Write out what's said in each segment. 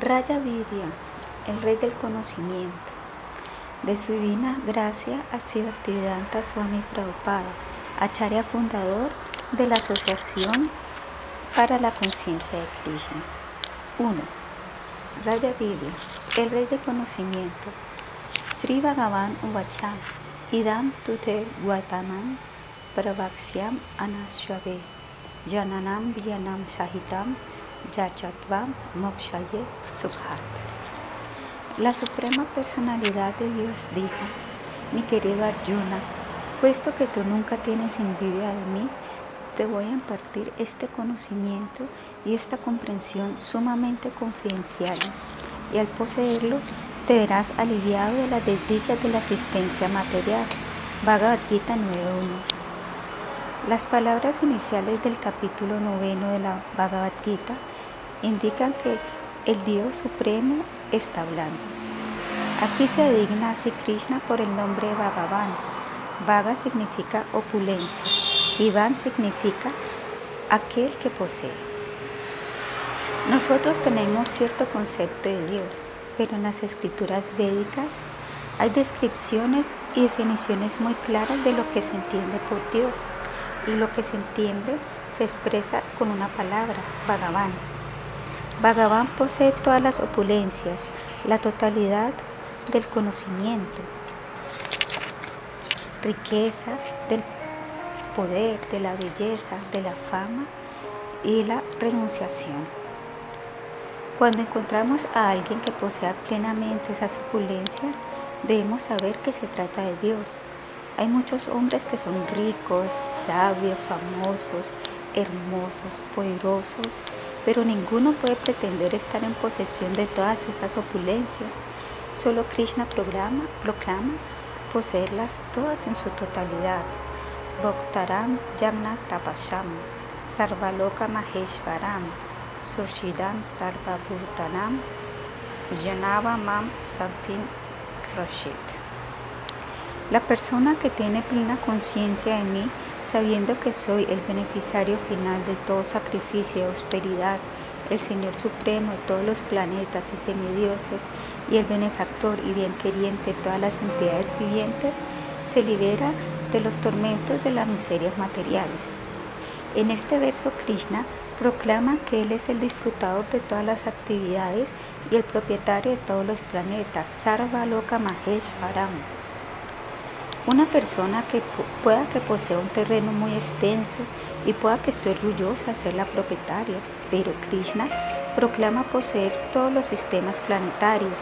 Raya Vidya, el rey del conocimiento. De su divina gracia ha sido Actividad Swami Prabhupada, acharya fundador de la Asociación para la Conciencia de Krishna. 1. Raya Vidya, el rey del conocimiento. Sri Bhagavan Uvacham, Idam Tute Guatanam, Prabhaksyam Anashave, Jananam Vyanam Sahitam, Yachatvam Mokshaye Sukhat. La Suprema Personalidad de Dios dijo, mi querido Arjuna, puesto que tú nunca tienes envidia de mí, te voy a impartir este conocimiento y esta comprensión sumamente confidenciales, y al poseerlo te verás aliviado de las desdichas de la existencia material. Bhagavad Gita 9.1 Las palabras iniciales del capítulo noveno de la Bhagavad Gita indican que el Dios Supremo está hablando. Aquí se digna a Krishna por el nombre Bhagavan. Bhaga significa opulencia y Van significa aquel que posee. Nosotros tenemos cierto concepto de Dios, pero en las escrituras védicas hay descripciones y definiciones muy claras de lo que se entiende por Dios y lo que se entiende se expresa con una palabra, Bhagavan. Bhagavan posee todas las opulencias, la totalidad del conocimiento, riqueza del poder, de la belleza, de la fama y la renunciación. Cuando encontramos a alguien que posea plenamente esas opulencias, debemos saber que se trata de Dios. Hay muchos hombres que son ricos, sabios, famosos, hermosos, poderosos, pero ninguno puede pretender estar en posesión de todas esas opulencias. Solo Krishna programa, proclama poseerlas todas en su totalidad. Bhaktaram Jagna Tapasham, Sarvaloka Maheshvaram, Sushidam Sarvabhurtanam, Janava Mam Santin Rashid. La persona que tiene plena conciencia de mí sabiendo que soy el beneficiario final de todo sacrificio y austeridad, el Señor Supremo de todos los planetas y semidioses y el benefactor y bienqueriente de todas las entidades vivientes, se libera de los tormentos de las miserias materiales. En este verso Krishna proclama que Él es el disfrutador de todas las actividades y el propietario de todos los planetas, Sarva Loka Maheshwaram. Una persona que pueda que posea un terreno muy extenso y pueda que esté orgullosa de ser la propietaria, pero Krishna proclama poseer todos los sistemas planetarios.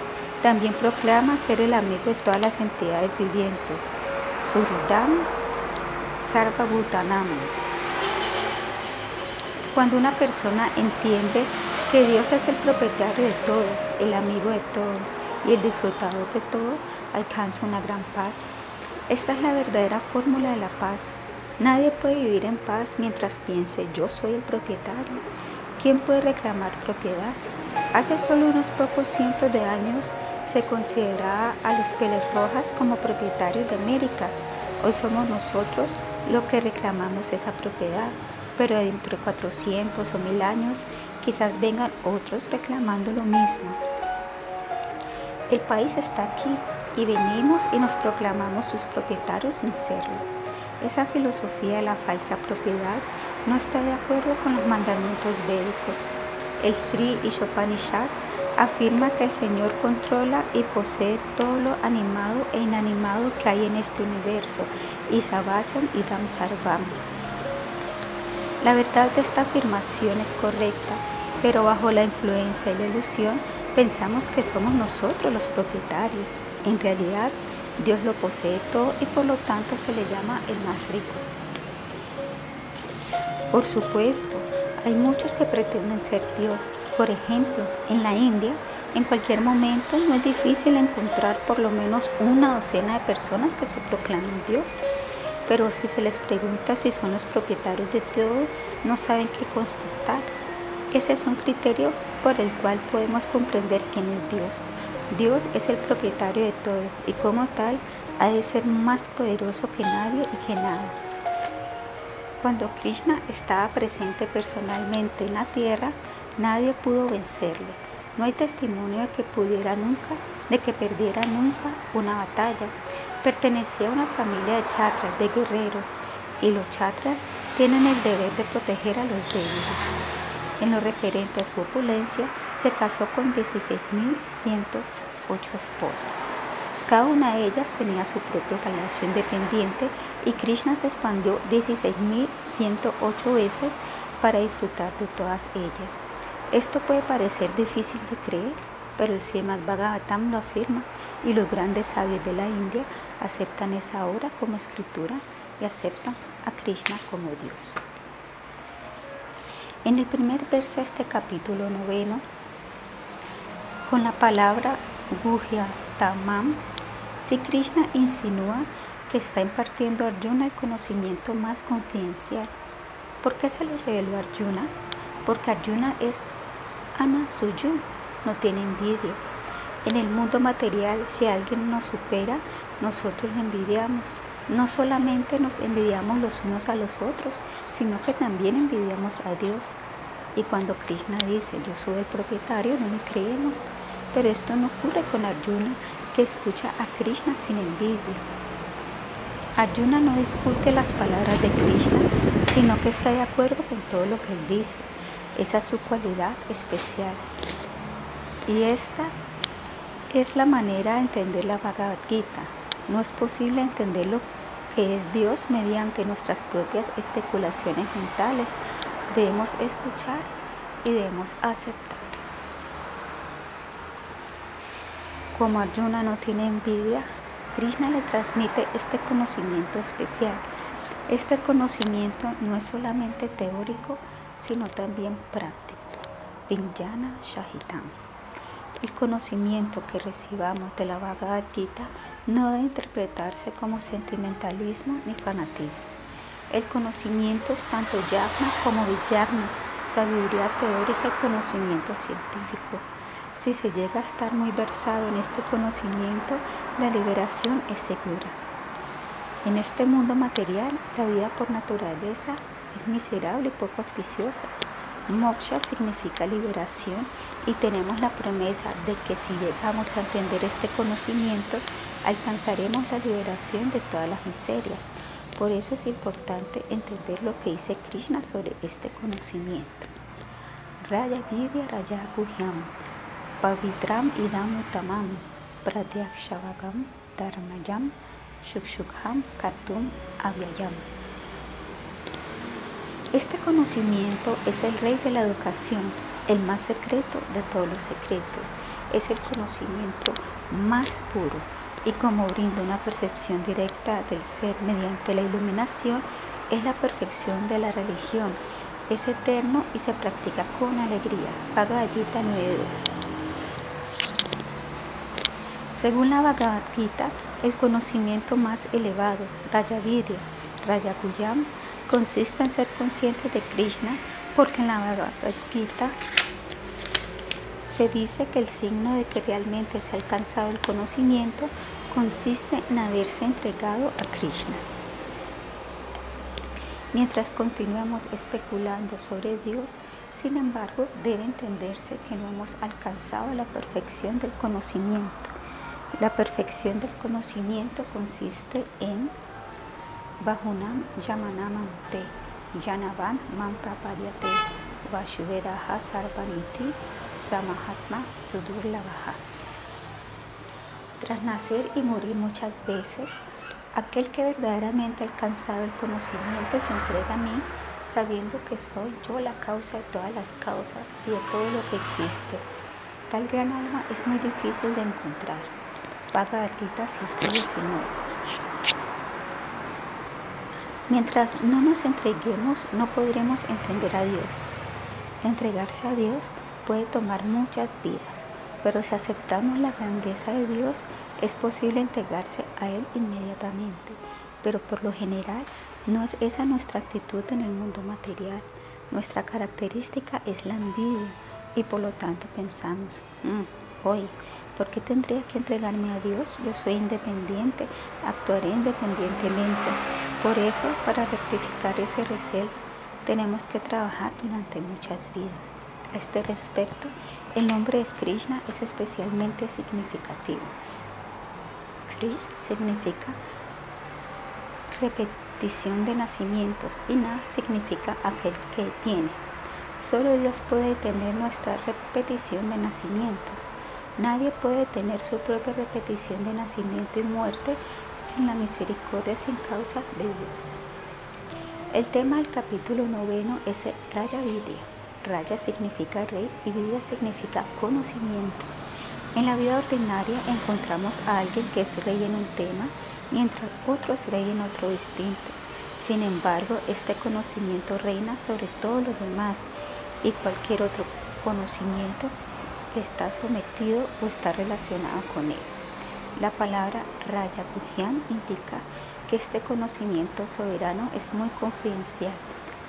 También proclama ser el amigo de todas las entidades vivientes. Surudam Sarvabhutanam. Cuando una persona entiende que Dios es el propietario de todo, el amigo de todos y el disfrutador de todo, alcanza una gran paz. Esta es la verdadera fórmula de la paz. Nadie puede vivir en paz mientras piense yo soy el propietario. ¿Quién puede reclamar propiedad? Hace solo unos pocos cientos de años se consideraba a los Peles Rojas como propietarios de América. Hoy somos nosotros los que reclamamos esa propiedad, pero dentro de 400 o 1000 años quizás vengan otros reclamando lo mismo. El país está aquí y venimos y nos proclamamos sus propietarios sin serlo. Esa filosofía de la falsa propiedad no está de acuerdo con los mandamientos védicos. El Sri Ishopanishad afirma que el Señor controla y posee todo lo animado e inanimado que hay en este universo, y y Sarvam. La verdad de esta afirmación es correcta, pero bajo la influencia y la ilusión pensamos que somos nosotros los propietarios. En realidad, Dios lo posee todo y por lo tanto se le llama el más rico. Por supuesto, hay muchos que pretenden ser Dios. Por ejemplo, en la India, en cualquier momento no es difícil encontrar por lo menos una docena de personas que se proclamen Dios. Pero si se les pregunta si son los propietarios de todo, no saben qué contestar. Ese es un criterio por el cual podemos comprender quién es Dios. Dios es el propietario de todo y como tal ha de ser más poderoso que nadie y que nada. Cuando Krishna estaba presente personalmente en la tierra, nadie pudo vencerle. No hay testimonio de que pudiera nunca, de que perdiera nunca una batalla. Pertenecía a una familia de chatras, de guerreros, y los chatras tienen el deber de proteger a los débiles. En lo referente a su opulencia, se casó con 16.108 esposas. Cada una de ellas tenía su propio palacio independiente y Krishna se expandió 16.108 veces para disfrutar de todas ellas. Esto puede parecer difícil de creer, pero el Srimad Bhagavatam lo afirma y los grandes sabios de la India aceptan esa obra como escritura y aceptan a Krishna como Dios. En el primer verso de este capítulo noveno, con la palabra Guhya Tamam, si Krishna insinúa que está impartiendo a Arjuna el conocimiento más confidencial. ¿Por qué se lo reveló Arjuna? Porque Arjuna es Anasuyu, no tiene envidia. En el mundo material, si alguien nos supera, nosotros envidiamos. No solamente nos envidiamos los unos a los otros, sino que también envidiamos a Dios. Y cuando Krishna dice, yo soy el propietario, no le creemos. Pero esto no ocurre con Arjuna, que escucha a Krishna sin envidia. Arjuna no discute las palabras de Krishna, sino que está de acuerdo con todo lo que él dice. Esa es su cualidad especial. Y esta es la manera de entender la Bhagavad Gita. No es posible entender lo que es Dios mediante nuestras propias especulaciones mentales. Debemos escuchar y debemos aceptar. Como Arjuna no tiene envidia, Krishna le transmite este conocimiento especial. Este conocimiento no es solamente teórico, sino también práctico. Vijnana Shahitam. El conocimiento que recibamos de la Bhagavad Gita no debe interpretarse como sentimentalismo ni fanatismo. El conocimiento es tanto yagna como vijnana, sabiduría teórica y conocimiento científico. Si se llega a estar muy versado en este conocimiento, la liberación es segura. En este mundo material, la vida por naturaleza es miserable y poco auspiciosa. Moksha significa liberación y tenemos la promesa de que si llegamos a entender este conocimiento, alcanzaremos la liberación de todas las miserias. Por eso es importante entender lo que dice Krishna sobre este conocimiento. Raya Vidya Raya Guhyam Idam utamam pratyakshavagam dharmayam shukshukham kartum avyayam. Este conocimiento es el rey de la educación, el más secreto de todos los secretos. Es el conocimiento más puro y como brinda una percepción directa del ser mediante la iluminación, es la perfección de la religión. Es eterno y se practica con alegría. Bhagavad Gita 9.2 según la Bhagavad Gita, el conocimiento más elevado, Rayavidya, Rayaguyam, consiste en ser consciente de Krishna, porque en la Bhagavad Gita se dice que el signo de que realmente se ha alcanzado el conocimiento consiste en haberse entregado a Krishna. Mientras continuamos especulando sobre Dios, sin embargo, debe entenderse que no hemos alcanzado la perfección del conocimiento. La perfección del conocimiento consiste en Bahunam Yamanamante, Yanavan Mampapadyate, Vashuvedaha Sarvaniti, Samahatma Sudurlavaha. Tras nacer y morir muchas veces, aquel que verdaderamente ha alcanzado el conocimiento se entrega a mí, sabiendo que soy yo la causa de todas las causas y de todo lo que existe. Tal gran alma es muy difícil de encontrar. Bhagavad Gita 7.19. Mientras no nos entreguemos, no podremos entender a Dios. Entregarse a Dios puede tomar muchas vidas, pero si aceptamos la grandeza de Dios, es posible entregarse a Él inmediatamente. Pero por lo general, no es esa nuestra actitud en el mundo material. Nuestra característica es la envidia y por lo tanto pensamos, mm, hoy ¿Por qué tendría que entregarme a Dios? Yo soy independiente, actuaré independientemente. Por eso, para rectificar ese recelo, tenemos que trabajar durante muchas vidas. A este respecto, el nombre de Krishna es especialmente significativo. Krish significa repetición de nacimientos y Na significa aquel que tiene. Solo Dios puede tener nuestra repetición de nacimientos. Nadie puede tener su propia repetición de nacimiento y muerte sin la misericordia sin causa de Dios. El tema del capítulo noveno es el Raya Vidya. Raya significa rey y Vidya significa conocimiento. En la vida ordinaria encontramos a alguien que es rey en un tema, mientras otro es rey en otro distinto. Sin embargo, este conocimiento reina sobre todos los demás y cualquier otro conocimiento está sometido o está relacionado con él. La palabra Raya Gujian indica que este conocimiento soberano es muy confidencial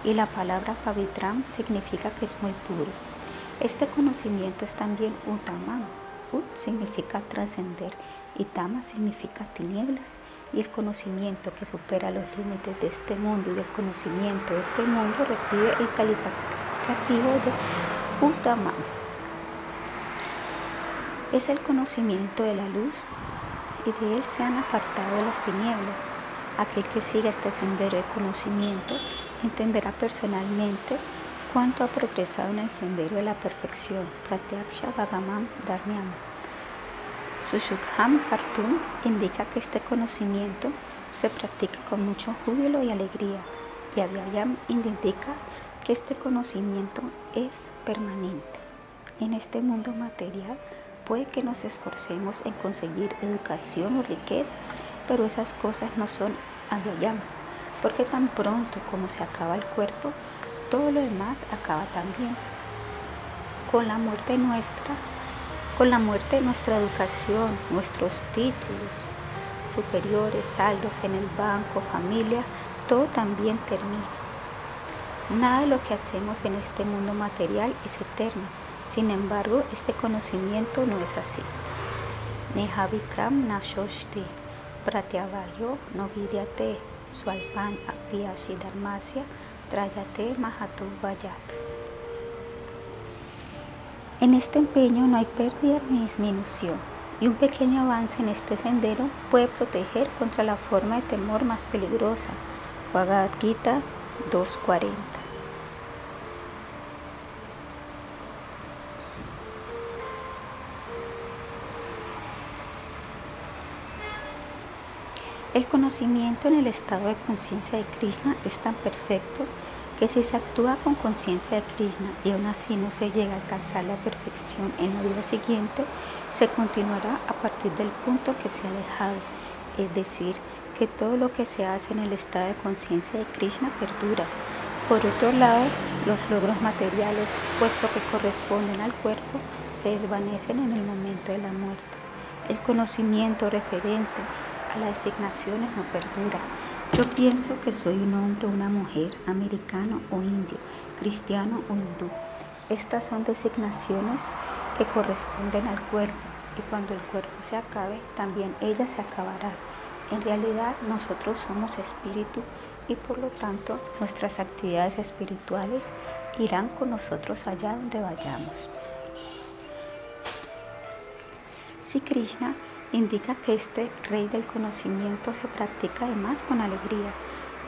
y la palabra Pavitram significa que es muy puro. Este conocimiento es también Utamam. Ut significa trascender y Tama significa tinieblas y el conocimiento que supera los límites de este mundo y del conocimiento de este mundo recibe el calificativo de Utamam. Es el conocimiento de la luz y de él se han apartado las tinieblas. Aquel que siga este sendero de conocimiento entenderá personalmente cuánto ha progresado en el sendero de la perfección. Pratyaksha Bhagamam Dharmyam. Sushukham Khartum indica que este conocimiento se practica con mucho júbilo y alegría. Y Adhyayam indica que este conocimiento es permanente. En este mundo material, Puede que nos esforcemos en conseguir educación o riqueza, pero esas cosas no son allá porque tan pronto como se acaba el cuerpo, todo lo demás acaba también. Con la muerte nuestra, con la muerte nuestra educación, nuestros títulos superiores, saldos en el banco, familia, todo también termina. Nada de lo que hacemos en este mundo material es eterno sin embargo, este conocimiento no es así. Trayate. En este empeño no hay pérdida ni disminución, y un pequeño avance en este sendero puede proteger contra la forma de temor más peligrosa. Bhagavad Gita 240. El conocimiento en el estado de conciencia de Krishna es tan perfecto que si se actúa con conciencia de Krishna y aún así no se llega a alcanzar la perfección en la vida siguiente, se continuará a partir del punto que se ha dejado. Es decir, que todo lo que se hace en el estado de conciencia de Krishna perdura. Por otro lado, los logros materiales, puesto que corresponden al cuerpo, se desvanecen en el momento de la muerte. El conocimiento referente las designaciones no perdura. Yo pienso que soy un hombre una mujer, americano o indio, cristiano o hindú. Estas son designaciones que corresponden al cuerpo y cuando el cuerpo se acabe, también ella se acabará. En realidad nosotros somos espíritu y por lo tanto nuestras actividades espirituales irán con nosotros allá donde vayamos. Si Krishna indica que este rey del conocimiento se practica además con alegría.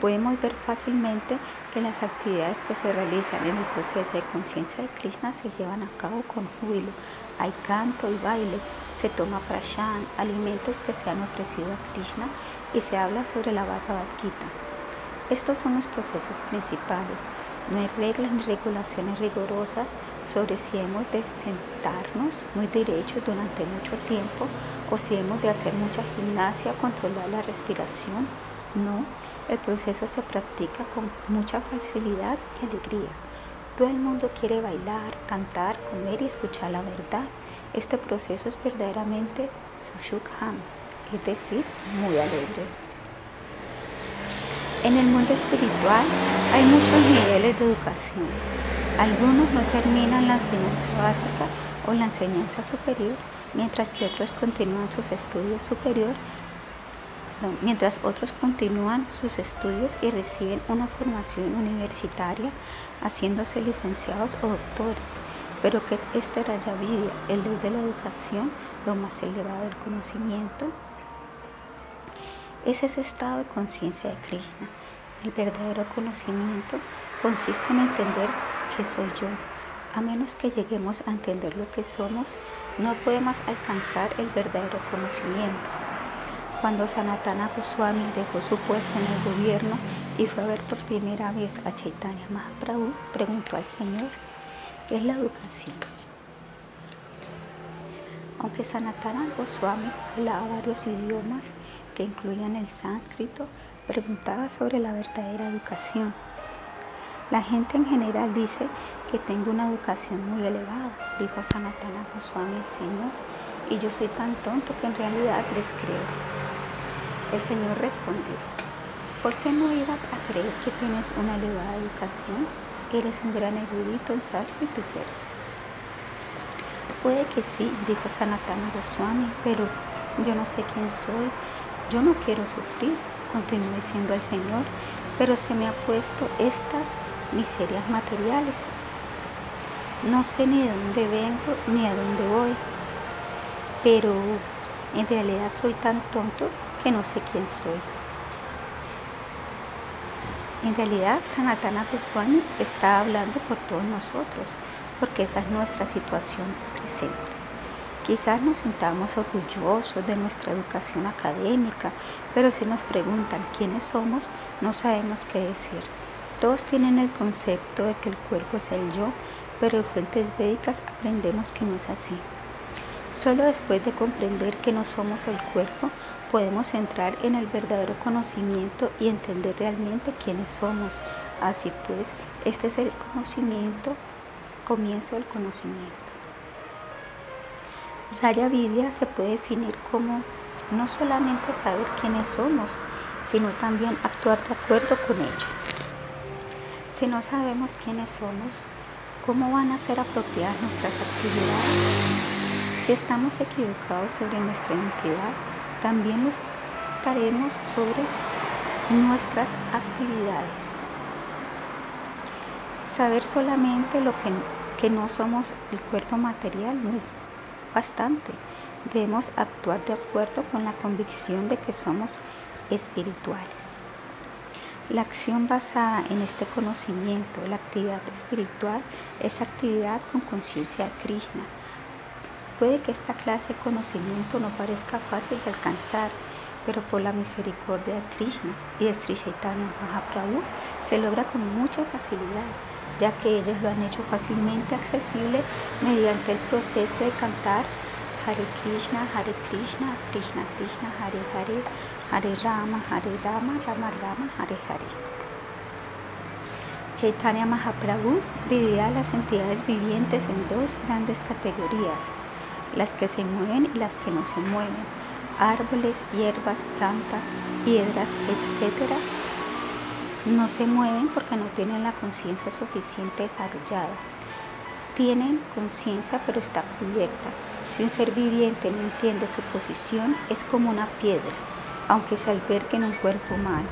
Podemos ver fácilmente que las actividades que se realizan en el proceso de conciencia de Krishna se llevan a cabo con júbilo. Hay canto y baile, se toma prashan, alimentos que se han ofrecido a Krishna y se habla sobre la Bhagavad Gita. Estos son los procesos principales. No hay reglas ni regulaciones rigurosas sobre si hemos de sentarnos muy derechos durante mucho tiempo o de hacer mucha gimnasia controlar la respiración. No, el proceso se practica con mucha facilidad y alegría. Todo el mundo quiere bailar, cantar, comer y escuchar la verdad. Este proceso es verdaderamente sushukham, es decir, muy alegre. En el mundo espiritual hay muchos niveles de educación. Algunos no terminan la enseñanza básica o la enseñanza superior, mientras que otros continúan sus estudios superiores, mientras otros continúan sus estudios y reciben una formación universitaria, haciéndose licenciados o doctores. Pero ¿qué es este Rayavidya, el ley de la educación, lo más elevado del conocimiento? Es ese estado de conciencia de Krishna. El verdadero conocimiento consiste en entender que soy yo. A menos que lleguemos a entender lo que somos, no podemos alcanzar el verdadero conocimiento. Cuando Sanatana Goswami dejó su puesto en el gobierno y fue a ver por primera vez a Chaitanya Mahaprabhu, preguntó al Señor, ¿qué es la educación? Aunque Sanatana Goswami hablaba varios idiomas que incluían el sánscrito, preguntaba sobre la verdadera educación. La gente en general dice que tengo una educación muy elevada, dijo Sanatana Goswami el Señor, y yo soy tan tonto que en realidad les creo. El Señor respondió, ¿por qué no ibas a creer que tienes una elevada educación? Eres un gran erudito en sánscrito y persa. Puede que sí, dijo Sanatana Goswami, pero yo no sé quién soy, yo no quiero sufrir, continuó diciendo el Señor, pero se me ha puesto estas miserias materiales. No sé ni de dónde vengo ni a dónde voy, pero en realidad soy tan tonto que no sé quién soy. En realidad, Sanatana Goswami está hablando por todos nosotros, porque esa es nuestra situación presente. Quizás nos sintamos orgullosos de nuestra educación académica, pero si nos preguntan quiénes somos, no sabemos qué decir. Todos tienen el concepto de que el cuerpo es el yo, pero en fuentes védicas aprendemos que no es así. Solo después de comprender que no somos el cuerpo, podemos entrar en el verdadero conocimiento y entender realmente quiénes somos. Así pues, este es el conocimiento, comienzo del conocimiento. Raya Vidya se puede definir como no solamente saber quiénes somos, sino también actuar de acuerdo con ello. Si no sabemos quiénes somos, ¿cómo van a ser apropiadas nuestras actividades? Si estamos equivocados sobre nuestra identidad, también lo estaremos sobre nuestras actividades. Saber solamente lo que, que no somos el cuerpo material no es bastante. Debemos actuar de acuerdo con la convicción de que somos espirituales. La acción basada en este conocimiento, la actividad espiritual, es actividad con conciencia de Krishna. Puede que esta clase de conocimiento no parezca fácil de alcanzar, pero por la misericordia de Krishna y de Sri Chaitanya Mahaprabhu se logra con mucha facilidad, ya que ellos lo han hecho fácilmente accesible mediante el proceso de cantar Hare Krishna, Hare Krishna, Krishna Krishna, Hare Hare, Hare Rama, Hare Rama, Rama Rama, Hare Hare. Chaitanya Mahaprabhu dividía a las entidades vivientes en dos grandes categorías, las que se mueven y las que no se mueven, árboles, hierbas, plantas, piedras, etc. No se mueven porque no tienen la conciencia suficiente desarrollada. Tienen conciencia pero está cubierta si un ser viviente no entiende su posición, es como una piedra, aunque se albergue en un cuerpo humano.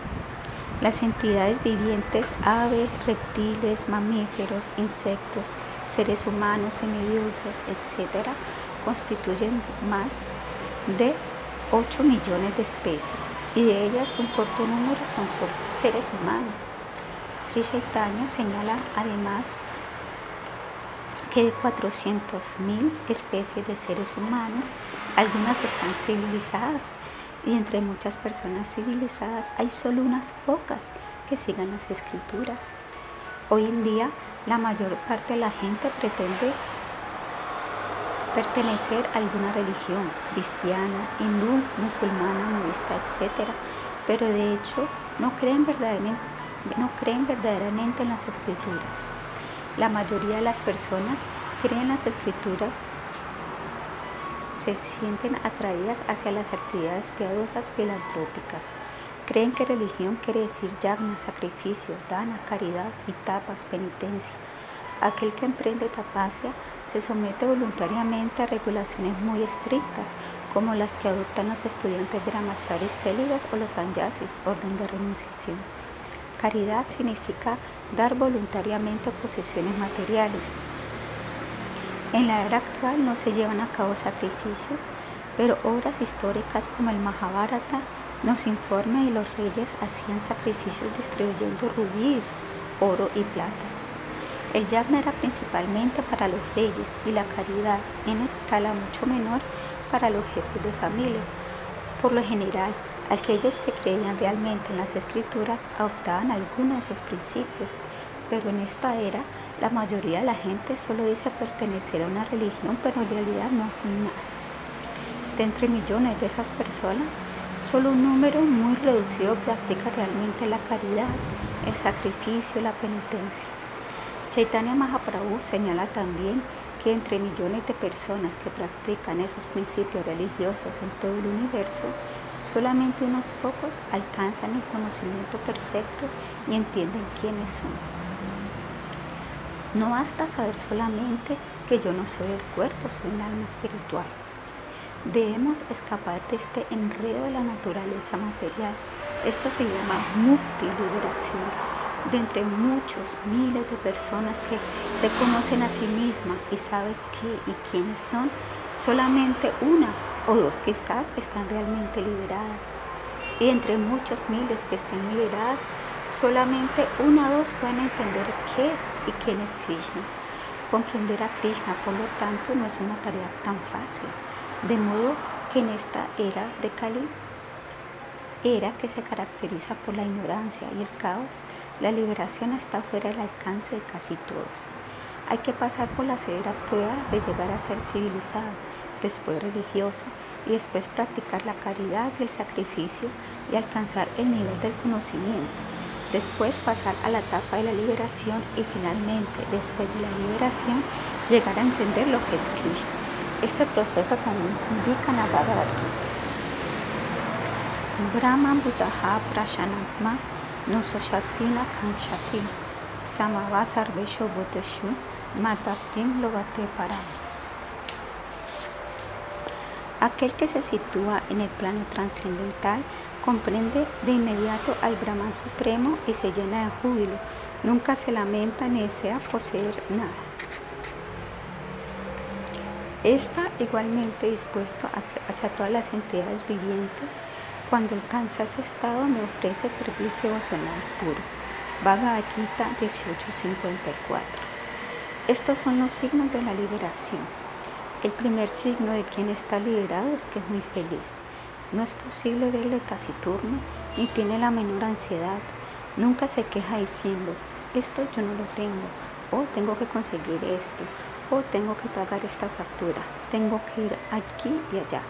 Las entidades vivientes, aves, reptiles, mamíferos, insectos, seres humanos, semidioses, etc., constituyen más de 8 millones de especies y de ellas un corto número son seres humanos. Sri Chaitanya señala además que de 400.000 especies de seres humanos, algunas están civilizadas y entre muchas personas civilizadas hay solo unas pocas que sigan las escrituras. Hoy en día la mayor parte de la gente pretende pertenecer a alguna religión, cristiana, hindú, musulmana, budista, etc. Pero de hecho no creen verdaderamente, no creen verdaderamente en las escrituras. La mayoría de las personas creen las escrituras, se sienten atraídas hacia las actividades piadosas filantrópicas. Creen que religión quiere decir yagna, sacrificio, dana, caridad y tapas, penitencia. Aquel que emprende tapasya se somete voluntariamente a regulaciones muy estrictas, como las que adoptan los estudiantes brahmacharis célidas o los sanyasis, orden de renunciación. Caridad significa dar voluntariamente posesiones materiales. En la era actual no se llevan a cabo sacrificios, pero obras históricas como el Mahabharata nos informa que los reyes hacían sacrificios distribuyendo rubíes, oro y plata. El yagna era principalmente para los reyes y la caridad en escala mucho menor para los jefes de familia. Por lo general, aquellos que creían realmente en las escrituras adoptaban algunos de esos principios, pero en esta era la mayoría de la gente solo dice pertenecer a una religión, pero en realidad no hacen nada. De entre millones de esas personas, solo un número muy reducido practica realmente la caridad, el sacrificio, la penitencia. Chaitanya Mahaprabhu señala también que entre millones de personas que practican esos principios religiosos en todo el universo, solamente unos pocos alcanzan el conocimiento perfecto y entienden quiénes son. No basta saber solamente que yo no soy el cuerpo, soy un alma espiritual. Debemos escapar de este enredo de la naturaleza material. Esto se llama multiliberación. De entre muchos miles de personas que se conocen a sí mismas y saben qué y quiénes son, solamente una o dos quizás están realmente liberadas. Y entre muchos miles que están liberadas, solamente una o dos pueden entender qué y quién es Krishna. Comprender a Krishna, por lo tanto, no es una tarea tan fácil. De modo que en esta era de Kali, era que se caracteriza por la ignorancia y el caos, la liberación está fuera del alcance de casi todos. Hay que pasar por la severa prueba de llegar a ser civilizado, después religioso y después practicar la caridad y el sacrificio y alcanzar el nivel del conocimiento. Después pasar a la etapa de la liberación y finalmente, después de la liberación, llegar a entender lo que es Krishna. Este proceso también se indica en la Bhagavad Gita. Brahma Buddha Prashanatma Nusoshatina Kanchati Samavasarvesho Bhuteshu Madbhaktim Logate Para. Aquel que se sitúa en el plano trascendental comprende de inmediato al Brahman Supremo y se llena de júbilo. Nunca se lamenta ni desea poseer nada. Está igualmente dispuesto hacia, todas las entidades vivientes. Cuando alcanza ese estado me ofrece servicio emocional puro. Bhagavad Gita 1854. Estos son los signos de la liberación. El primer signo de quien está liberado es que es muy feliz. No es posible verle taciturno ni tiene la menor ansiedad. Nunca se queja diciendo, esto yo no lo tengo, o tengo que conseguir esto, o tengo que pagar esta factura, tengo que ir aquí y allá.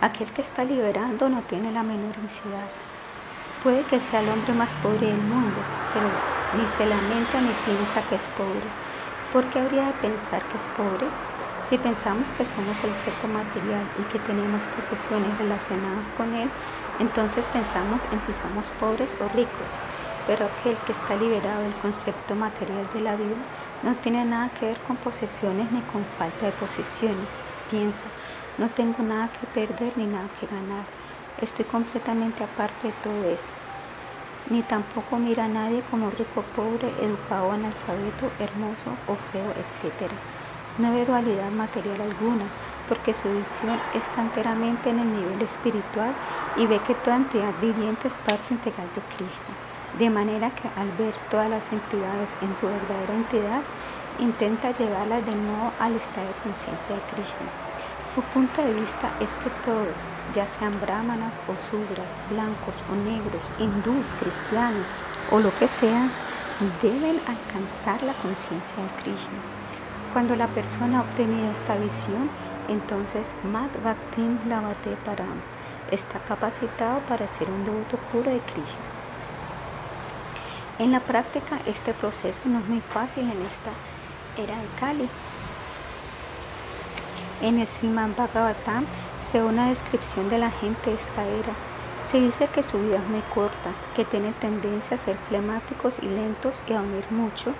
Aquel que está liberando no tiene la menor ansiedad. Puede que sea el hombre más pobre del mundo, pero ni se lamenta ni piensa que es pobre. ¿Por qué habría de pensar que es pobre? Si pensamos que somos el objeto material y que tenemos posesiones relacionadas con él, entonces pensamos en si somos pobres o ricos. Pero aquel que está liberado del concepto material de la vida no tiene nada que ver con posesiones ni con falta de posesiones. Piensa, no tengo nada que perder ni nada que ganar. Estoy completamente aparte de todo eso. Ni tampoco mira a nadie como rico, pobre, educado, analfabeto, hermoso o feo, etc. No ve dualidad material alguna, porque su visión está enteramente en el nivel espiritual y ve que toda entidad viviente es parte integral de Krishna de manera que al ver todas las entidades en su verdadera entidad, intenta llevarlas de nuevo al estado de conciencia de Krishna. Su punto de vista es que todos, ya sean brahmanas o sudras, blancos o negros, hindús, cristianos o lo que sea, deben alcanzar la conciencia de Krishna. Cuando la persona ha obtenido esta visión, entonces Mad Bhaktim Lavate Param está capacitado para ser un devoto puro de Krishna. En la práctica este proceso no es muy fácil en esta era de Kali. En el Sriman Bhagavatam se da una descripción de la gente de esta era. Se dice que su vida es muy corta, que tiene tendencia a ser flemáticos y lentos y a dormir mucho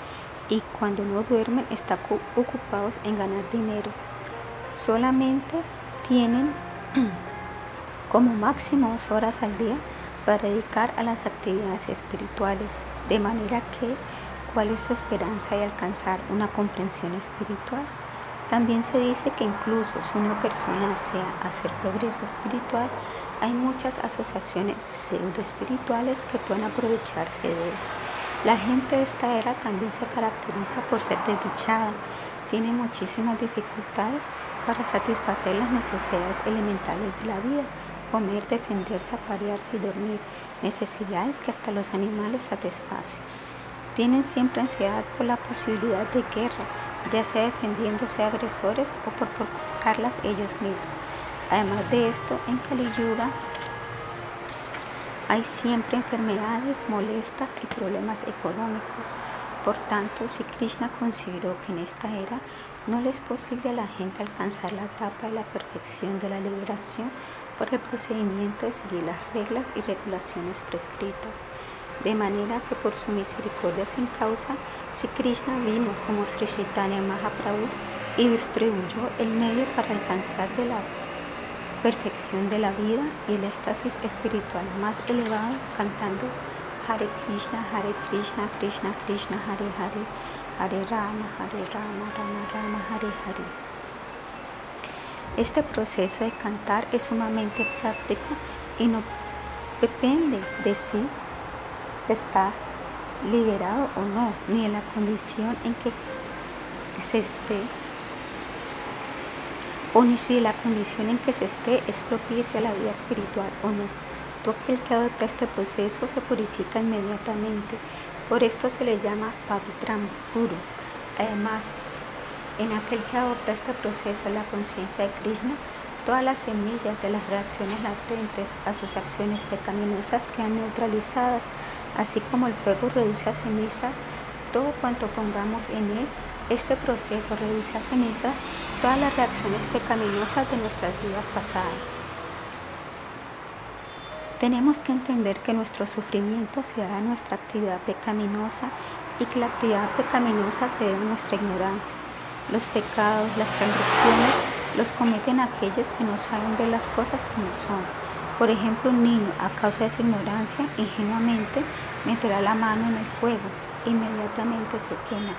y cuando no duermen están ocupados en ganar dinero. Solamente tienen como máximo dos horas al día para dedicar a las actividades espirituales. De manera que cuál es su esperanza de alcanzar una comprensión espiritual. También se dice que incluso si una persona desea hacer progreso espiritual, hay muchas asociaciones pseudo-espirituales que pueden aprovecharse de él. La gente de esta era también se caracteriza por ser desdichada, tiene muchísimas dificultades para satisfacer las necesidades elementales de la vida, comer, defenderse, aparearse y dormir, necesidades que hasta los animales satisfacen. Tienen siempre ansiedad por la posibilidad de guerra, ya sea defendiéndose de agresores o por provocarlas ellos mismos. Además de esto, en Kali Yuga hay siempre enfermedades molestas y problemas económicos. Por tanto, si Krishna consideró que en esta era no le es posible a la gente alcanzar la etapa de la perfección de la liberación por el procedimiento de seguir las reglas y regulaciones prescritas, de manera que por su misericordia sin causa, si Krishna vino como Sri Chaitanya Mahaprabhu y distribuyó el medio para alcanzar de la perfección de la vida y el éxtasis espiritual más elevado, cantando Hare Krishna, Hare Krishna, Krishna Krishna, Hare Hare, Hare Rama, Hare Rama, Rama Rama, Hare Hare. Este proceso de cantar es sumamente práctico y no depende de si se está liberado o no, ni en la condición en que se esté o ni si la condición en que se esté es propicia a la vida espiritual o no. Todo aquel que adopta este proceso se purifica inmediatamente. Por esto se le llama pavitram puro. Además, en aquel que adopta este proceso la conciencia de Krishna, todas las semillas de las reacciones latentes a sus acciones pecaminosas quedan neutralizadas, así como el fuego reduce a cenizas todo cuanto pongamos en él. Este proceso reduce a cenizas todas las reacciones pecaminosas de nuestras vidas pasadas. Tenemos que entender que nuestro sufrimiento se da a nuestra actividad pecaminosa y que la actividad pecaminosa se debe a nuestra ignorancia. Los pecados, las transgresiones, los cometen aquellos que no saben ver las cosas como son. Por ejemplo, un niño, a causa de su ignorancia, ingenuamente meterá la mano en el fuego, inmediatamente se quema,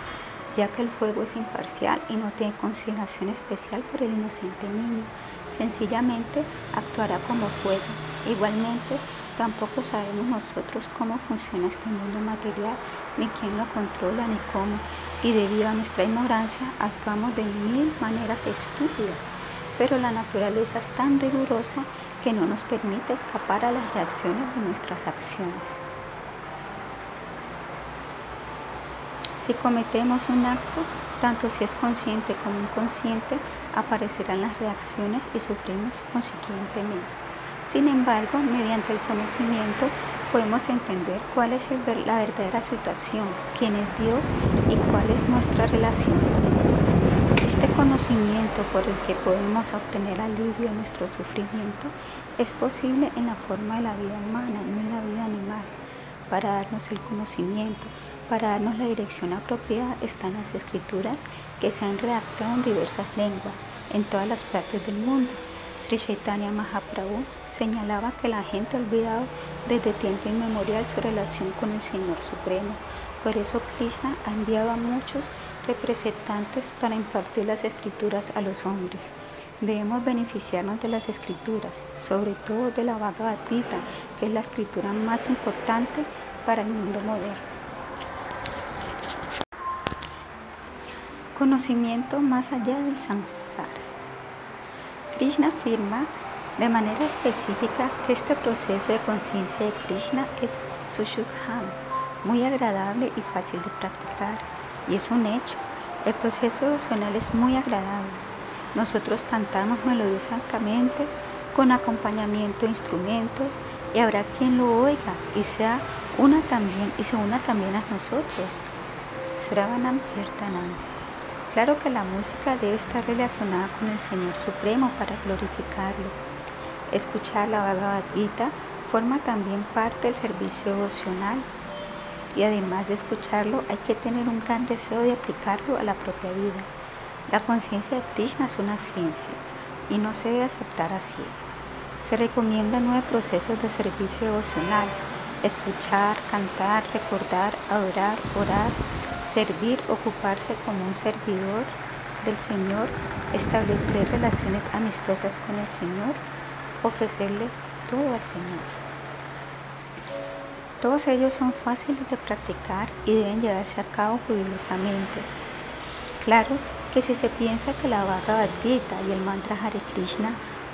ya que el fuego es imparcial y no tiene consideración especial por el inocente niño. Sencillamente actuará como fuego Igualmente, tampoco sabemos nosotros cómo funciona este mundo material, ni quién lo controla, ni cómo. Y debido a nuestra ignorancia, actuamos de mil maneras estúpidas. Pero la naturaleza es tan rigurosa que no nos permite escapar a las reacciones de nuestras acciones. Si cometemos un acto, tanto si es consciente como inconsciente, aparecerán las reacciones y sufrimos consiguientemente. Sin embargo, mediante el conocimiento podemos entender cuál es la verdadera situación, quién es Dios y cuál es nuestra relación. Este conocimiento por el que podemos obtener alivio a nuestro sufrimiento es posible en la forma de la vida humana, no en la vida animal. Para darnos el conocimiento, para darnos la dirección apropiada están las escrituras que se han redactado en diversas lenguas en todas las partes del mundo Sri Chaitanya Mahaprabhu señalaba que la gente ha olvidado desde tiempo inmemorial su relación con el Señor Supremo. Por eso Krishna ha enviado a muchos representantes para impartir las escrituras a los hombres. Debemos beneficiarnos de las escrituras, sobre todo de la Bhagavad Gita, que es la escritura más importante para el mundo moderno. Conocimiento más allá del samsara. Krishna afirma de manera específica que este proceso de conciencia de Krishna es sushukham, muy agradable y fácil de practicar. Y es un hecho, el proceso emocional es muy agradable. Nosotros cantamos melodiosamente con acompañamiento de instrumentos y habrá quien lo oiga y sea una también y se una también a nosotros. Sravanam Kirtanam. Claro que la música debe estar relacionada con el Señor Supremo para glorificarlo. Escuchar la Bhagavad Gita forma también parte del servicio devocional y además de escucharlo hay que tener un gran deseo de aplicarlo a la propia vida. La conciencia de Krishna es una ciencia y no se debe aceptar a ciegas. Se recomiendan nueve procesos de servicio devocional, escuchar, cantar, recordar, adorar, orar, servir, ocuparse como un servidor del Señor, establecer relaciones amistosas con el Señor, ofrecerle todo al Señor. Todos ellos son fáciles de practicar y deben llevarse a cabo jubilosamente. Claro que si se piensa que la Bhagavad Gita y el mantra Hare Krishna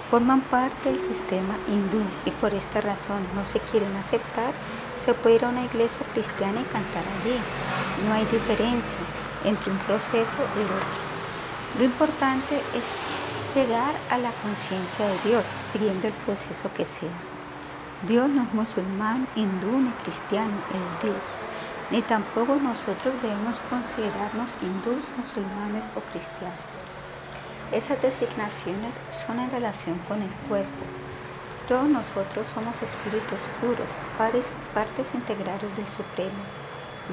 forman parte del sistema hindú y por esta razón no se quieren aceptar, se puede ir a una iglesia cristiana y cantar allí. No hay diferencia entre un proceso y otro. Lo importante es llegar a la conciencia de Dios siguiendo el proceso que sea. Dios no es musulmán, hindú ni cristiano, es Dios. Ni tampoco nosotros debemos considerarnos hindús, musulmanes o cristianos. Esas designaciones son en relación con el cuerpo. Todos nosotros somos espíritus puros, partes integrales del Supremo.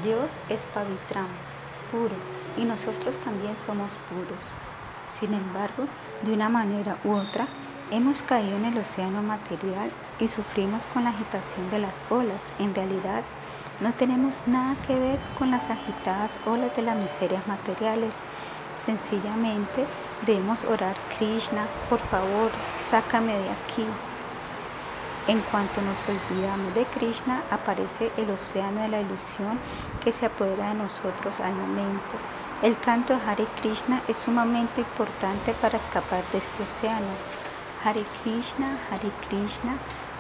Dios es Pavitram, puro, y nosotros también somos puros. Sin embargo, de una manera u otra, hemos caído en el océano material y sufrimos con la agitación de las olas. En realidad, no tenemos nada que ver con las agitadas olas de las miserias materiales. Sencillamente debemos orar, Krishna, por favor, sácame de aquí. En cuanto nos olvidamos de Krishna, aparece el océano de la ilusión que se apodera de nosotros al momento. El canto de Hare Krishna es sumamente importante para escapar de este océano. Hare Krishna, Hare Krishna,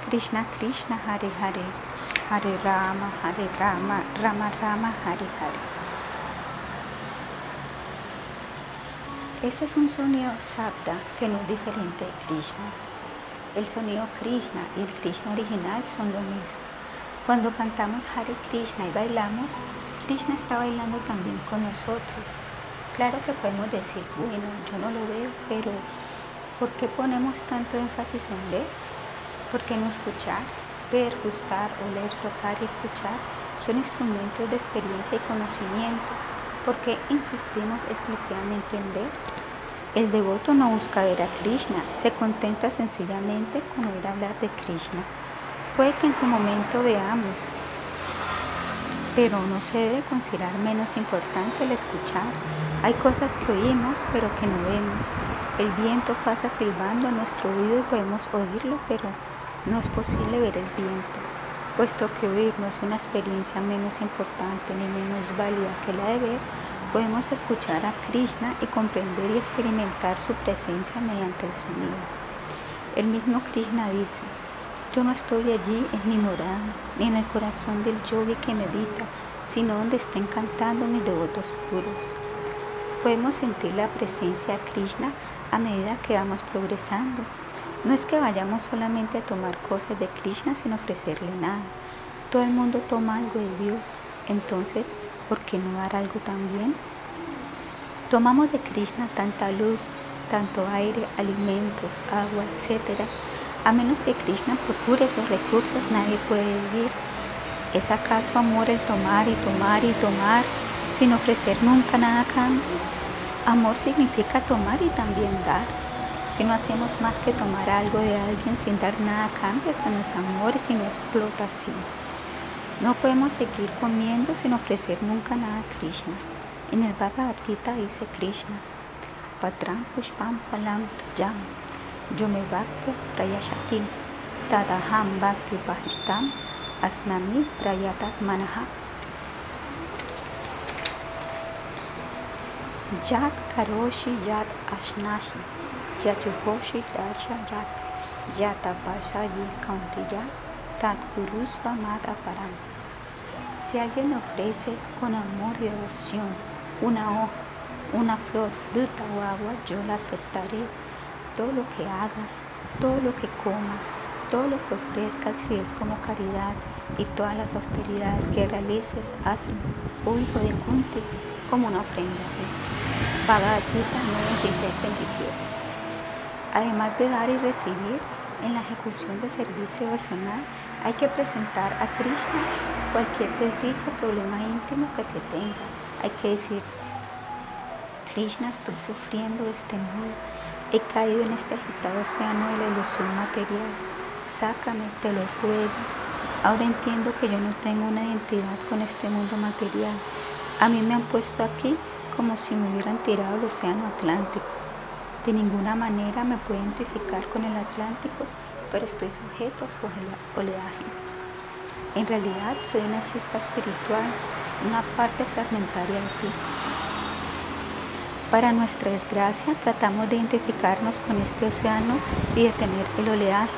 Krishna Krishna, Hare Hare, Hare Rama, Hare Rama, Rama Rama, Hare Hare. Este es un sonido sabda que no es diferente de Krishna. El sonido Krishna y el Krishna original son lo mismo. Cuando cantamos Hare Krishna y bailamos, Krishna está bailando también con nosotros. Claro que podemos decir, bueno, yo no lo veo, pero ¿por qué ponemos tanto énfasis en ver? ¿Por qué no escuchar? Ver, gustar, oler, tocar y escuchar son instrumentos de experiencia y conocimiento. ¿Por qué insistimos exclusivamente en ver? El devoto no busca ver a Krishna, se contenta sencillamente con oír hablar de Krishna. Puede que en su momento veamos, pero no se debe considerar menos importante el escuchar. Hay cosas que oímos, pero que no vemos. El viento pasa silbando a nuestro oído y podemos oírlo, pero no es posible ver el viento, puesto que oír no es una experiencia menos importante ni menos válida que la de ver podemos escuchar a Krishna y comprender y experimentar su presencia mediante el sonido. El mismo Krishna dice, yo no estoy allí en mi morada, ni en el corazón del yogi que medita, sino donde estén cantando mis devotos puros. Podemos sentir la presencia de Krishna a medida que vamos progresando. No es que vayamos solamente a tomar cosas de Krishna sin ofrecerle nada. Todo el mundo toma algo de Dios. Entonces, ¿por qué no dar algo también? Tomamos de Krishna tanta luz, tanto aire, alimentos, agua, etc. A menos que Krishna procure esos recursos, nadie puede vivir. ¿Es acaso amor el tomar y tomar y tomar sin ofrecer nunca nada a cambio? Amor significa tomar y también dar. Si no hacemos más que tomar algo de alguien sin dar nada a cambio, eso no es amor, sino explotación. No podemos seguir comiendo sin ofrecer nunca nada a Krishna. En el Bhagavad Gita dice Krishna, Patram Pushpam Palam Tujam, Yome Bhakti Prayashati, Tadaham Bhakti Upahitam, Asnami Prayatat Manaha. Yat Karoshi Yat Ashnashi, Yachuhoshi Darsha Yat, Yata Pasayi Kauntiya, Tat Kurusva Mata Param. Si alguien me ofrece con amor y devoción una hoja, una flor, fruta o agua, yo la aceptaré. Todo lo que hagas, todo lo que comas, todo lo que ofrezcas si es como caridad y todas las austeridades que realices, hazlo, oh hijo de Kunti, como una ofrenda. Bhagavad Gita 9.16.27 Además de dar y recibir, en la ejecución de servicio devocional hay que presentar a Krishna cualquier desdicha problema íntimo que se tenga. Hay que decir, Krishna, estoy sufriendo este modo. He caído en este agitado océano de la ilusión material. Sácame, te lo ruego. Ahora entiendo que yo no tengo una identidad con este mundo material. A mí me han puesto aquí como si me hubieran tirado al océano Atlántico. De ninguna manera me puedo identificar con el Atlántico, pero estoy sujeto a su oleaje. En realidad soy una chispa espiritual, una parte fragmentaria de ti. Para nuestra desgracia, tratamos de identificarnos con este océano y detener el oleaje.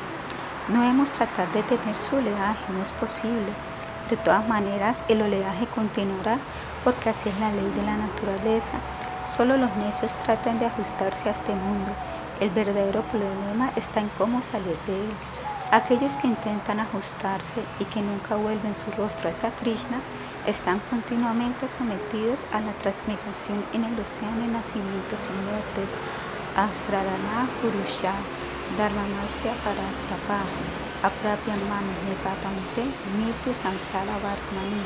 No debemos tratar de detener su oleaje, no es posible. De todas maneras, el oleaje continuará porque así es la ley de la naturaleza. Solo los necios tratan de ajustarse a este mundo. El verdadero problema está en cómo salir de él. Aquellos que intentan ajustarse y que nunca vuelven su rostro hacia Krishna están continuamente sometidos a la transmigración en el océano de nacimientos y muertes. Asradana Purusha, Dharmanasya Paratapa, Aprapyaman Nipatante, Mitu Samsara Vartmani.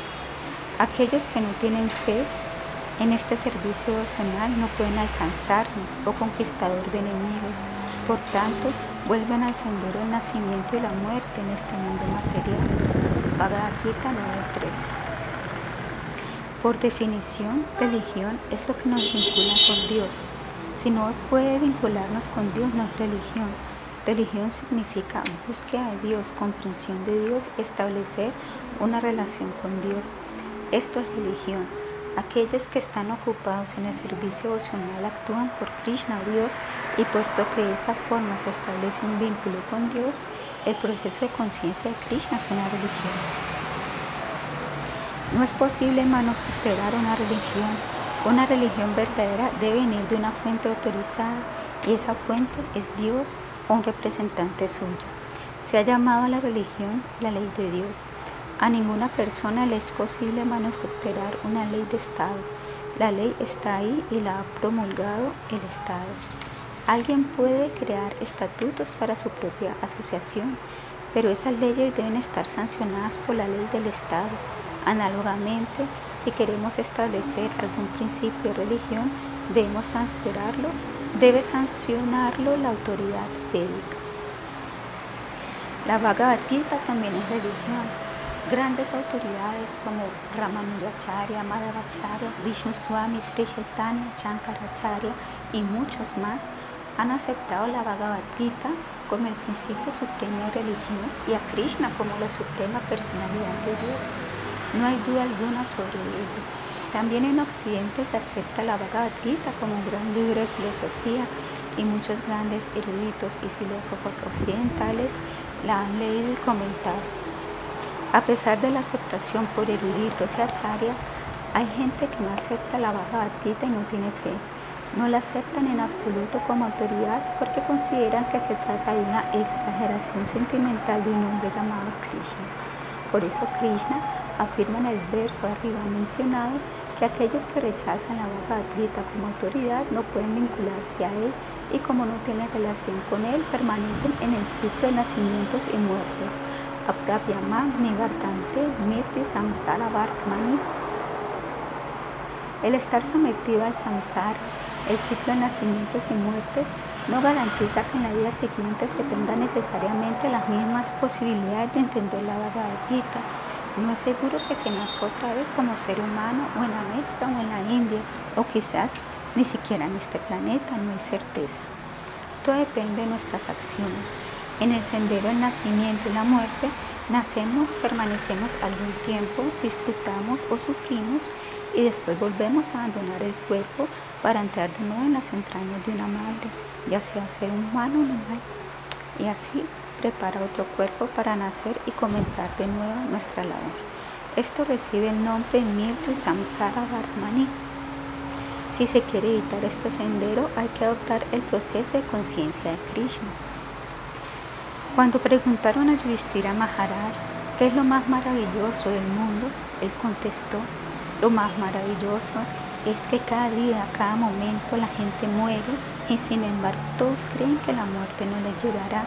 Aquellos que no tienen fe en este servicio devocional no pueden alcanzarme, oh conquistador de enemigos. Por tanto, vuelven al sendero del nacimiento y la muerte en este mundo material. Bhagavad Gita 9.3 por definición, religión es lo que nos vincula con Dios. Si no puede vincularnos con Dios, no es religión. Religión significa búsqueda de Dios, comprensión de Dios, establecer una relación con Dios. Esto es religión. Aquellos que están ocupados en el servicio devocional actúan por Krishna, Dios, y puesto que de esa forma se establece un vínculo con Dios, el proceso de conciencia de Krishna es una religión. No es posible manufacturar una religión. Una religión verdadera debe venir de una fuente autorizada y esa fuente es Dios o un representante suyo. Se ha llamado a la religión la ley de Dios. A ninguna persona le es posible manufacturar una ley de Estado. La ley está ahí y la ha promulgado el Estado. Alguien puede crear estatutos para su propia asociación, pero esas leyes deben estar sancionadas por la ley del Estado Análogamente, si queremos establecer algún principio de religión, debemos sancionarlo, debe sancionarlo la autoridad védica. La Bhagavad Gita también es religión. Grandes autoridades como Ramanujacharya, Madhavacharya, Vishnu Swami, Sri Chaitanya, Shankaracharya y muchos más han aceptado la Bhagavad Gita como el principio supremo de religión y a Krishna como la suprema personalidad de Dios. No hay duda alguna sobre ello. También en Occidente se acepta la Bhagavad Gita como un gran libro de filosofía y muchos grandes eruditos y filósofos occidentales la han leído y comentado. A pesar de la aceptación por eruditos y acharyas, hay gente que no acepta la Bhagavad Gita y no tiene fe. No la aceptan en absoluto como autoridad porque consideran que se trata de una exageración sentimental de un hombre llamado Krishna. Por eso Krishna afirma en el verso arriba mencionado que aquellos que rechazan la Bhagavad Gita como autoridad no pueden vincularse a él y como no tienen relación con él permanecen en el ciclo de nacimientos y muertes. Apravyama Nivartante Mirti Samsara Vartmani. El estar sometido al samsara, el ciclo de nacimientos y muertes, no garantiza que en la vida siguiente se tenga necesariamente las mismas posibilidades de entender la Bhagavad Gita no es seguro que se nazca otra vez como ser humano o en América o en la India o quizás ni siquiera en este planeta, no hay certeza. Todo depende de nuestras acciones. En el sendero del nacimiento y la muerte, nacemos, permanecemos algún tiempo, disfrutamos o sufrimos y después volvemos a abandonar el cuerpo para entrar de nuevo en las entrañas de una madre, ya sea ser humano o animal. Y así prepara otro cuerpo para nacer y comenzar de nuevo nuestra labor. Esto recibe el nombre Mirtu y Samsara Varmani. Si se quiere evitar este sendero, hay que adoptar el proceso de conciencia de Krishna. Cuando preguntaron a Yudhishthira Maharaj qué es lo más maravilloso del mundo, él contestó, lo más maravilloso es que cada día, cada momento la gente muere y sin embargo todos creen que la muerte no les llegará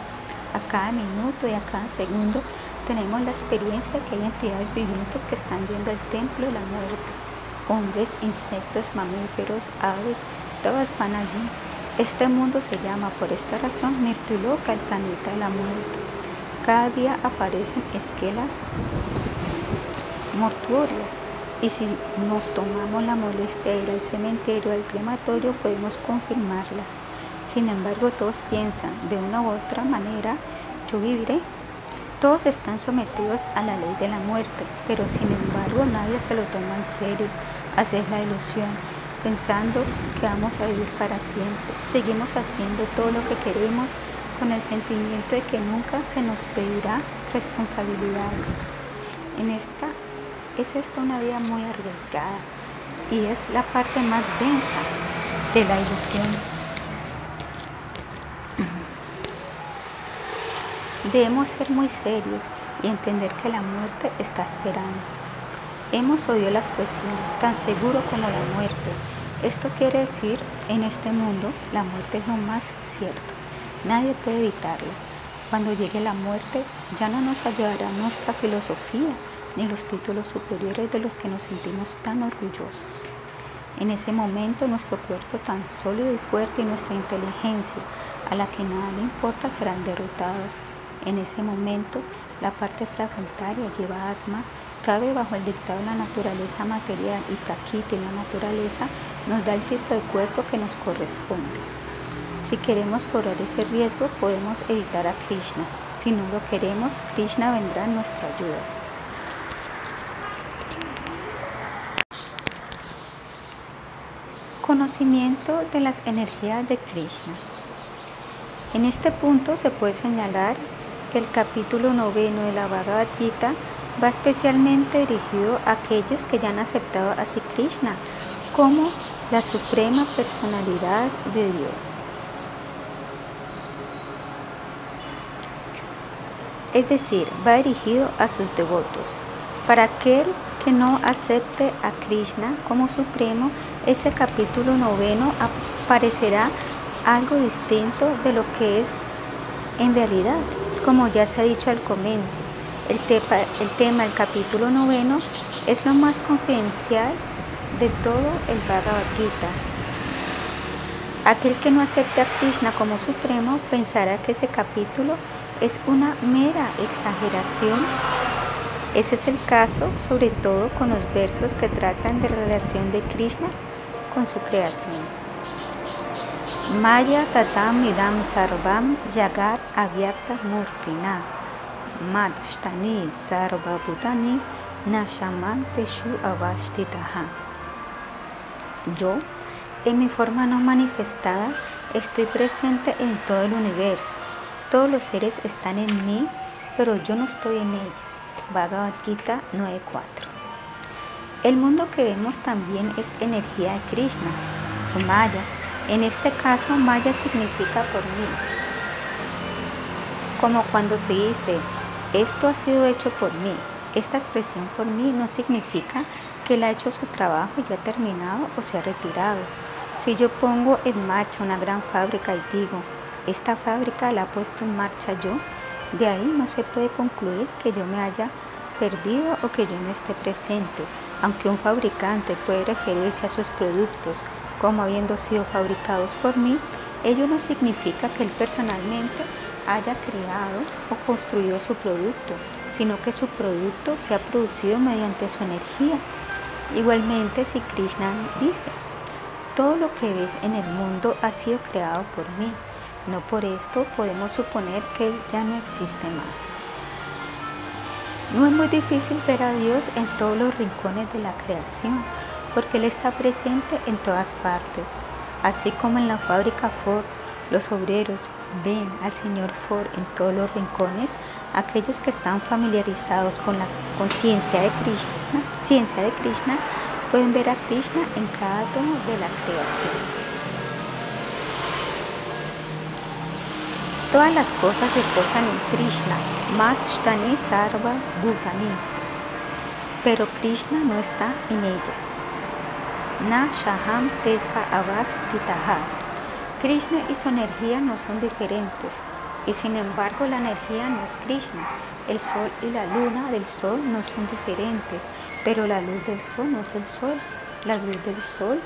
a cada minuto y a cada segundo tenemos la experiencia de que hay entidades vivientes que están yendo al templo de la muerte. Hombres, insectos, mamíferos, aves, todas van allí. Este mundo se llama por esta razón Mirtuloka, el planeta de la muerte. Cada día aparecen esquelas mortuorias y si nos tomamos la molestia de ir al cementerio al crematorio podemos confirmarlas. Sin embargo, todos piensan, de una u otra manera, yo viviré. Todos están sometidos a la ley de la muerte, pero sin embargo nadie se lo toma en serio. Así es la ilusión, pensando que vamos a vivir para siempre. Seguimos haciendo todo lo que queremos con el sentimiento de que nunca se nos pedirá responsabilidades. En esta es esta una vida muy arriesgada y es la parte más densa de la ilusión. Debemos ser muy serios y entender que la muerte está esperando. Hemos oído la expresión tan seguro como la muerte. Esto quiere decir, en este mundo, la muerte es lo más cierto. Nadie puede evitarla. Cuando llegue la muerte, ya no nos ayudará nuestra filosofía ni los títulos superiores de los que nos sentimos tan orgullosos. En ese momento nuestro cuerpo tan sólido y fuerte y nuestra inteligencia, a la que nada le importa, serán derrotados. En ese momento, la parte fragmentaria lleva Atma, cabe bajo el dictado de la naturaleza material y Prakriti, la naturaleza, nos da el tipo de cuerpo que nos corresponde. Si queremos correr ese riesgo, podemos evitar a Krishna. Si no lo queremos, Krishna vendrá en nuestra ayuda. Conocimiento de las energías de Krishna. En este punto se puede señalar que el capítulo noveno de la Bhagavad Gita va especialmente dirigido a aquellos que ya han aceptado a Sri Krishna como la suprema personalidad de Dios. Es decir, va dirigido a sus devotos. Para aquel que no acepte a Krishna como supremo, ese capítulo noveno aparecerá algo distinto de lo que es en realidad. Como ya se ha dicho al comienzo, el, el tema capítulo noveno es lo más confidencial de todo el Bhagavad Gita. Aquel que no acepte a Krishna como supremo pensará que ese capítulo es una mera exageración. Ese es el caso sobre todo con los versos que tratan de la relación de Krishna con su creación. Maya tatam idam sarvam yagar avyakta murtina sarva bhutani nashamanteshu avastitaha. Yo, en mi forma no manifestada, estoy presente en todo el universo. Todos los seres están en mí, pero yo no estoy en ellos. Bhagavad Gita 9.4. El mundo que vemos también es energía de Krishna, su Maya. En este caso, Maya significa por mí. Como cuando se dice, esto ha sido hecho por mí. Esta expresión por mí no significa que él ha hecho su trabajo ya ha terminado o se ha retirado. Si yo pongo en marcha una gran fábrica y digo, esta fábrica la ha puesto en marcha yo, de ahí no se puede concluir que yo me haya perdido o que yo no esté presente, aunque un fabricante puede referirse a sus productos como habiendo sido fabricados por mí, ello no significa que él personalmente haya creado o construido su producto, sino que su producto se ha producido mediante su energía Igualmente, si Krishna dice, todo lo que ves en el mundo ha sido creado por mí, no por esto podemos suponer que Él ya no existe más. No es muy difícil ver a Dios en todos los rincones de la creación, porque Él está presente en todas partes, así como en la fábrica Ford los obreros ven al señor Ford en todos los rincones, aquellos que están familiarizados con la conciencia de Krishna, ciencia de Krishna, pueden ver a Krishna en cada átomo de la creación. Todas las cosas reposan en Krishna, Matshtani Sarva Bhutani, pero Krishna no está en ellas. Na Shaham Tesva Avas Krishna y su energía no son diferentes y sin embargo la energía no es Krishna. El sol y la luna del sol no son diferentes, pero la luz del sol no es el sol. La luz del sol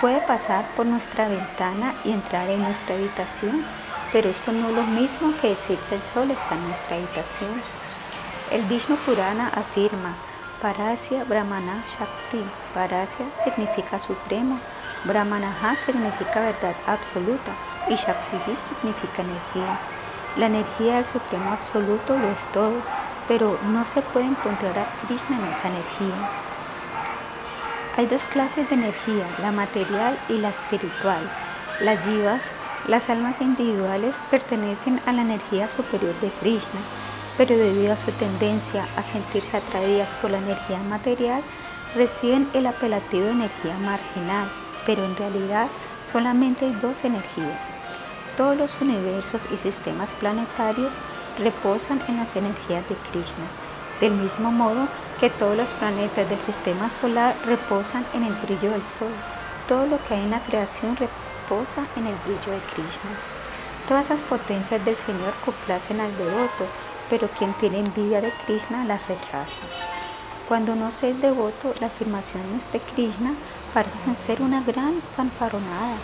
puede pasar por nuestra ventana y entrar en nuestra habitación, pero esto no es lo mismo que decir que el sol está en nuestra habitación. El Vishnu Purana afirma, Parasya Brahmana Shakti. Parasya significa supremo, Brahmanaha significa verdad absoluta y Shakti significa energía. La energía del supremo absoluto lo es todo, pero no se puede encontrar a Krishna en esa energía. Hay dos clases de energía, la material y la espiritual. Las jivas, las almas individuales, pertenecen a la energía superior de Krishna pero debido a su tendencia a sentirse atraídas por la energía material, reciben el apelativo de energía marginal, pero en realidad solamente hay dos energías. Todos los universos y sistemas planetarios reposan en las energías de Krishna, del mismo modo que todos los planetas del sistema solar reposan en el brillo del sol. Todo lo que hay en la creación reposa en el brillo de Krishna. Todas las potencias del Señor complacen al devoto, pero quien tiene envidia de Krishna la rechaza. Cuando no se es devoto, las afirmaciones de Krishna parecen ser una gran fanfaronada,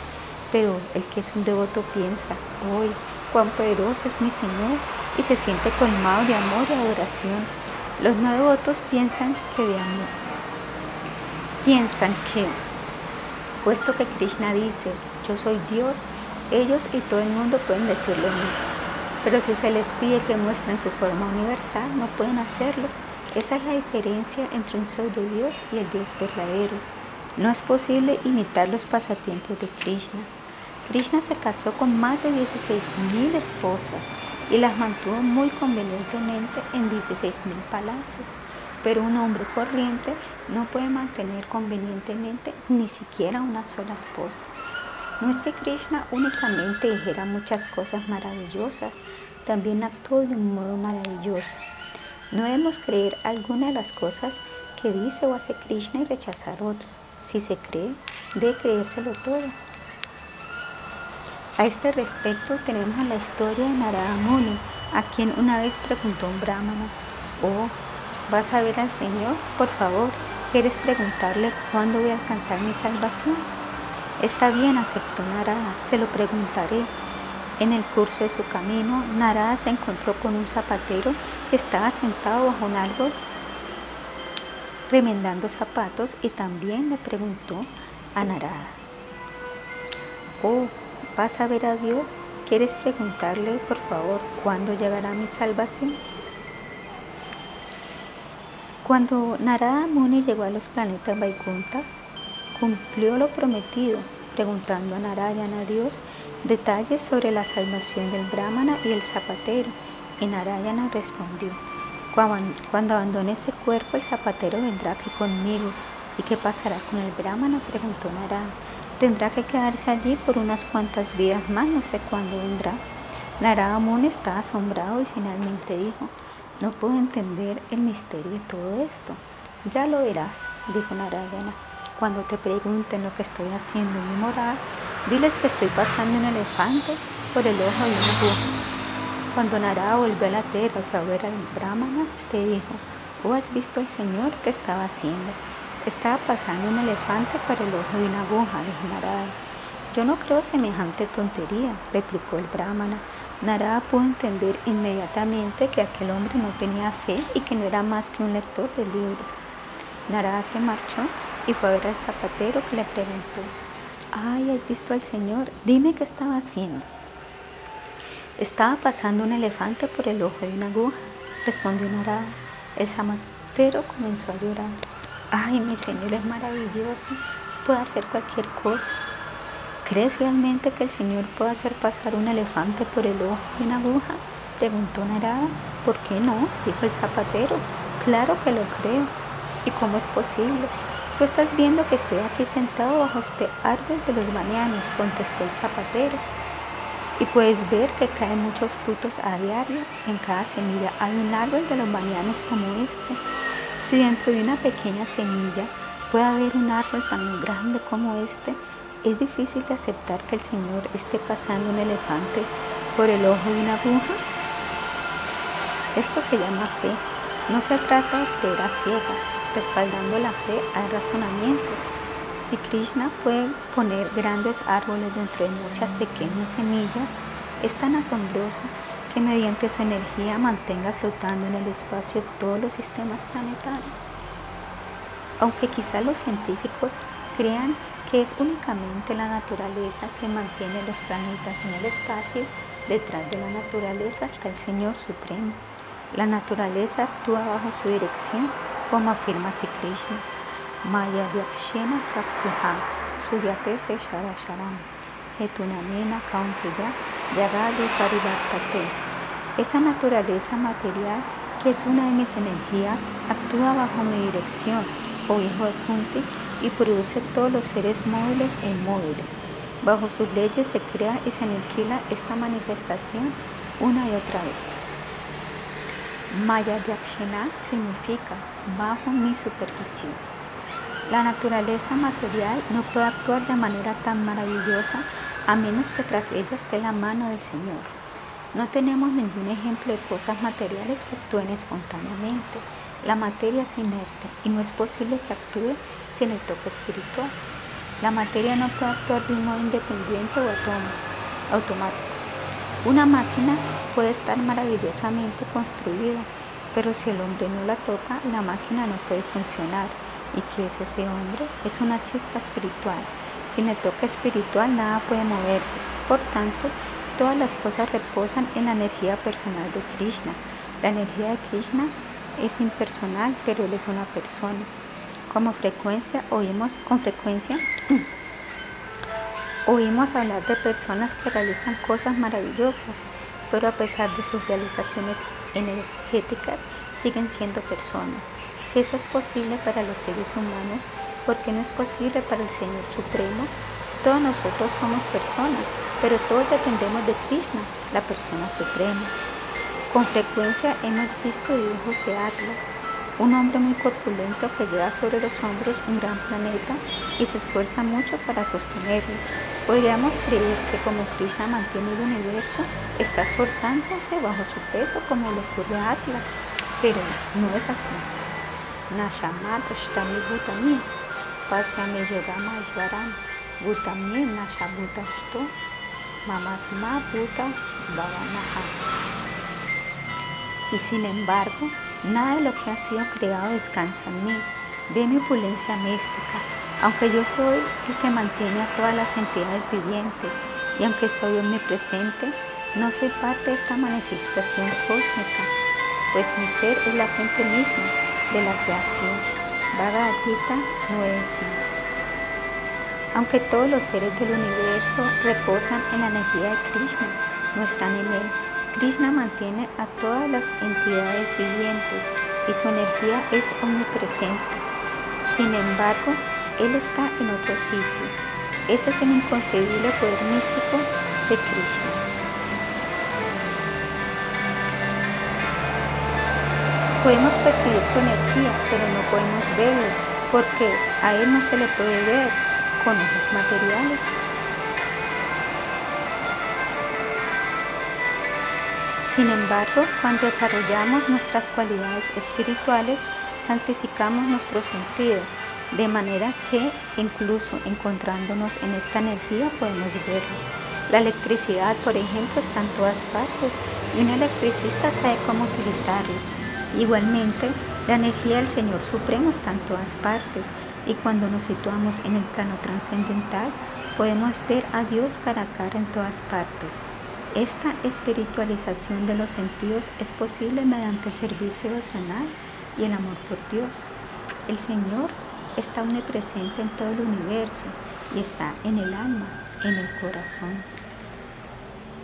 pero el que es un devoto piensa, hoy, cuán poderoso es mi Señor, y se siente colmado de amor y adoración. Los no devotos piensan que de amor, piensan que, puesto que Krishna dice, yo soy Dios, ellos y todo el mundo pueden decir lo mismo. Pero si se les pide que muestren su forma universal, no pueden hacerlo. Esa es la diferencia entre un pseudo Dios y el Dios verdadero. No es posible imitar los pasatiempos de Krishna. Krishna se casó con más de 16.000 esposas y las mantuvo muy convenientemente en 16.000 palacios. Pero un hombre corriente no puede mantener convenientemente ni siquiera una sola esposa. No es que Krishna únicamente dijera muchas cosas maravillosas, también actuó de un modo maravilloso. No debemos creer alguna de las cosas que dice o hace Krishna y rechazar otra. Si se cree, debe creérselo todo. A este respecto tenemos la historia de Narada Muni, a quien una vez preguntó un brahmana, oh, ¿vas a ver al Señor? Por favor, ¿quieres preguntarle cuándo voy a alcanzar mi salvación? Está bien, aceptó Narada, se lo preguntaré. En el curso de su camino, Narada se encontró con un zapatero que estaba sentado bajo un árbol remendando zapatos y también le preguntó a Narada, oh, ¿vas a ver a Dios? ¿Quieres preguntarle, por favor, cuándo llegará mi salvación? Cuando Narada Muni llegó a los planetas Vaikunta, cumplió lo prometido, preguntando a Narayana, a Dios, detalles sobre la salvación del Brahmana y el zapatero. Y Narayana respondió, cuando abandone ese cuerpo el zapatero vendrá aquí conmigo. ¿Y qué pasará con el Brahmana? preguntó Narayana. Tendrá que quedarse allí por unas cuantas vidas más, no sé cuándo vendrá. Narada Muni está asombrado y finalmente dijo, no puedo entender el misterio de todo esto. Ya lo verás, dijo Narayana. Cuando te pregunten lo que estoy haciendo en mi moral, diles que estoy pasando un elefante por el ojo de una aguja. Cuando Narada volvió a la tierra para ver al Brahmana, te dijo, ¿o has visto al Señor que estaba haciendo? Estaba pasando un elefante por el ojo de una aguja, dijo Narada. Yo no creo semejante tontería, replicó el Brahmana. Narada pudo entender inmediatamente que aquel hombre no tenía fe y que no era más que un lector de libros. Narada se marchó y fue a ver al zapatero que le preguntó, ay, ¿has visto al Señor? Dime qué estaba haciendo. Estaba pasando un elefante por el ojo de una aguja, respondió Narada. El zapatero comenzó a llorar. Ay, mi Señor es maravilloso, puede hacer cualquier cosa. ¿Crees realmente que el Señor puede hacer pasar un elefante por el ojo de una aguja? Preguntó Narada. ¿Por qué no? dijo el zapatero. Claro que lo creo. ¿Y cómo es posible? Tú estás viendo que estoy aquí sentado bajo este árbol de los banianos, contestó el zapatero. Y puedes ver que caen muchos frutos a diario. En cada semilla hay un árbol de los banianos como este. Si dentro de una pequeña semilla puede haber un árbol tan grande como este, es difícil de aceptar que el Señor esté pasando un elefante por el ojo de una aguja. Esto se llama fe. No se trata de creer a ciegas, respaldando la fe hay razonamientos. Si Krishna puede poner grandes árboles dentro de muchas pequeñas semillas, es tan asombroso que mediante su energía mantenga flotando en el espacio todos los sistemas planetarios. aunque quizá los científicos crean que es únicamente la naturaleza que mantiene los planetas en el espacio, detrás de la naturaleza está el Señor Supremo. La naturaleza actúa bajo su dirección, como afirma Sri Krishna. Praktiha, Suyate Se Sharasharam, Hetunanena Kaunteya, Yagadi Parivartate. Esa naturaleza material, que es una de mis energías, actúa bajo mi dirección, o hijo de Kunti, y produce todos los seres móviles e inmóviles. Bajo sus leyes se crea y se aniquila esta manifestación una y otra vez. Maya Dyakshina significa bajo mi supervisión. La naturaleza material no puede actuar de manera tan maravillosa a menos que tras ella esté la mano del Señor. No tenemos ningún ejemplo de cosas materiales que actúen espontáneamente. La materia es inerte y no es posible que actúe sin el toque espiritual. La materia no puede actuar de un modo independiente o automático. Una máquina puede estar maravillosamente construida, pero si el hombre no la toca, la máquina no puede funcionar. ¿Y qué es ese hombre? Es una chispa espiritual. Sin el toque espiritual nada puede moverse. Por tanto, todas las cosas reposan en la energía personal de Krishna. La energía de Krishna es impersonal, pero Él es una persona. Como frecuencia oímos con frecuencia oímos hablar de personas que realizan cosas maravillosas, pero a pesar de sus realizaciones energéticas siguen siendo personas. Si eso es posible para los seres humanos, ¿por qué no es posible para el Señor Supremo? Todos nosotros somos personas, pero todos dependemos de Krishna, la persona suprema. Con frecuencia hemos visto dibujos de Atlas, un hombre muy corpulento que lleva sobre los hombros un gran planeta y se esfuerza mucho para sostenerlo. Podríamos creer que como Krishna mantiene el universo, está esforzándose bajo su peso como le ocurre a Atlas, pero no es así. Ashtami Bhutami, Pasyame Yogama Ishvaram, Bhutami Nashabhutashto, Mamatma Bhuta Bhavanaha. Y sin embargo, nada de lo que ha sido creado descansa en mí. Ve mi opulencia mística. Aunque yo soy el que mantiene a todas las entidades vivientes y aunque soy omnipresente, no soy parte de esta manifestación cósmica, pues mi ser es la fuente misma de la creación. Bhagavad Gita 9.5 Aunque todos los seres del universo reposan en la energía de Krishna, no están en él Krishna mantiene a todas las entidades vivientes y su energía es omnipresente. Sin embargo, Él está en otro sitio. Ese es el inconcebible poder místico de Krishna. Podemos percibir su energía, pero no podemos verlo, porque a Él no se le puede ver con ojos materiales. Sin embargo, cuando desarrollamos nuestras cualidades espirituales, santificamos nuestros sentidos, de manera que incluso encontrándonos en esta energía podemos verlo. La electricidad, por ejemplo, está en todas partes y un electricista sabe cómo utilizarla. Igualmente, la energía del Señor Supremo está en todas partes y cuando nos situamos en el plano trascendental, podemos ver a Dios cara a cara en todas partes. Esta espiritualización de los sentidos es posible mediante el servicio devocional y el amor por Dios. El Señor está omnipresente en todo el universo y está en el alma, en el corazón,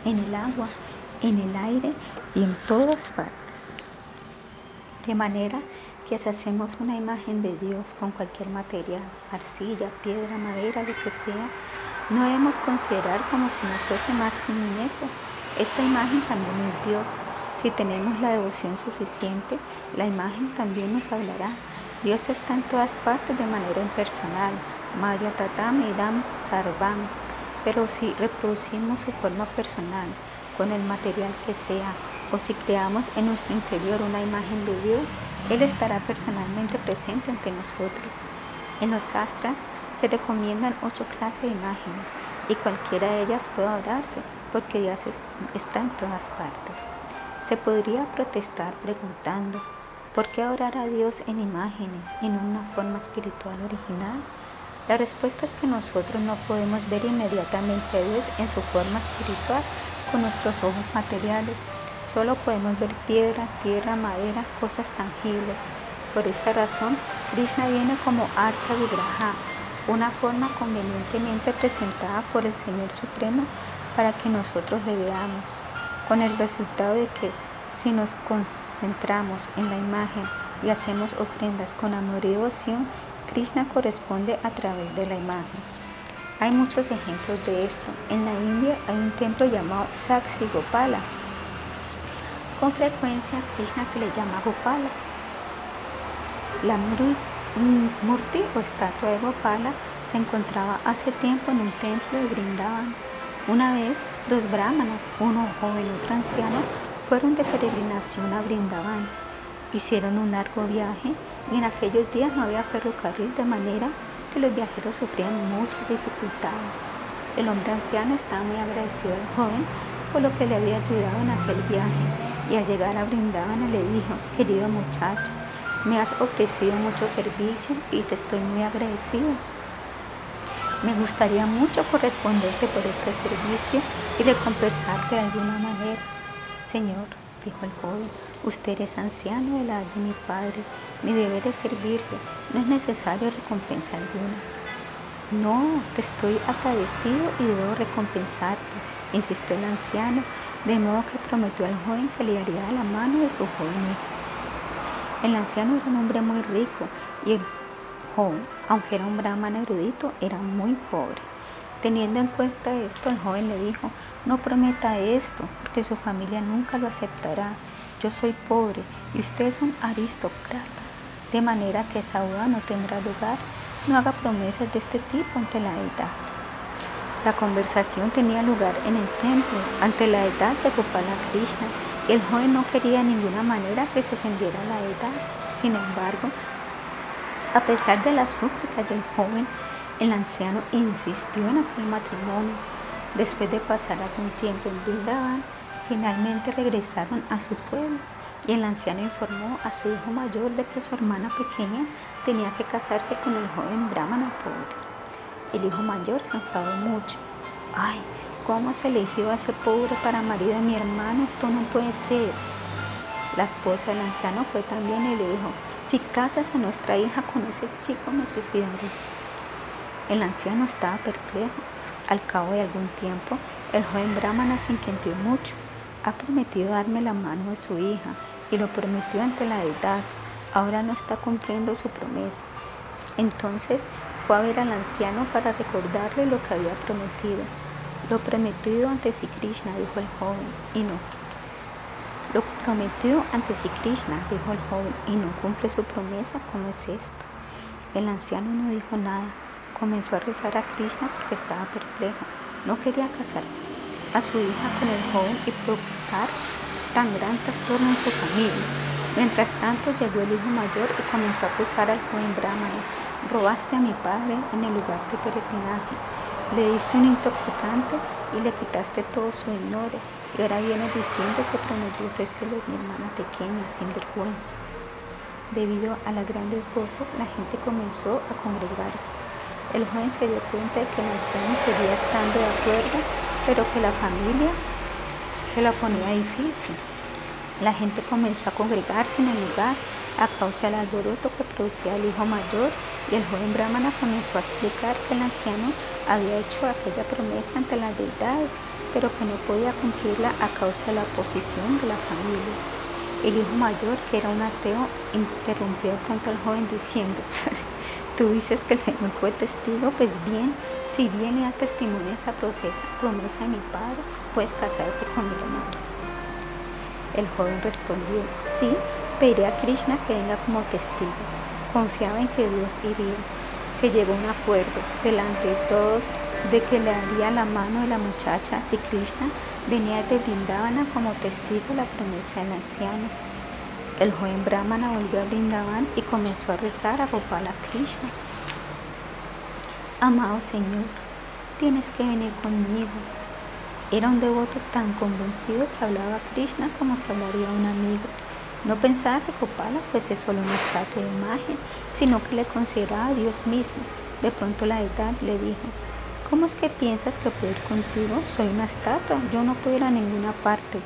en el agua, en el aire y en todas partes. De manera que si hacemos una imagen de Dios con cualquier material, arcilla, piedra, madera, lo que sea, no debemos considerar como si no fuese más que un muñeco. Esta imagen también es Dios. Si tenemos la devoción suficiente, la imagen también nos hablará. Dios está en todas partes de manera impersonal. Maya Tatam Idam Sarvam. Pero si reproducimos su forma personal con el material que sea, o si creamos en nuestro interior una imagen de Dios, Él estará personalmente presente ante nosotros. En los astras se recomiendan ocho clases de imágenes y cualquiera de ellas puede adorarse porque Dios está en todas partes. Se podría protestar preguntando, ¿Por qué orar a Dios en imágenes y no en una forma espiritual original? La respuesta es que nosotros no podemos ver inmediatamente a Dios en su forma espiritual con nuestros ojos materiales. Solo podemos ver piedra, tierra, madera, cosas tangibles. Por esta razón, Krishna viene como Archa Vigraha, una forma convenientemente presentada por el Señor Supremo para que nosotros le veamos, con el resultado de que si nos concentramos en la imagen y hacemos ofrendas con amor y devoción, Krishna corresponde a través de la imagen. Hay muchos ejemplos de esto. En la India hay un templo llamado Saksi Gopala. Con frecuencia Krishna se le llama Gopala. La Murti o estatua de Gopala se encontraba hace tiempo en un templo de Brindavan. Una vez, dos brahmanas, uno joven y otro anciano, fueron de peregrinación a Brindavan. Hicieron un largo viaje y en aquellos días no había ferrocarril de manera que los viajeros sufrían muchas dificultades. El hombre anciano estaba muy agradecido al joven por lo que le había ayudado en aquel viaje y al llegar a Brindavan le dijo, querido muchacho, me has ofrecido mucho servicio y te estoy muy agradecido. Me gustaría mucho corresponderte por este servicio y recompensarte de alguna manera. Señor, dijo el joven, usted es anciano de la edad de mi padre, mi deber es servirle, no es necesario recompensa alguna. No, te estoy agradecido y debo recompensarte, insistió el anciano, de modo que prometió al joven que le haría la mano de su joven hijo. El anciano era un hombre muy rico y el joven, aunque era un brahman erudito, era muy pobre. Teniendo en cuenta esto, el joven le dijo, no prometa esto, porque su familia nunca lo aceptará. Yo soy pobre y usted es un aristócrata, de manera que esa boda no tendrá lugar. No haga promesas de este tipo ante la edad. La conversación tenía lugar en el templo, ante la edad de Gopala Krishna. El joven no quería de ninguna manera que se ofendiera la edad. Sin embargo, a pesar de las súplicas del joven, el anciano insistió en aquel matrimonio. Después de pasar algún tiempo en Vrindavan, finalmente regresaron a su pueblo y el anciano informó a su hijo mayor de que su hermana pequeña tenía que casarse con el joven brahmana pobre. El hijo mayor se enfadó mucho. Ay, ¿cómo se eligió a ese pobre para marido de mi hermana? Esto no puede ser. La esposa del anciano fue también y le dijo, si casas a nuestra hija con ese chico me suicidaré. El anciano estaba perplejo. Al cabo de algún tiempo, el joven brahmana se inquietó mucho. Ha prometido darme la mano de su hija y lo prometió ante la deidad. Ahora no está cumpliendo su promesa. Entonces a ver al anciano para recordarle lo que había prometido. Lo prometido ante si Krishna, dijo el joven, y no. Lo prometido ante si Krishna, dijo el joven, y no cumple su promesa, ¿cómo es esto? El anciano no dijo nada, comenzó a rezar a Krishna porque estaba perplejo. No quería casar a su hija con el joven y provocar tan gran trastorno en su familia. Mientras tanto llegó el hijo mayor y comenzó a acusar al joven brahmana. Robaste a mi padre en el lugar de peregrinaje. Le diste un intoxicante y le quitaste todo su ignore. Y ahora vienes diciendo que prometió ofrecerle a mi hermana pequeña sin vergüenza. Debido a las grandes voces, la gente comenzó a congregarse. El joven se dio cuenta de que el anciano seguía estando de acuerdo, pero que la familia se la ponía difícil. La gente comenzó a congregarse en el lugar a causa del alboroto que producía el hijo mayor y el joven brahmana comenzó a explicar que el anciano había hecho aquella promesa ante las deidades, pero que no podía cumplirla a causa de la oposición de la familia. El hijo mayor, que era un ateo, interrumpió pronto al joven diciendo, Tú dices que el Señor fue testigo, pues bien, si viene a testimonio esa promesa de mi padre, puedes casarte con mi hermano. El joven respondió, sí, pediré a Krishna que venga como testigo. Confiaba en que Dios iría. Se llegó a un acuerdo delante de todos de que le daría la mano de la muchacha si Krishna venía de Brindavana como testigo la promesa del anciano. El joven brahmana volvió a Brindavan y comenzó a rezar a Gopala Krishna. Amado Señor, tienes que venir conmigo. Era un devoto tan convencido que hablaba a Krishna como se hablaría a un amigo. No pensaba que Copala fuese solo una estatua de imagen, sino que le consideraba a Dios mismo. De pronto la edad le dijo, ¿cómo es que piensas que puedo ir contigo? Soy una estatua, yo no puedo ir a ninguna parte.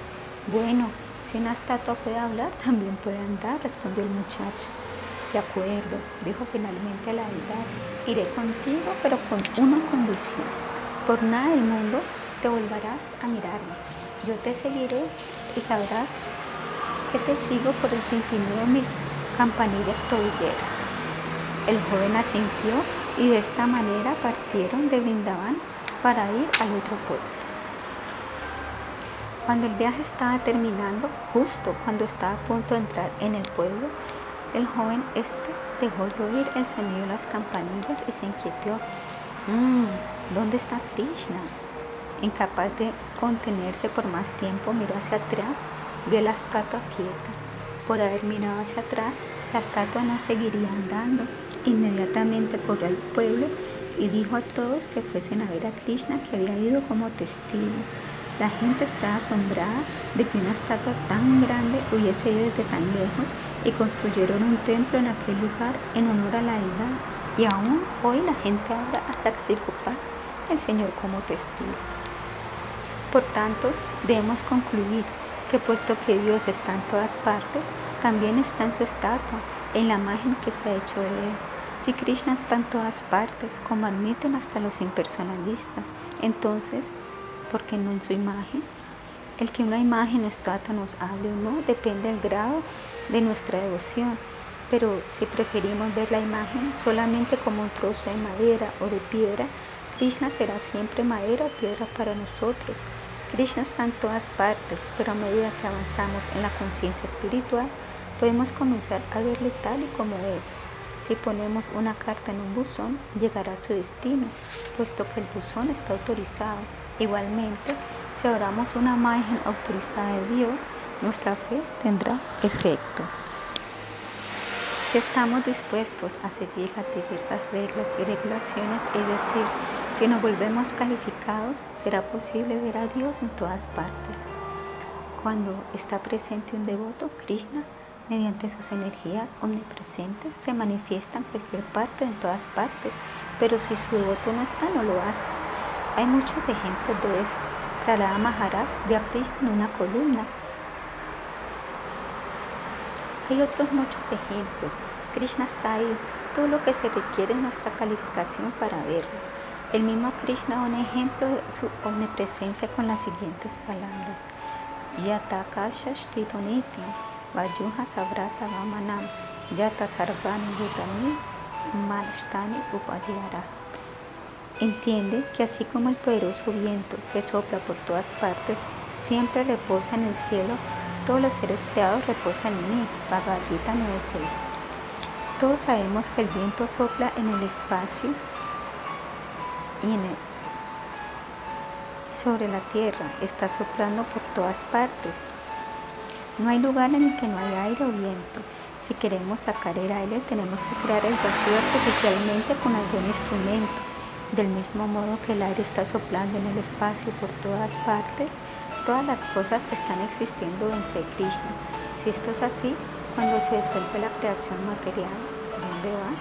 Bueno, si una estatua puede hablar, también puede andar, respondió el muchacho. De acuerdo, dijo finalmente la edad, iré contigo, pero con una condición. Por nada del mundo te volverás a mirarme. Yo te seguiré y sabrás que te sigo por el tintineo de mis campanillas tobilleras. El joven asintió y de esta manera partieron de Brindavan para ir al otro pueblo. Cuando el viaje estaba terminando, justo cuando estaba a punto de entrar en el pueblo, el joven este dejó de oír el sonido de las campanillas y se inquietó. Mm, ¿Dónde está Krishna? Incapaz de contenerse por más tiempo, miró hacia atrás Vio la estatua quieta. Por haber mirado hacia atrás, la estatua no seguiría andando. Inmediatamente corrió al pueblo y dijo a todos que fuesen a ver a Krishna que había ido como testigo. La gente estaba asombrada de que una estatua tan grande hubiese ido desde tan lejos y construyeron un templo en aquel lugar en honor a la deidad. Y aún hoy la gente habla a Saksikopa, el Señor como testigo. Por tanto, debemos concluir que puesto que Dios está en todas partes, también está en su estatua, en la imagen que se ha hecho de él. Si Krishna está en todas partes, como admiten hasta los impersonalistas, entonces, ¿por qué no en su imagen? El que una imagen o estatua nos hable o no depende del grado de nuestra devoción, pero si preferimos ver la imagen solamente como un trozo de madera o de piedra, Krishna será siempre madera o piedra para nosotros. Krishna está en todas partes, pero a medida que avanzamos en la conciencia espiritual, podemos comenzar a verle tal y como es. Si ponemos una carta en un buzón, llegará a su destino, puesto que el buzón está autorizado. Igualmente, si oramos una imagen autorizada de Dios, nuestra fe tendrá efecto. Si estamos dispuestos a seguir las diversas reglas y regulaciones, es decir, si nos volvemos calificados, será posible ver a Dios en todas partes. Cuando está presente un devoto, Krishna, mediante sus energías omnipresentes, se manifiesta en cualquier parte, en todas partes, pero si su devoto no está, no lo hace. Hay muchos ejemplos de esto. Prahlada Maharaj vio a Krishna en una columna. Hay otros muchos ejemplos. Krishna está ahí. Todo lo que se requiere es nuestra calificación para verlo. El mismo Krishna da un ejemplo de su omnipresencia con las siguientes palabras. Yatakasha Shtitoniti, Vayuha Sabrata Vamanam, Yata Sarvani Yutani, Malstani Upadhyara. Entiende que así como el poderoso viento que sopla por todas partes siempre reposa en el cielo, todos los seres creados reposan en mí. Bhagavad Gita 9.6. Todos sabemos que el viento sopla en el espacio y sobre la tierra, está soplando por todas partes. No hay lugar en el que no haya aire o viento. Si queremos sacar el aire, tenemos que crear el vacío artificialmente con algún instrumento. Del mismo modo que el aire está soplando en el espacio por todas partes, todas las cosas están existiendo dentro de Krishna. Si esto es así, cuando se disuelve la creación material, ¿dónde va?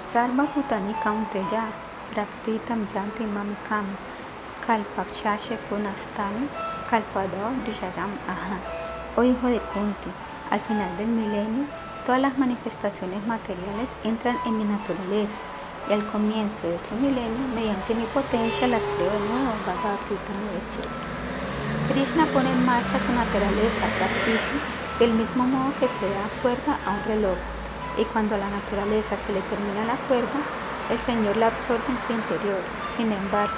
Sarva Bhutani Kaunteya Praktitam Janti Mamikam Kalpakshashe Punastani Kalpado Risharam Aha. Oh hijo de Kunti, al final del milenio, todas las manifestaciones materiales entran en mi naturaleza y al comienzo de otro milenio, mediante mi potencia, las creo de nuevo. Bhagavad Gita 9.7. Krishna pone en marcha su naturaleza, Prakriti, del mismo modo que se da cuerda a un reloj y cuando a la naturaleza se le termina la cuerda, el Señor la absorbe en su interior. Sin embargo,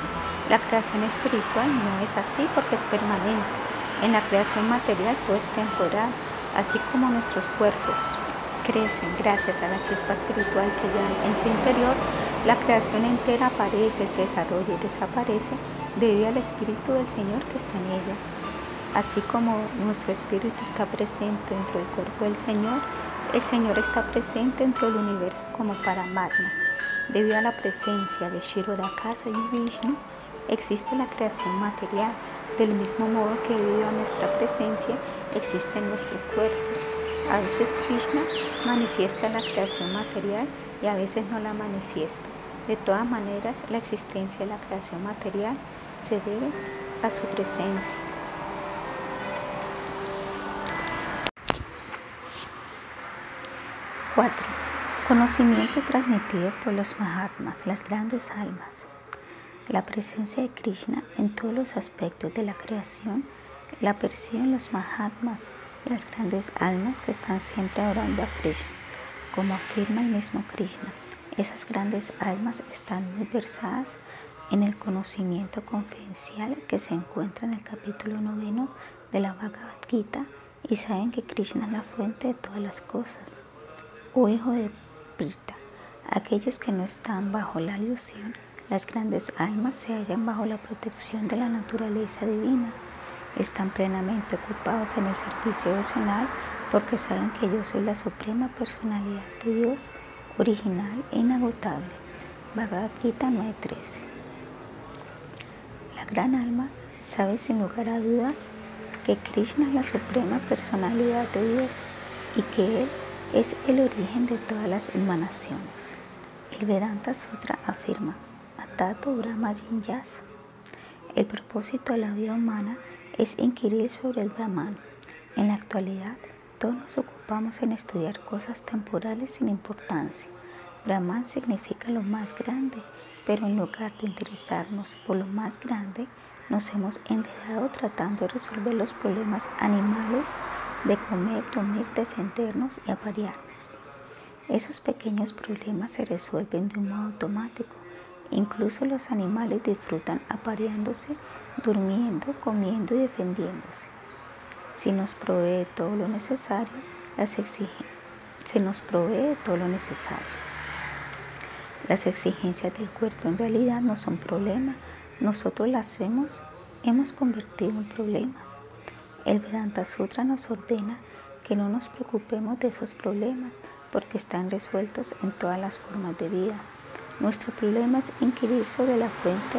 la creación espiritual no es así porque es permanente. En la creación material todo es temporal, así como nuestros cuerpos crecen gracias a la chispa espiritual que ya en su interior, la creación entera aparece, se desarrolla y desaparece debido al Espíritu del Señor que está en ella. Así como nuestro espíritu está presente dentro del cuerpo del Señor, el Señor está presente dentro del universo como Paramatma. Debido a la presencia de Shirodakasa y Vishnu, existe la creación material. del mismo modo que debido a nuestra presencia existe en nuestro cuerpo. A veces Krishna manifiesta la creación material y a veces no la manifiesta. De todas maneras, la existencia de la creación material se debe a su presencia. Cuatro. Conocimiento transmitido por los Mahatmas, las grandes almas. La presencia de Krishna en todos los aspectos de la creación la perciben los Mahatmas, las grandes almas que están siempre orando a Krishna, como afirma el mismo Krishna. Esas grandes almas están muy versadas en el conocimiento confidencial que se encuentra en el capítulo noveno de la Bhagavad Gita y saben que Krishna es la fuente de todas las cosas. O hijo de Prita, aquellos que no están bajo la ilusión, las grandes almas se hallan bajo la protección de la naturaleza divina, están plenamente ocupados en el servicio devocional porque saben que yo soy la suprema personalidad de Dios original e inagotable. Bhagavad Gita 9.13. La gran alma sabe sin lugar a dudas que Krishna es la suprema personalidad de Dios y que Él es el origen de todas las emanaciones. El Vedanta Sutra afirma, Atato Brahma Jinyasa. El propósito de la vida humana es inquirir sobre el Brahman. En la actualidad, todos nos ocupamos en estudiar cosas temporales sin importancia. Brahman significa lo más grande, pero en lugar de interesarnos por lo más grande, nos hemos enredado tratando de resolver los problemas animales de comer, dormir, defendernos y aparearnos. Esos pequeños problemas se resuelven de un modo automático. Incluso los animales disfrutan apareándose, durmiendo, comiendo y defendiéndose si nos provee todo lo necesario, las se nos provee todo lo necesario. Las exigencias del cuerpo en realidad no son problemas, nosotros las hemos, hemos convertido en problemas. El Vedanta Sutra nos ordena que no nos preocupemos de esos problemas porque están resueltos en todas las formas de vida. Nuestro problema es inquirir sobre la fuente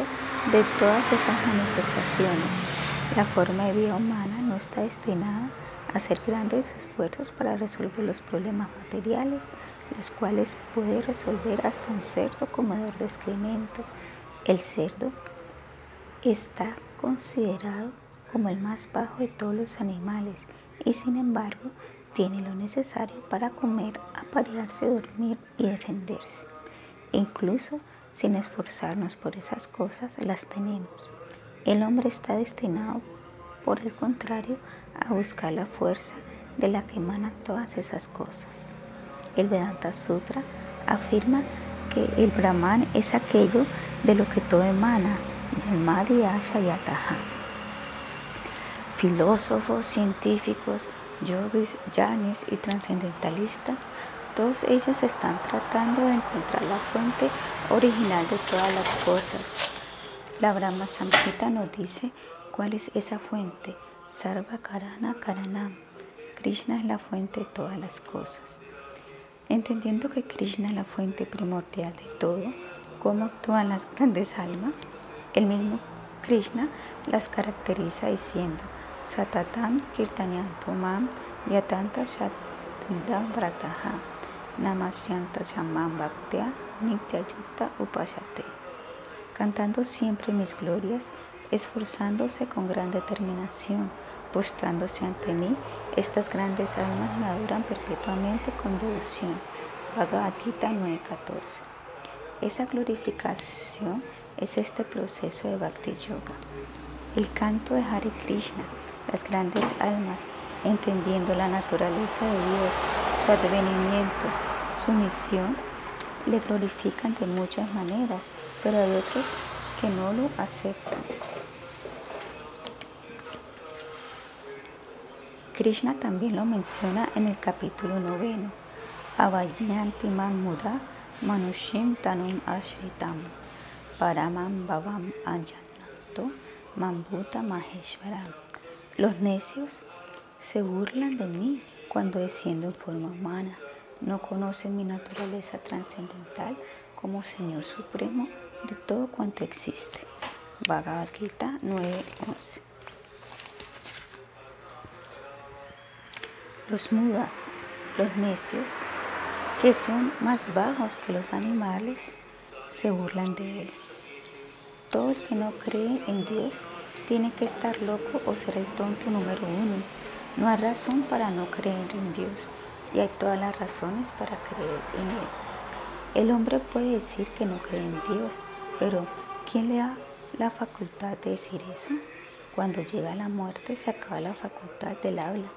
de todas esas manifestaciones la forma de vida humana no está destinada a hacer grandes esfuerzos para resolver los problemas materiales, los cuales puede resolver hasta un cerdo comedor de excremento. El cerdo está considerado como el más bajo de todos los animales y sin embargo tiene lo necesario para comer, aparearse, dormir y defenderse. Incluso sin esforzarnos por esas cosas, las tenemos. El hombre está destinado, por el contrario, a buscar la fuerza de la que emanan todas esas cosas. El Vedanta Sutra afirma que el Brahman es aquello de lo que todo emana, Yamadi Asha Yataha. Filósofos, científicos, yogis, yanis y trascendentalistas, todos ellos están tratando de encontrar la fuente original de todas las cosas la Brahma Samhita nos dice cuál es esa fuente. Sarva Karana Karanam. Krishna es la fuente de todas las cosas. Entendiendo que Krishna es la fuente primordial de todo, como actúan las grandes almas, el mismo Krishna las caracteriza diciendo Satatam Kirtanyantomam Yatanta Shatindam Vrataha Namasyanta Shamam Bhaktya Nityayutta Upashate cantando siempre mis glorias, esforzándose con gran determinación, postrándose ante mí, estas grandes almas me adoran perpetuamente con devoción. Bhagavad Gita 9:14. Esa glorificación es este proceso de Bhakti Yoga. El canto de Hare Krishna, las grandes almas, entendiendo la naturaleza de Dios, su advenimiento, su misión, le glorifican de muchas maneras pero hay otros que no lo aceptan. Krishna también lo menciona en el capítulo noveno. Avayanti muda manushim tanum ashritam paramam bhavam anjananto mambuta maheshwaram. Los necios se burlan de mí cuando desciendo en forma humana. No conocen mi naturaleza trascendental como Señor Supremo de todo cuanto existe. Bhagavad Gita 9.11 Los mudas, los necios, que son más bajos que los animales, se burlan de él. Todo el que no cree en Dios tiene que estar loco o ser el tonto número uno no hay razón para no creer en Dios y hay todas las razones para creer en Él. El hombre puede decir que no cree en Dios, pero ¿quién le da la facultad de decir eso? Cuando llega la muerte se acaba la facultad del habla.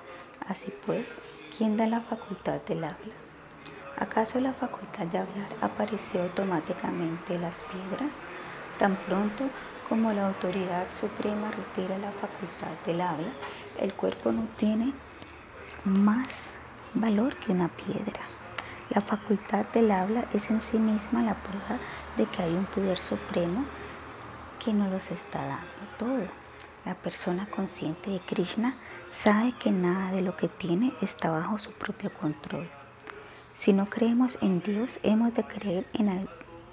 Así pues, ¿quién da la facultad del habla? ¿Acaso la facultad de hablar apareció automáticamente en las piedras? Tan pronto como la autoridad suprema retira la facultad del habla, el cuerpo no tiene más valor que una piedra. La facultad del habla es en sí misma la prueba de que hay un poder supremo que nos los está dando todo. La persona consciente de Krishna sabe que nada de lo que tiene está bajo su propio control. Si no creemos en Dios, hemos de creer en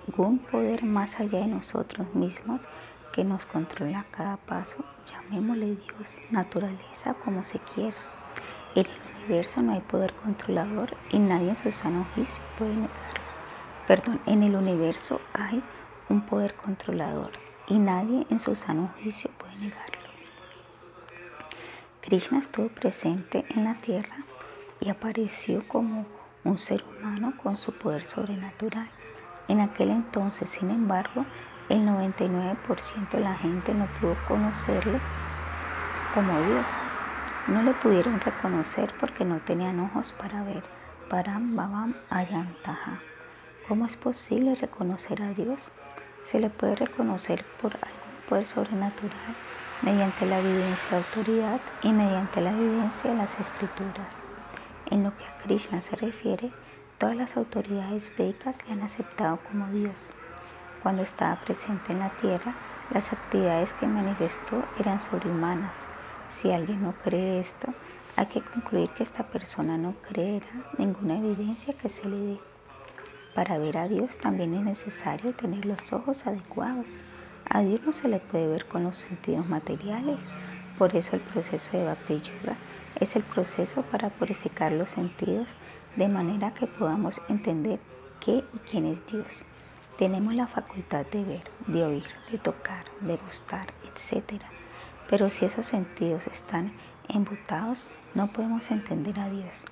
algún poder más allá de nosotros mismos que nos controla cada paso, llamémosle Dios, naturaleza, como se quiera. En el universo no hay poder controlador y nadie en su sano juicio puede negarlo. Perdón, en el universo hay un poder controlador y nadie en su sano juicio puede negarlo. Krishna estuvo presente en la tierra y apareció como un ser humano con su poder sobrenatural. En aquel entonces, sin embargo, el 99% de la gente no pudo conocerlo como Dios. No le pudieron reconocer porque no tenían ojos para ver. Param Babam Ayantaha. ¿Cómo es posible reconocer a Dios? Se le puede reconocer por algún poder sobrenatural mediante la evidencia de autoridad y mediante la evidencia de las escrituras. En lo que a Krishna se refiere, todas las autoridades védicas le han aceptado como Dios. Cuando estaba presente en la tierra, las actividades que manifestó eran sobrehumanas. Si alguien no cree esto, hay que concluir que esta persona no creerá ninguna evidencia que se le dé. Para ver a Dios también es necesario tener los ojos adecuados. A Dios no se le puede ver con los sentidos materiales. Por eso el proceso de Bhakti Yoga es el proceso para purificar los sentidos de manera que podamos entender qué y quién es Dios. Tenemos la facultad de ver, de oír, de tocar, de gustar, etc. Pero si esos sentidos están embutados, no podemos entender a Dios.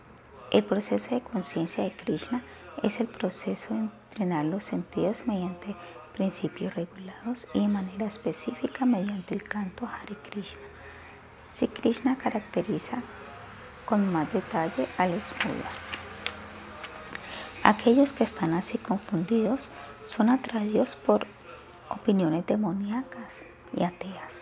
El proceso de conciencia de Krishna es el proceso de entrenar los sentidos mediante principios regulados y de manera específica mediante el canto Hare Krishna. Si Krishna caracteriza con más detalle a los mudas. Aquellos que están así confundidos son atraídos por opiniones demoníacas y ateas.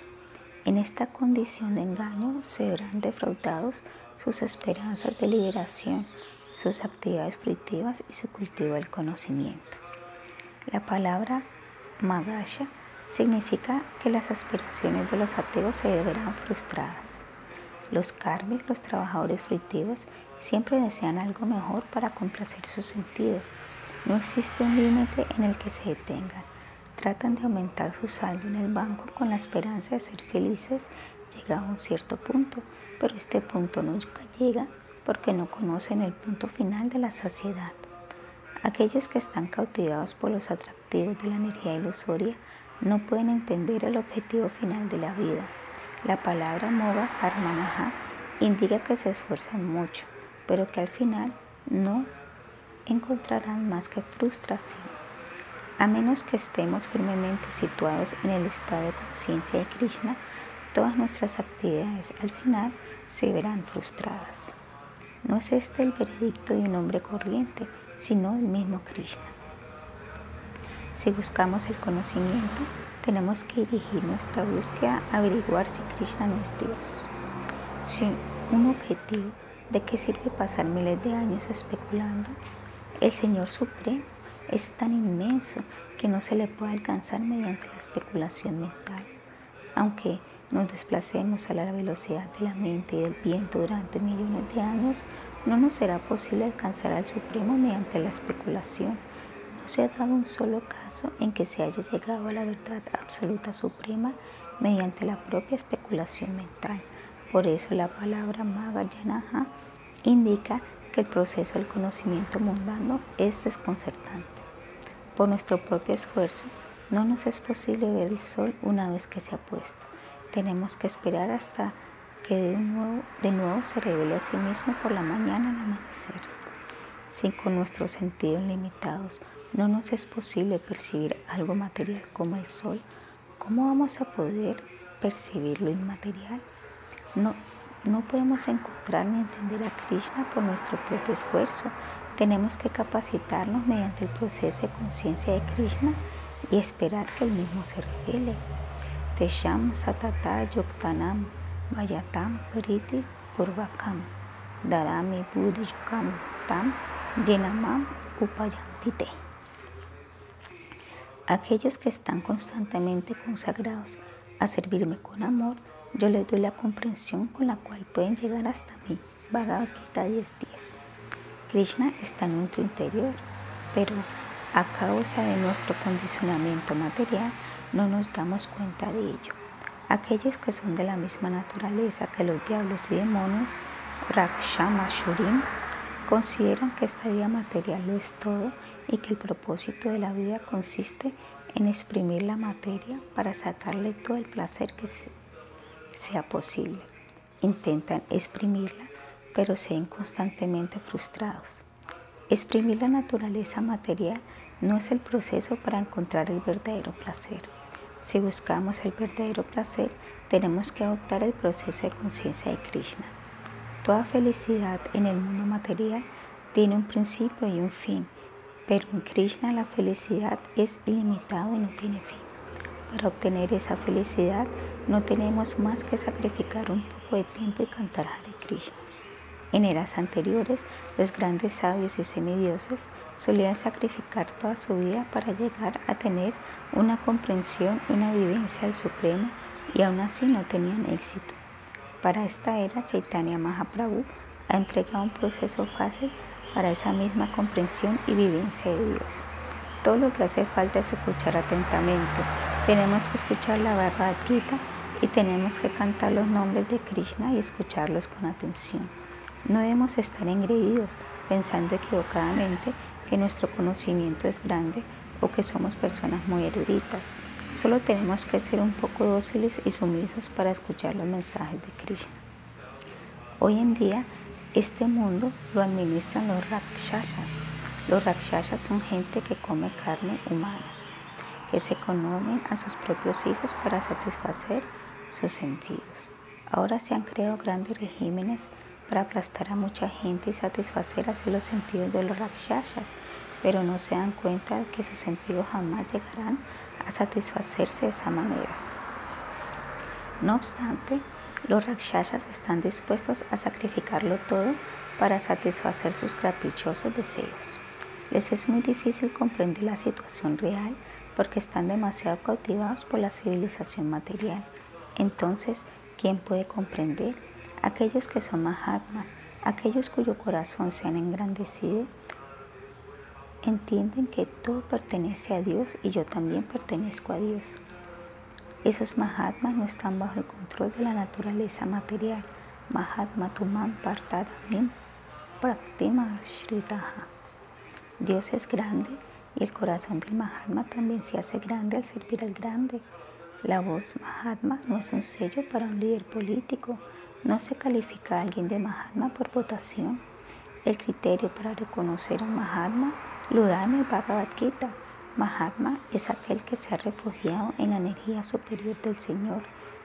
En esta condición de engaño se verán defraudados sus esperanzas de liberación, sus actividades fruitivas y su cultivo del conocimiento. La palabra Magasha significa que las aspiraciones de los ateos se verán frustradas. Los karmis, los trabajadores fruitivos, siempre desean algo mejor para complacer sus sentidos. No existe un límite en el que se detengan. Tratan de aumentar su saldo en el banco con la esperanza de ser felices llegado a un cierto punto, pero este punto nunca llega porque no conocen el punto final de la saciedad. Aquellos que están cautivados por los atractivos de la energía ilusoria no pueden entender el objetivo final de la vida. La palabra Moga Harmanaha indica que se esfuerzan mucho, pero que al final no encontrarán más que frustración. A menos que estemos firmemente situados en el estado de conciencia de Krishna, todas nuestras actividades al final se verán frustradas. No es este el veredicto de un hombre corriente, sino del mismo Krishna. Si buscamos el conocimiento, tenemos que dirigir nuestra búsqueda a averiguar si Krishna no es Dios. Sin un objetivo, ¿de qué sirve pasar miles de años especulando? El Señor Supremo es tan inmenso que no se le puede alcanzar mediante la especulación mental. Aunque nos desplacemos a la velocidad de la mente y del viento durante millones de años, no nos será posible alcanzar al Supremo mediante la especulación. No se ha dado un solo caso en que se haya llegado a la verdad absoluta suprema mediante la propia especulación mental. Por eso la palabra Magayanaha indica que el proceso del conocimiento mundano es desconcertante. Por nuestro propio esfuerzo, no nos es posible ver el sol una vez que se ha puesto. Tenemos que esperar hasta que de nuevo, de nuevo se revele a sí mismo por la mañana al amanecer. Si con nuestros sentidos limitados no nos es posible percibir algo material como el sol, ¿cómo vamos a poder percibir lo inmaterial? No, no podemos encontrar ni entender a Krishna por nuestro propio esfuerzo. Tenemos que capacitarnos mediante el proceso de conciencia de Krishna y esperar que el mismo se revele. Tesham Satata Yuktanam Vayatam Priti Purvakam Dadami Buddhi Yukam Tam Yenamam Upayantite. Aquellos que están constantemente consagrados a servirme con amor, yo les doy la comprensión con la cual pueden llegar hasta mí. Bhagavad Gita 10.10. Krishna está en nuestro interior, pero a causa de nuestro condicionamiento material no nos damos cuenta de ello. Aquellos que son de la misma naturaleza que los diablos y demonios, Rakshama Shurim, consideran que esta vida material lo es todo y que el propósito de la vida consiste en exprimir la materia para sacarle todo el placer que sea posible. Intentan exprimirla, pero se ven constantemente frustrados. Exprimir la naturaleza material no es el proceso para encontrar el verdadero placer. Si buscamos el verdadero placer, tenemos que adoptar el proceso de conciencia de Krishna. Toda felicidad en el mundo material tiene un principio y un fin pero en Krishna la felicidad es ilimitada y no tiene fin. Para obtener esa felicidad no tenemos más que sacrificar un poco de tiempo y cantar Hare Krishna. En eras anteriores, los grandes sabios y semidioses solían sacrificar toda su vida para llegar a tener una comprensión y una vivencia del Supremo y aún así no tenían éxito. Para esta era, Chaitanya Mahaprabhu ha entregado un proceso fácil para esa misma comprensión y vivencia de Dios. Todo lo que hace falta es escuchar atentamente. Tenemos que escuchar la Bhagavad Gita y tenemos que cantar los nombres de Krishna y escucharlos con atención. No debemos estar engreídos pensando equivocadamente que nuestro conocimiento es grande o que somos personas muy eruditas. Solo tenemos que ser un poco dóciles y sumisos para escuchar los mensajes de Krishna. Hoy en día este mundo lo administran los rakshasas. Los rakshasas son gente que come carne humana, que se comen a sus propios hijos para satisfacer sus sentidos. Ahora se han creado grandes regímenes para aplastar a mucha gente y satisfacer así los sentidos de los rakshasas, pero no se dan cuenta de que sus sentidos jamás llegarán a satisfacerse de esa manera. No obstante, los rakshasas están dispuestos a sacrificarlo todo para satisfacer sus caprichosos deseos. Les es muy difícil comprender la situación real porque están demasiado cautivados por la civilización material. Entonces, ¿quién puede comprender? Aquellos que son mahatmas, aquellos cuyo corazón se han engrandecido, entienden que todo pertenece a Dios y yo también pertenezco a Dios. Esos Mahatmas no están bajo el control de la naturaleza material. Mahatma Tuman Partadamim Praktima Shridaha. Dios es grande y el corazón del Mahatma también se hace grande al servir al grande. La voz Mahatma no es un sello para un líder político. No se califica a alguien de Mahatma por votación. El criterio para reconocer a un Mahatma lo da el Bhagavad Gita. Mahatma es aquel que se ha refugiado en la energía superior del Señor.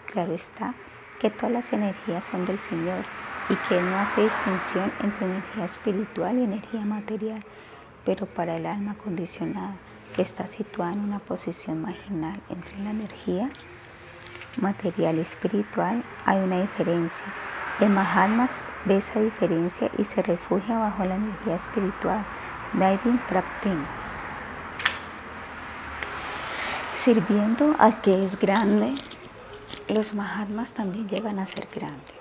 Claro está que todas las energías son del Señor y que no hace distinción entre energía espiritual y energía material, pero para el alma condicionada, está situada en una posición marginal entre la energía material y espiritual, hay una diferencia. El Mahatma ve esa diferencia y se refugia bajo la energía espiritual, Daidin Praktim. Sirviendo al que es grande, los Mahatmas también llegan a ser grandes.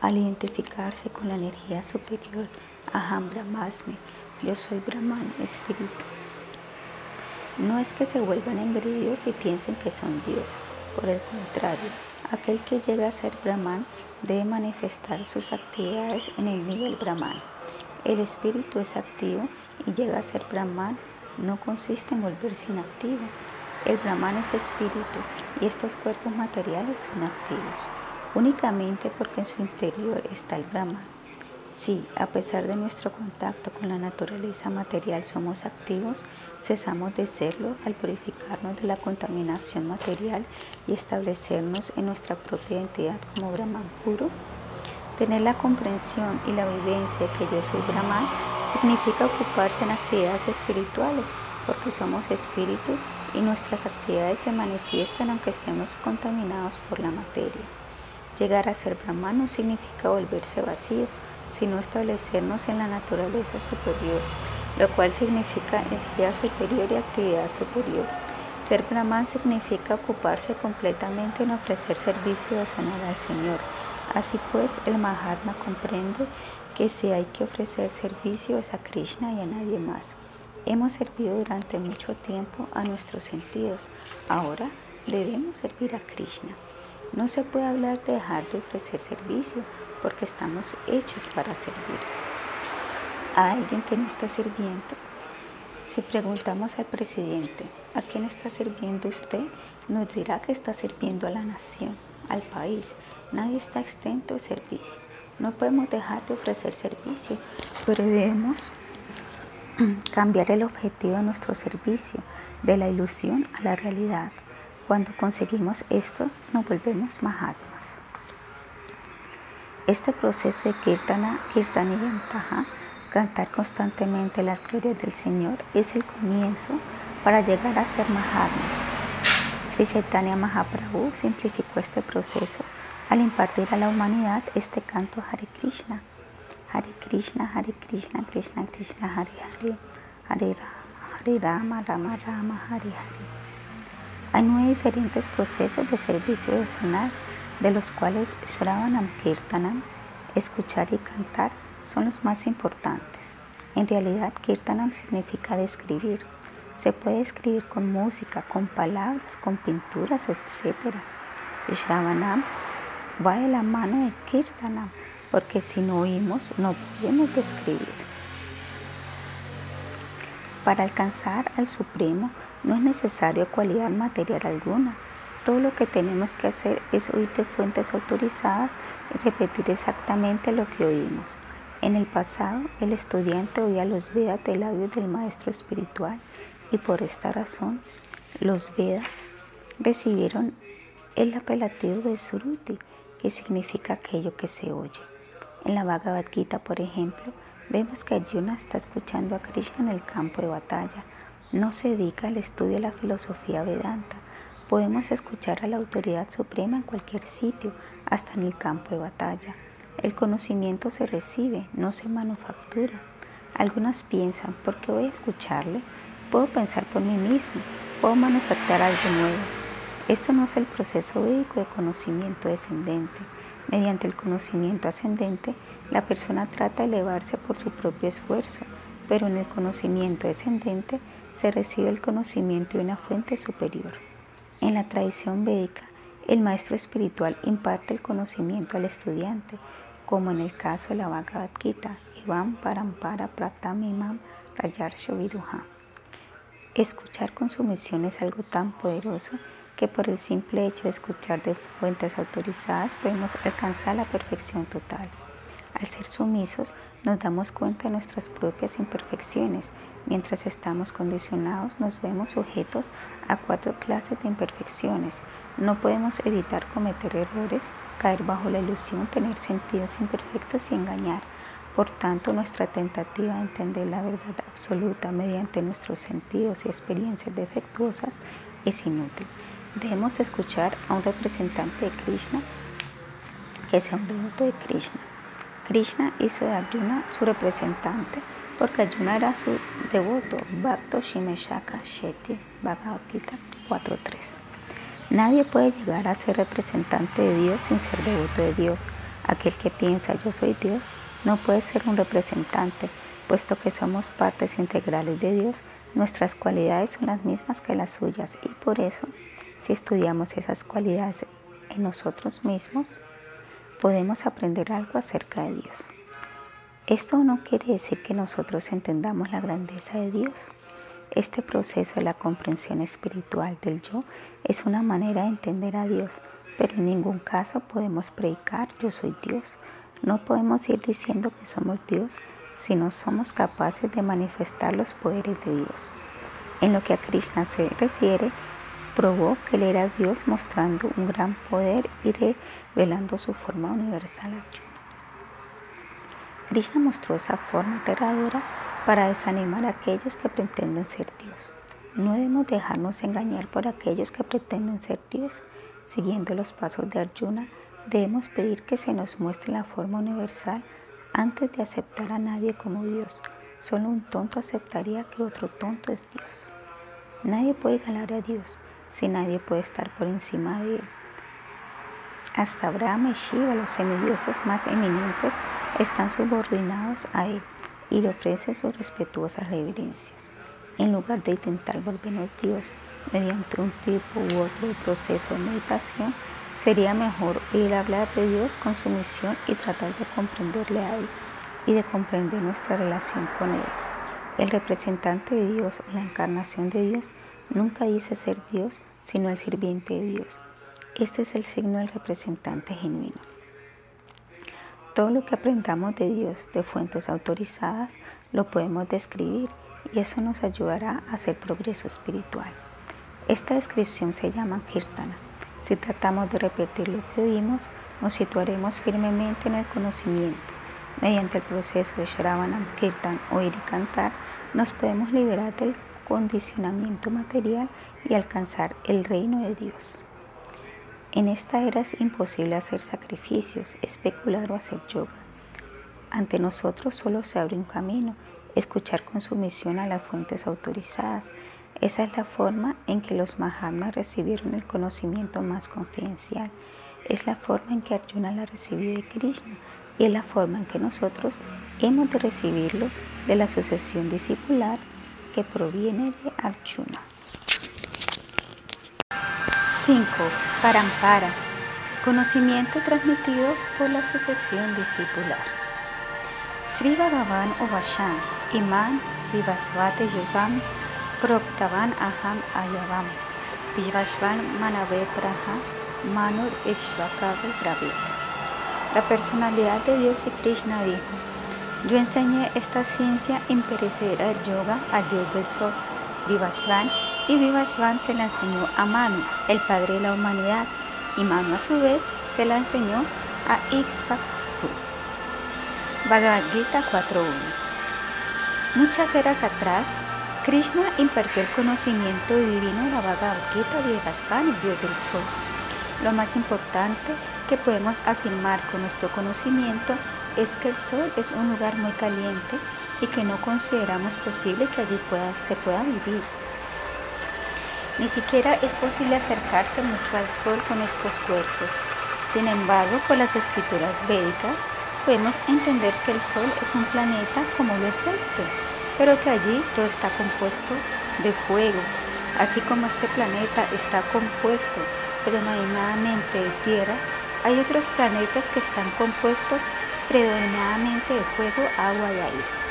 Al identificarse con la energía superior, Aham Brahmasmi, yo soy Brahman, espíritu. No es que se vuelvan engreídos y piensen que son Dios. Por el contrario, aquel que llega a ser Brahman debe manifestar sus actividades en el nivel Brahman. El espíritu es activo y llega a ser Brahman no consiste en volverse inactivo. El Brahman es espíritu y estos cuerpos materiales son activos, únicamente porque en su interior está el Brahman. Si, a pesar de nuestro contacto con la naturaleza material, somos activos, cesamos de serlo al purificarnos de la contaminación material y establecernos en nuestra propia identidad como Brahman puro. Tener la comprensión y la vivencia de que yo soy Brahman significa ocuparse en actividades espirituales, porque somos espíritu y nuestras actividades se manifiestan aunque estemos contaminados por la materia. Llegar a ser Brahman no significa volverse vacío, sino establecernos en la naturaleza superior, lo cual significa energía superior y actividad superior. Ser Brahman significa ocuparse completamente en ofrecer servicio devocional al Señor. Así pues, el Mahatma comprende que si hay que ofrecer servicio es a Krishna y a nadie más. Hemos servido durante mucho tiempo a nuestros sentidos, ahora debemos servir a Krishna. No se puede hablar de dejar de ofrecer servicio porque estamos hechos para servir. A alguien que no está sirviendo, si preguntamos al presidente, ¿a quién está sirviendo usted? Nos dirá que está sirviendo a la nación, al país. Nadie está exento de servicio. No podemos dejar de ofrecer servicio, pero debemos cambiar el objetivo de nuestro servicio, de la ilusión a la realidad. Cuando conseguimos esto, nos volvemos Mahatmas. Este proceso de Kirtana, y Ventaja, cantar constantemente las glorias del Señor, es el comienzo para llegar a ser Mahatma. Sri Chaitanya Mahaprabhu simplificó este proceso al impartir a la humanidad este canto Hare Krishna. Hare Krishna, Hare Krishna, Krishna Krishna, Hare Hare, Hare Rama, Hare Rama, Rama Rama, Hare Hare. Hay nueve diferentes procesos de servicio devocional, de los cuales Shravanam Kirtanam, escuchar y cantar, son los más importantes. En realidad, Kirtanam significa describir. Se puede escribir con música, con palabras, con pinturas, etc. Shravanam va de la mano de Kirtanam, porque si no oímos, no podemos describir. Para alcanzar al Supremo, no es necesario cualidad material alguna. Todo lo que tenemos que hacer es oír de fuentes autorizadas y repetir exactamente lo que oímos. En el pasado, el estudiante oía los Vedas de labios del maestro espiritual y por esta razón, los Vedas recibieron el apelativo de Suruti, que significa aquello que se oye. En la Bhagavad Gita, por ejemplo, vemos que Arjuna está escuchando a Krishna en el campo de batalla no se dedica al estudio de la filosofía Vedanta. Podemos escuchar a la autoridad suprema en cualquier sitio, hasta en el campo de batalla. El conocimiento se recibe, no se manufactura. Algunos piensan, ¿por qué voy a escucharle? Puedo pensar por mí mismo, puedo manufacturar algo nuevo. Esto no es el proceso védico de conocimiento descendente. Mediante el conocimiento ascendente, la persona trata de elevarse por su propio esfuerzo, pero en el conocimiento descendente, se recibe el conocimiento de una fuente superior. En la tradición védica, el maestro espiritual imparte el conocimiento al estudiante, como en el caso de la Bhagavad Gita, Ivam Parampara Pratamimam Rayarsho Viduha. Escuchar con sumisión es algo tan poderoso que por el simple hecho de escuchar de fuentes autorizadas podemos alcanzar la perfección total. Al ser sumisos, nos damos cuenta de nuestras propias imperfecciones Mientras estamos condicionados, nos vemos sujetos a cuatro clases de imperfecciones. No podemos evitar cometer errores, caer bajo la ilusión, tener sentidos imperfectos y engañar. Por tanto, nuestra tentativa de entender la verdad absoluta mediante nuestros sentidos y experiencias defectuosas es inútil. Debemos escuchar a un representante de Krishna que sea un devoto de Krishna. Krishna hizo de Arjuna su representante porque Arjuna era su devoto, Bhakto Shimeshaka Shetty, Bhagavad Gita 4.3. Nadie puede llegar a ser representante de Dios sin ser devoto de Dios. Aquel que piensa yo soy Dios no puede ser un representante, puesto que somos partes integrales de Dios, nuestras cualidades son las mismas que las suyas y por eso, si estudiamos esas cualidades en nosotros mismos, podemos aprender algo acerca de Dios. Esto no quiere decir que nosotros entendamos la grandeza de Dios. Este proceso de la comprensión espiritual del yo es una manera de entender a Dios, pero en ningún caso podemos predicar yo soy Dios. No podemos ir diciendo que somos Dios si no somos capaces de manifestar los poderes de Dios. En lo que a Krishna se refiere, probó que él era Dios mostrando un gran poder y revelando su forma universal Krishna mostró esa forma aterradora para desanimar a aquellos que pretenden ser Dios. No debemos dejarnos engañar por aquellos que pretenden ser Dios. Siguiendo los pasos de Arjuna, debemos pedir que se nos muestre la forma universal antes de aceptar a nadie como Dios. Solo un tonto aceptaría que otro tonto es Dios. Nadie puede ganar a Dios si nadie puede estar por encima de él. Hasta Brahma y Shiva, los semidioses más eminentes, están subordinados a él y le ofrece sus respetuosas reverencias. En lugar de intentar volvernos Dios mediante un tipo u otro proceso de meditación, sería mejor oír hablar de Dios con sumisión y tratar de comprenderle a Él y de comprender nuestra relación con Él. El representante de Dios o la encarnación de Dios nunca dice ser Dios, sino el sirviente de Dios. Este es el signo del representante genuino. Todo lo que aprendamos de Dios de fuentes autorizadas lo podemos describir y eso nos ayudará a hacer progreso espiritual. Esta descripción se llama Kirtana. Si tratamos de repetir lo que oímos, nos situaremos firmemente en el conocimiento. Mediante el proceso de Shravanam Kirtan, oír y cantar, nos podemos liberar del condicionamiento material y alcanzar el reino de Dios. En esta era es imposible hacer sacrificios, especular o hacer yoga. Ante nosotros solo se abre un camino, escuchar con sumisión a las fuentes autorizadas. Esa es la forma en que los Mahatmas recibieron el conocimiento más confidencial. Es la forma en que Arjuna la recibió de Krishna y es la forma en que nosotros hemos de recibirlo de la sucesión discipular que proviene de Arjuna. 5. Parampara. Conocimiento transmitido por la sucesión discipular. Sri Bhagavan Ovashan, Iman Vivasvate Yogam, Proktavan Aham Ayavam, Vivasvan Manave Praha, Manur Ikshvakave Bravit. La personalidad de Dios y Krishna dijo, yo enseñé esta ciencia imperecedera del yoga al Dios del Sol, Vivasvan y Vivashvan se la enseñó a Manu, el padre de la humanidad, y Manu a su vez se la enseñó a Ixpaku. Bhagavad Gita 4.1 Muchas eras atrás, Krishna impartió el conocimiento divino de la Bhagavad Gita Vivashvan, el dios del sol. Lo más importante que podemos afirmar con nuestro conocimiento es que el sol es un lugar muy caliente y que no consideramos posible que allí se pueda vivir. Ni siquiera es posible acercarse mucho al Sol con estos cuerpos. Sin embargo, con las escrituras védicas podemos entender que el Sol es un planeta como lo es este, pero que allí todo está compuesto de fuego. Así como este planeta está compuesto predominadamente de tierra, hay otros planetas que están compuestos predominadamente de fuego, agua y aire.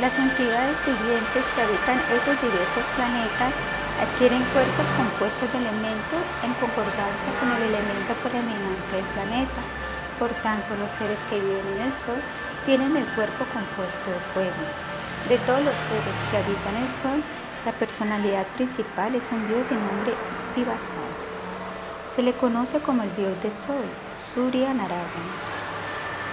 Las entidades vivientes que habitan esos diversos planetas adquieren cuerpos compuestos de elementos en concordancia con el elemento predominante del planeta. Por tanto, los seres que viven en el Sol tienen el cuerpo compuesto de fuego. De todos los seres que habitan el Sol, la personalidad principal es un dios de nombre Vivasvan. Se le conoce como el dios del Sol, Surya Narayana.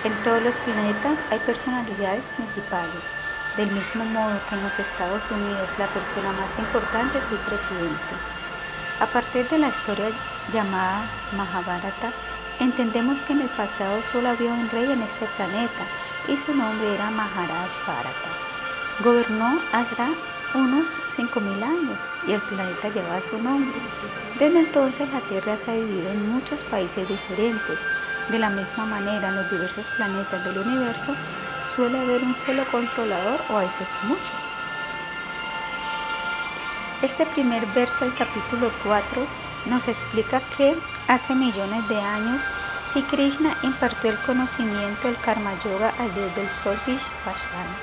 En todos los planetas hay personalidades principales. Del mismo modo que en los Estados Unidos la persona más importante es el presidente. A partir de la historia llamada Mahabharata, entendemos que en el pasado solo había un rey en este planeta y su nombre era Maharaj Bharata. Gobernó Asra unos 5.000 años y el planeta lleva su nombre. Desde entonces la Tierra se ha dividido en muchos países diferentes. De la misma manera, en los diversos planetas del universo suele haber un solo controlador o a veces muchos. Este primer verso del capítulo 4 nos explica que hace millones de años si Krishna impartió el conocimiento del Karma Yoga al dios del sol Vishvashvana.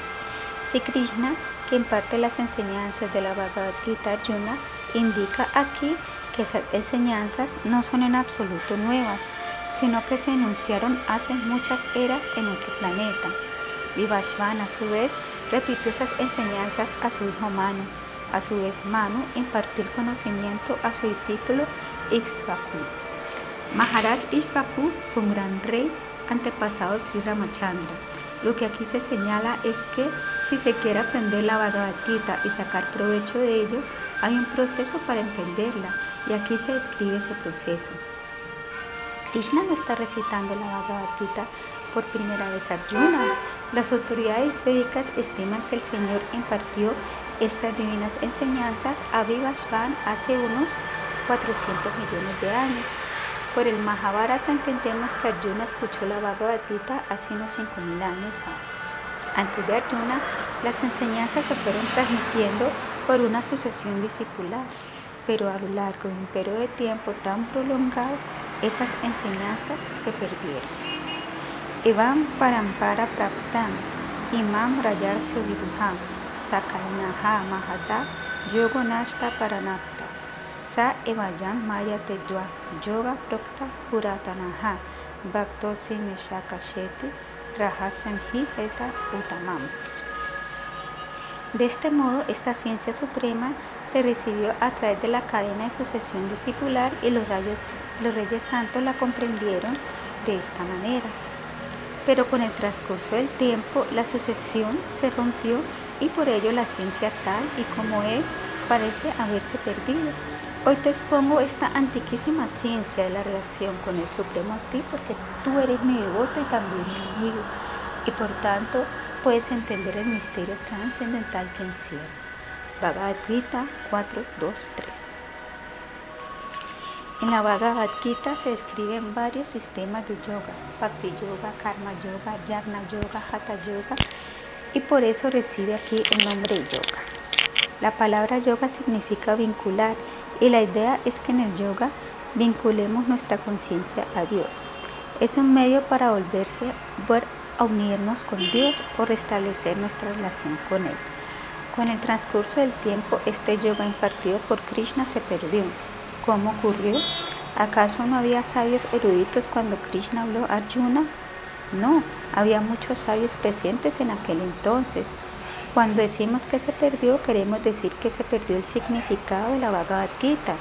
Si Krishna, que imparte las enseñanzas de la Bhagavad Gita Arjuna, indica aquí que esas enseñanzas no son en absoluto nuevas, sino que se enunciaron hace muchas eras en otro planeta. Vivashvana, a su vez, repitió esas enseñanzas a su hijo Manu. A su vez, Manu impartió el conocimiento a su discípulo Ixvaku. Maharaj Ixvaku fue un gran rey antepasado de Sri Ramachandra. Lo que aquí se señala es que si se quiere aprender la Bhagavad Gita y sacar provecho de ello, hay un proceso para entenderla y aquí se describe ese proceso. Krishna no está recitando la Bhagavad Gita por primera vez Arjuna. Las autoridades védicas estiman que el Señor impartió estas divinas enseñanzas a Vivasvan hace unos 400 millones de años. Por el Mahabharata entendemos que Arjuna escuchó la Bhagavad Gita hace unos 5.000 años antes de Arjuna, las enseñanzas se fueron transmitiendo por una sucesión discipular, pero a lo largo de un periodo de tiempo tan prolongado, esas enseñanzas se perdieron. Evam Parampara Praptam, Imam Rayar Suviduham, Sakanaha Mahata, Yogonashta Paranapta, Sa Evayam Maya Tejwa, Yoga Prokta Puratanaha, Bhakto Simeshakasheti, Rahasam Hi Eta Utamam. De este modo, esta ciencia suprema se recibió a través de la cadena de sucesión discipular y los reyes santos la comprendieron de esta manera. Pero con el transcurso del tiempo, la sucesión se rompió y por ello la ciencia tal y como es parece haberse perdido. Hoy te expongo esta antiquísima ciencia de la relación con el Supremo a ti porque tú eres mi devoto y también mi amigo y por tanto puedes entender el misterio trascendental que encierra. Bhagavad Gita 4, 2, 3. En la Bhagavad Gita se describen varios sistemas de yoga, Bhakti Yoga, Karma Yoga, Yagna Yoga, Hatha Yoga, y por eso recibe aquí el nombre de yoga. La palabra yoga significa vincular y la idea es que en el yoga vinculemos nuestra conciencia a Dios. Es un medio para volverse, a unirnos con Dios o restablecer nuestra relación con Él. Con el transcurso del tiempo, este yoga impartido por Krishna se perdió. ¿Cómo ocurrió? ¿Acaso no había sabios eruditos cuando Krishna habló a Arjuna? No, había muchos sabios presentes en aquel entonces. Cuando decimos que se perdió, queremos decir que se perdió el significado de la Bhagavad Gita.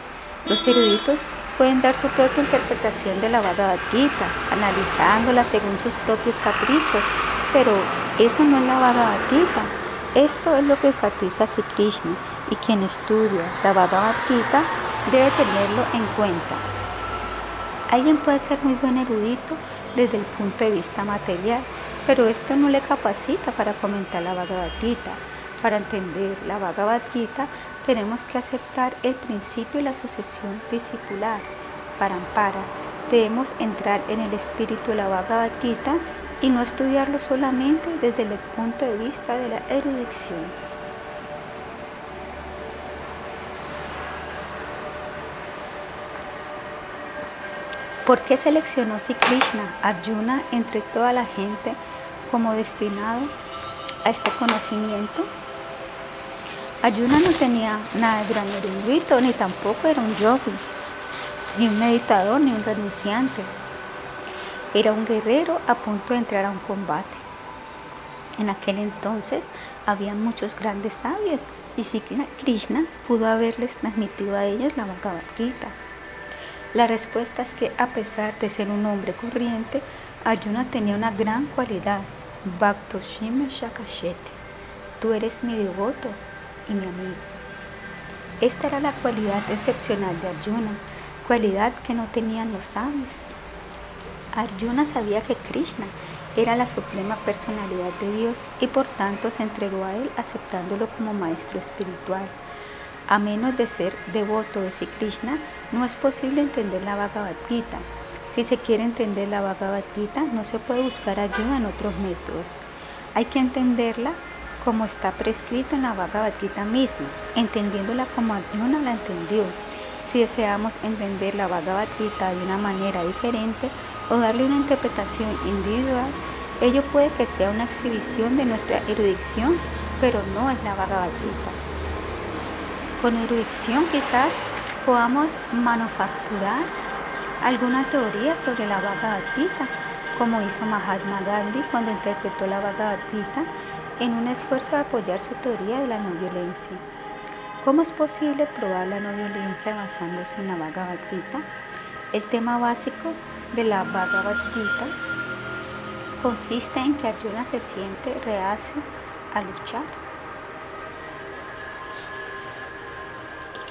Los eruditos pueden dar su propia interpretación de la Bhagavad Gita, analizándola según sus propios caprichos, pero eso no es la Bhagavad Gita. Esto es lo que enfatiza Sri Krishna y quien estudia la Bhagavad Gita debe tenerlo en cuenta. Alguien puede ser muy buen erudito desde el punto de vista material, pero esto no le capacita para comentar la Bhagavad Gita. Para entender la Bhagavad Gita tenemos que aceptar el principio y la sucesión discipular. Para ampara, debemos entrar en el espíritu de la Bhagavad Gita y no estudiarlo solamente desde el punto de vista de la erudición. ¿Por qué seleccionó Sri Krishna Arjuna entre toda la gente como destinado a este conocimiento? Ayuna no tenía nada de gran erudito, ni tampoco era un yogi, ni un meditador, ni un renunciante. Era un guerrero a punto de entrar a un combate. En aquel entonces había muchos grandes sabios y Krishna pudo haberles transmitido a ellos la Bhagavad Gita. La respuesta es que a pesar de ser un hombre corriente, Ayuna tenía una gran cualidad, Bhaktoshima Shakasheti. Tú eres mi devoto, y mi amigo. Esta era la cualidad excepcional de Arjuna, cualidad que no tenían los sabios. Arjuna sabía que Krishna era la suprema personalidad de Dios y por tanto se entregó a él aceptándolo como maestro espiritual. A menos de ser devoto de Sri Krishna, no es posible entender la Bhagavad Gita. Si se quiere entender la Bhagavad Gita, no se puede buscar ayuda en otros métodos. Hay que entenderla como está prescrito en la Bhagavad Gita misma, entendiéndola como Arjuna la entendió. si deseamos entender la Bhagavad Gita de una manera diferente o darle una interpretación individual, ello puede que sea una exhibición de nuestra erudición, pero no es la Bhagavad Gita. Con erudición quizás podamos manufacturar alguna teoría sobre la Bhagavad Gita, como hizo Mahatma Gandhi cuando interpretó la Bhagavad Gita en un esfuerzo de apoyar su teoría de la no violencia. ¿Cómo es posible probar la no violencia basándose en la Bhagavad Gita? El tema básico de la Bhagavad Gita consiste en que Arjuna se siente reacio a luchar.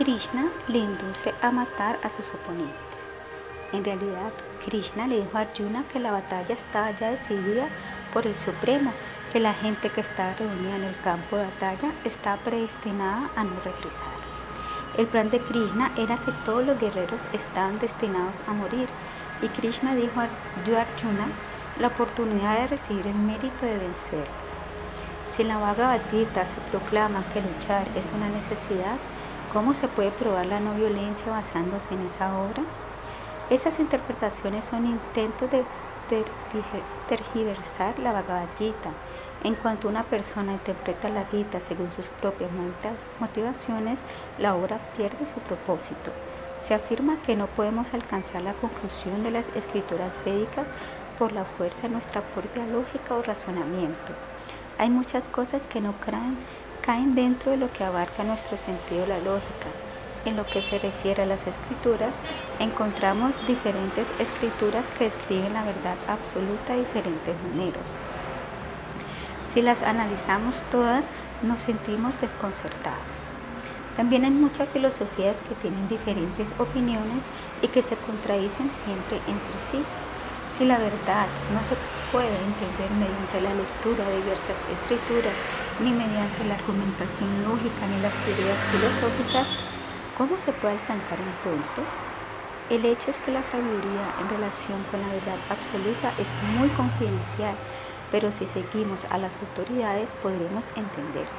Krishna le induce a matar a sus oponentes. En realidad, Krishna le dijo a Arjuna que la batalla estaba ya decidida por el Supremo que la gente que está reunida en el campo de batalla está predestinada a no regresar. El plan de Krishna era que todos los guerreros estaban destinados a morir y Krishna dijo a Arjuna la oportunidad de recibir el mérito de vencerlos. Si en la Bhagavad Gita se proclama que luchar es una necesidad, ¿cómo se puede probar la no violencia basándose en esa obra? Esas interpretaciones son intentos de tergiversar la Bhagavad Gita en cuanto una persona interpreta la Gita según sus propias motivaciones, la obra pierde su propósito. Se afirma que no podemos alcanzar la conclusión de las escrituras védicas por la fuerza de nuestra propia lógica o razonamiento. Hay muchas cosas que no caen, caen dentro de lo que abarca nuestro sentido de la lógica. En lo que se refiere a las escrituras, encontramos diferentes escrituras que escriben la verdad absoluta de diferentes maneras. Si las analizamos todas, nos sentimos desconcertados. También hay muchas filosofías que tienen diferentes opiniones y que se contradicen siempre entre sí. Si la verdad no se puede entender mediante la lectura de diversas escrituras, ni mediante la argumentación lógica ni las teorías filosóficas, ¿cómo se puede alcanzar entonces? El hecho es que la sabiduría en relación con la verdad absoluta es muy confidencial pero si seguimos a las autoridades podremos entenderla.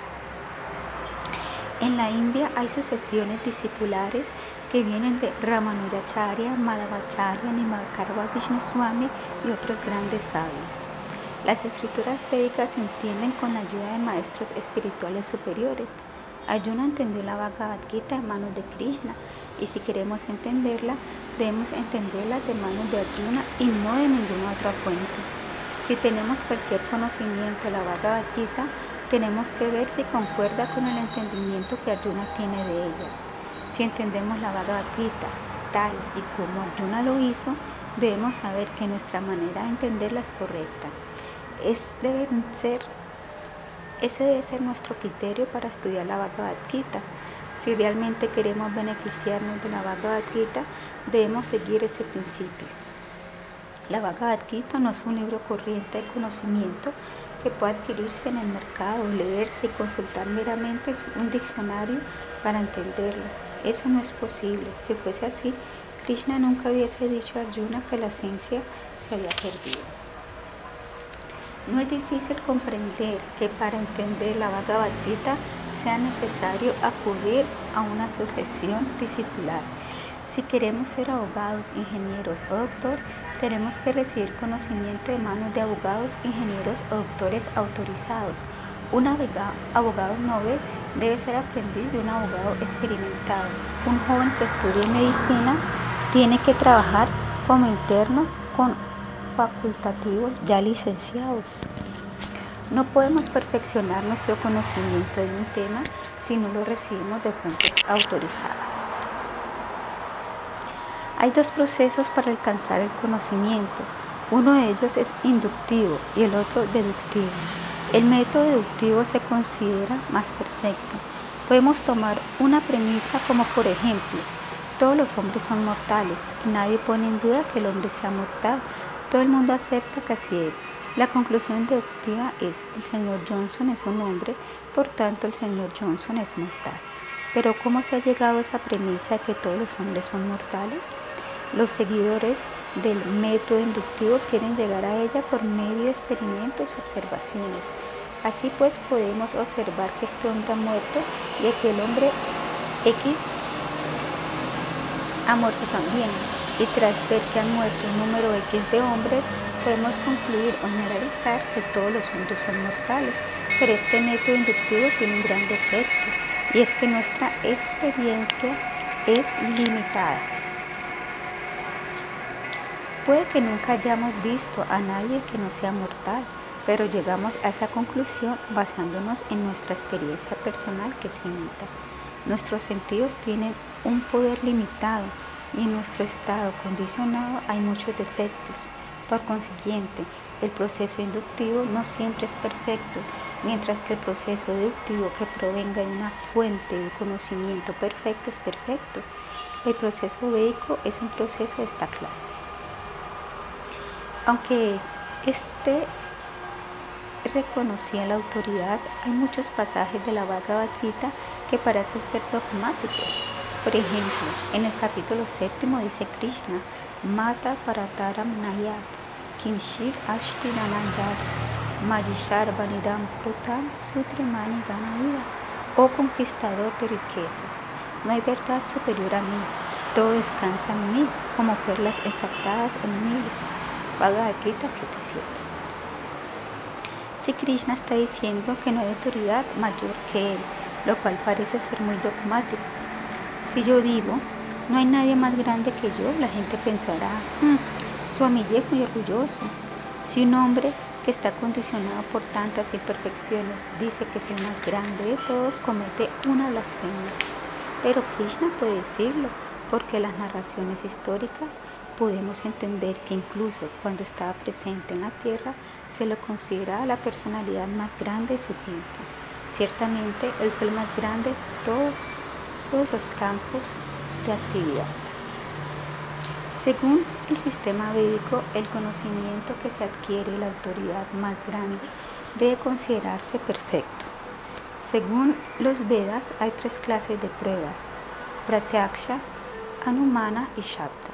En la India hay sucesiones discipulares que vienen de Ramanujacharya, Madhavacharya, Nimakarva Swami y otros grandes sabios. Las escrituras védicas se entienden con la ayuda de maestros espirituales superiores. Ayuna entendió la Bhagavad Gita de manos de Krishna y si queremos entenderla, debemos entenderla de manos de Arjuna y no de ninguna otra fuente. Si tenemos cualquier conocimiento de la Bhagavad Gita, tenemos que ver si concuerda con el entendimiento que Arjuna tiene de ella. Si entendemos la Bhagavad Gita tal y como Arjuna lo hizo, debemos saber que nuestra manera de entenderla es correcta. Es ser, ese debe ser nuestro criterio para estudiar la Bhagavad Gita. Si realmente queremos beneficiarnos de la Bhagavad Gita, debemos seguir ese principio. La Bhagavad Gita no es un libro corriente de conocimiento que pueda adquirirse en el mercado, leerse y consultar meramente un diccionario para entenderlo. Eso no es posible. Si fuese así, Krishna nunca hubiese dicho a Arjuna que la ciencia se había perdido. No es difícil comprender que para entender la Bhagavad Gita sea necesario acudir a una asociación discipular. Si queremos ser abogados, ingenieros o doctor, tenemos que recibir conocimiento de manos de abogados, ingenieros o doctores autorizados. Un abogado novel debe ser aprendiz de un abogado experimentado. Un joven que estudie medicina tiene que trabajar como interno con facultativos ya licenciados. No podemos perfeccionar nuestro conocimiento de un tema si no lo recibimos de fuentes autorizadas. Hay dos procesos para alcanzar el conocimiento. Uno de ellos es inductivo y el otro deductivo. El método deductivo se considera más perfecto. Podemos tomar una premisa como por ejemplo, todos los hombres son mortales y nadie pone en duda que el hombre sea mortal. Todo el mundo acepta que así es. La conclusión deductiva es, el señor Johnson es un hombre, por tanto el señor Johnson es mortal. Pero ¿cómo se ha llegado a esa premisa de que todos los hombres son mortales? Los seguidores del método inductivo quieren llegar a ella por medio de experimentos y observaciones. Así pues podemos observar que este hombre ha muerto y que el hombre X ha muerto también, y tras ver que han muerto un número X de hombres, podemos concluir o generalizar que todos los hombres son mortales, pero este método inductivo tiene un gran defecto, y es que nuestra experiencia es limitada. Puede que nunca hayamos visto a nadie que no sea mortal, pero llegamos a esa conclusión basándonos en nuestra experiencia personal que es finita. Nuestros sentidos tienen un poder limitado y en nuestro estado condicionado hay muchos defectos. Por consiguiente, el proceso inductivo no siempre es perfecto, mientras que el proceso deductivo que provenga de una fuente de conocimiento perfecto es perfecto. El proceso védico es un proceso de esta clase. Aunque este reconocía la autoridad, hay muchos pasajes de la Bhagavad Gita que parecen ser dogmáticos. Por ejemplo, en el capítulo séptimo dice Krishna, Mata Parataram Nayat, Kinshir Ashtinananjat, Majishar Vanidam Prutam Sutrimani Ganaiva, oh conquistador de riquezas, no hay verdad superior a mí, todo descansa en mí, como perlas exaltadas en mí. Bhagavad Gita 7.7 si Krishna está diciendo que no hay autoridad mayor que él, lo cual parece ser muy dogmático. Si yo digo, no hay nadie más grande que yo, la gente pensará, hmm, su amigo es muy orgulloso. Si un hombre que está condicionado por tantas imperfecciones dice que es el más grande de todos, comete una blasfemia. Pero Krishna puede decirlo, porque las narraciones históricas podemos entender que incluso cuando estaba presente en la tierra, se lo consideraba la personalidad más grande de su tiempo. Ciertamente, él fue el más grande de todos, los campos de actividad. Según el sistema védico, el conocimiento que se adquiere la autoridad más grande debe considerarse perfecto. Según los Vedas, hay tres clases de prueba: Pratyaksha, Anumana y Shabda.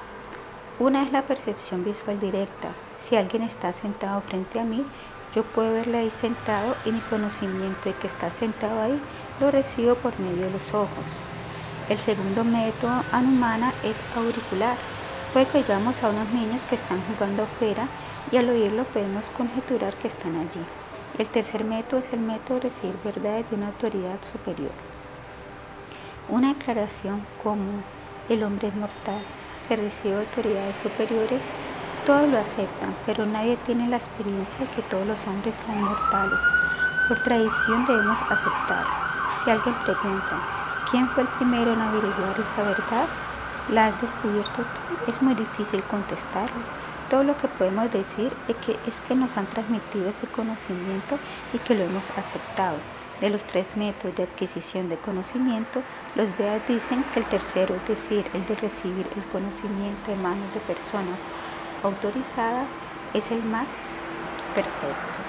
Una es la percepción visual directa. Si alguien está sentado frente a mí, yo puedo verle ahí sentado y mi conocimiento de que está sentado ahí lo recibo por medio de los ojos. El segundo método anumana es auricular. Puede que oigamos a unos niños que están jugando afuera y al oírlo podemos conjeturar que están allí. El tercer método es el método de recibir verdades de una autoridad superior. Una declaración como el hombre es mortal se recibe autoridades superiores, todos lo aceptan, pero nadie tiene la experiencia de que todos los hombres sean mortales. Por tradición debemos aceptar. Si alguien pregunta, ¿quién fue el primero en averiguar esa verdad? ¿La has descubierto tú? Es muy difícil contestarlo. Todo lo que podemos decir es que, es que nos han transmitido ese conocimiento y que lo hemos aceptado. De los tres métodos de adquisición de conocimiento, los Vedas dicen que el tercero, es decir, el de recibir el conocimiento de manos de personas autorizadas, es el más perfecto.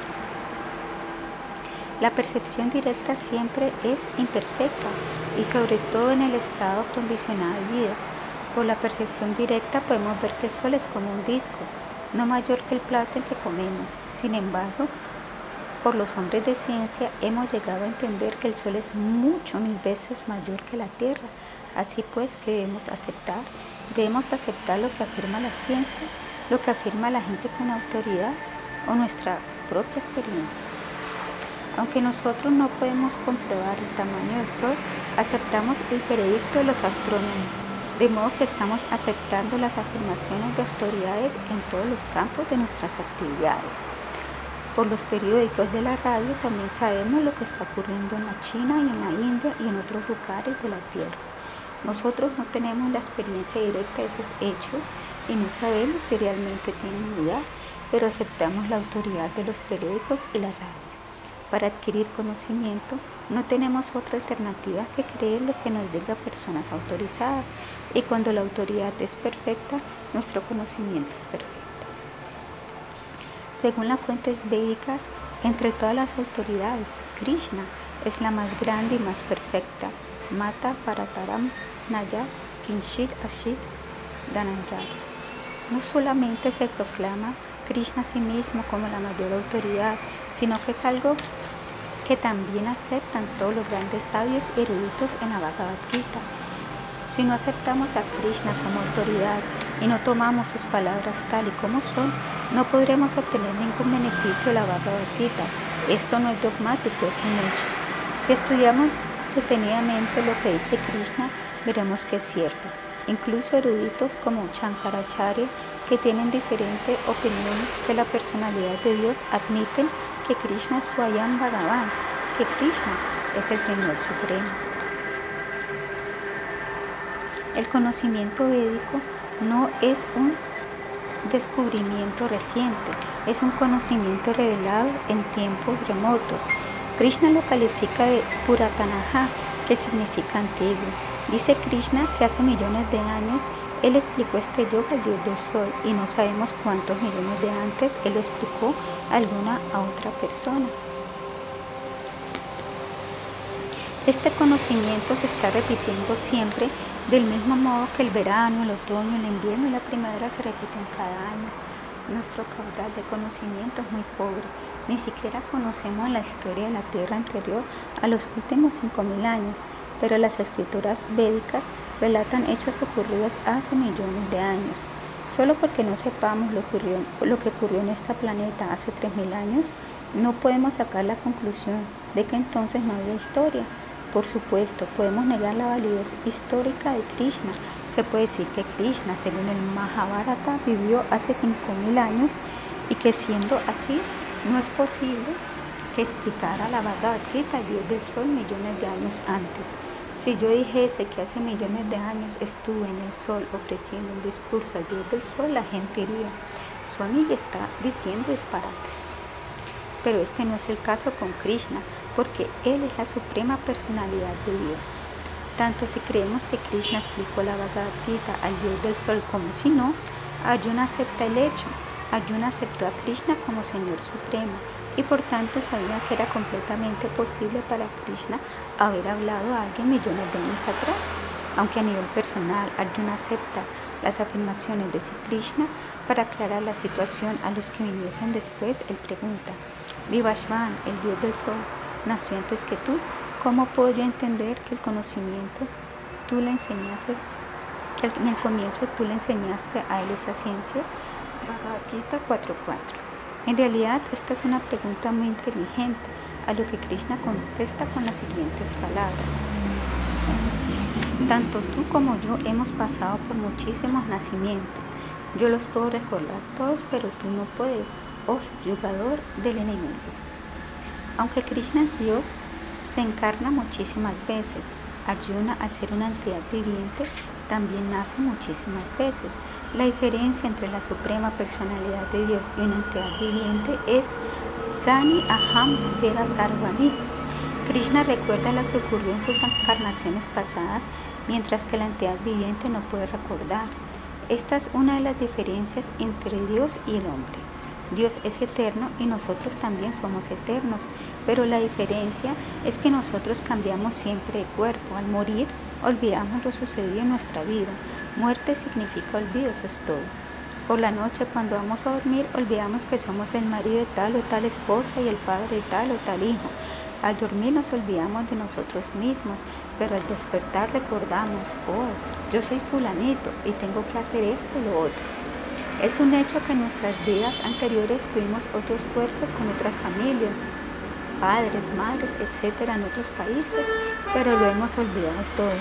La percepción directa siempre es imperfecta y sobre todo en el estado condicionado de vida. Por la percepción directa podemos ver que el sol es como un disco, no mayor que el plato en que comemos. Sin embargo, por los hombres de ciencia hemos llegado a entender que el Sol es mucho mil veces mayor que la Tierra. Así pues, que debemos aceptar? Debemos aceptar lo que afirma la ciencia, lo que afirma la gente con autoridad o nuestra propia experiencia. Aunque nosotros no podemos comprobar el tamaño del Sol, aceptamos el veredicto de los astrónomos, de modo que estamos aceptando las afirmaciones de autoridades en todos los campos de nuestras actividades. Por los periódicos de la radio también sabemos lo que está ocurriendo en la China y en la India y en otros lugares de la Tierra. Nosotros no tenemos la experiencia directa de esos hechos y no sabemos si realmente tienen lugar, pero aceptamos la autoridad de los periódicos y la radio. Para adquirir conocimiento no tenemos otra alternativa que creer lo que nos diga personas autorizadas y cuando la autoridad es perfecta, nuestro conocimiento es perfecto. Según las fuentes védicas, entre todas las autoridades, Krishna es la más grande y más perfecta. Mata Parataram Nayat Kinshit Ashit Dananjaya. No solamente se proclama Krishna a sí mismo como la mayor autoridad, sino que es algo que también aceptan todos los grandes sabios eruditos en la Bhagavad Gita. Si no aceptamos a Krishna como autoridad y no tomamos sus palabras tal y como son, no podremos obtener ningún beneficio de la Bhagavad Gita. Esto no es dogmático, es un hecho. Si estudiamos detenidamente lo que dice Krishna, veremos que es cierto. Incluso eruditos como Shankaracharya, que tienen diferente opinión de la personalidad de Dios, admiten que Krishna es Bhagavan, que Krishna es el Señor Supremo. El conocimiento védico no es un descubrimiento reciente, es un conocimiento revelado en tiempos remotos. Krishna lo califica de Puratanaha, que significa antiguo. Dice Krishna que hace millones de años él explicó este yoga al dios del sol y no sabemos cuántos millones de antes él lo explicó a alguna a otra persona. Este conocimiento se está repitiendo siempre del mismo modo que el verano, el otoño, el invierno y la primavera se repiten cada año. Nuestro caudal de conocimiento es muy pobre. Ni siquiera conocemos la historia de la Tierra anterior a los últimos 5.000 años, pero las escrituras védicas relatan hechos ocurridos hace millones de años. Solo porque no sepamos lo, lo que ocurrió en este planeta hace 3.000 años, no podemos sacar la conclusión de que entonces no había historia. Por supuesto, podemos negar la validez histórica de Krishna. Se puede decir que Krishna, según el Mahabharata, vivió hace 5.000 años y que siendo así, no es posible que explicara la Bhagavad Gita, Dios del Sol, millones de años antes. Si yo dijese que hace millones de años estuve en el sol ofreciendo un discurso al Dios del Sol, la gente diría, su amiga está diciendo disparates. Pero este no es el caso con Krishna, porque Él es la suprema personalidad de Dios. Tanto si creemos que Krishna explicó la Bhagavad Gita al Dios del Sol como si no, Arjuna acepta el hecho. Arjuna aceptó a Krishna como Señor Supremo y por tanto sabía que era completamente posible para Krishna haber hablado a alguien millones de años atrás. Aunque a nivel personal Arjuna acepta las afirmaciones de Sri Krishna para aclarar la situación a los que viniesen después, él pregunta, Vivashvan, el dios del sol, nació antes que tú, ¿cómo puedo yo entender que el conocimiento tú le enseñaste, que en el comienzo tú le enseñaste a él esa ciencia? Bhagavad Gita 4.4 en realidad, esta es una pregunta muy inteligente, a lo que Krishna contesta con las siguientes palabras. Tanto tú como yo hemos pasado por muchísimos nacimientos. Yo los puedo recordar todos, pero tú no puedes, oh jugador del enemigo. Aunque Krishna es Dios, se encarna muchísimas veces. Arjuna, al ser una entidad viviente, también nace muchísimas veces. La diferencia entre la suprema personalidad de Dios y una entidad viviente es Jani Aham Veda Sarvani. Krishna recuerda lo que ocurrió en sus encarnaciones pasadas, mientras que la entidad viviente no puede recordar. Esta es una de las diferencias entre Dios y el hombre. Dios es eterno y nosotros también somos eternos, pero la diferencia es que nosotros cambiamos siempre de cuerpo. Al morir, olvidamos lo sucedido en nuestra vida. Muerte significa olvido, eso es todo. Por la noche cuando vamos a dormir olvidamos que somos el marido de tal o tal esposa y el padre de tal o tal hijo. Al dormir nos olvidamos de nosotros mismos, pero al despertar recordamos, oh, yo soy fulanito y tengo que hacer esto y lo otro. Es un hecho que en nuestras vidas anteriores tuvimos otros cuerpos con otras familias, padres, madres, etcétera, en otros países, pero lo hemos olvidado todo.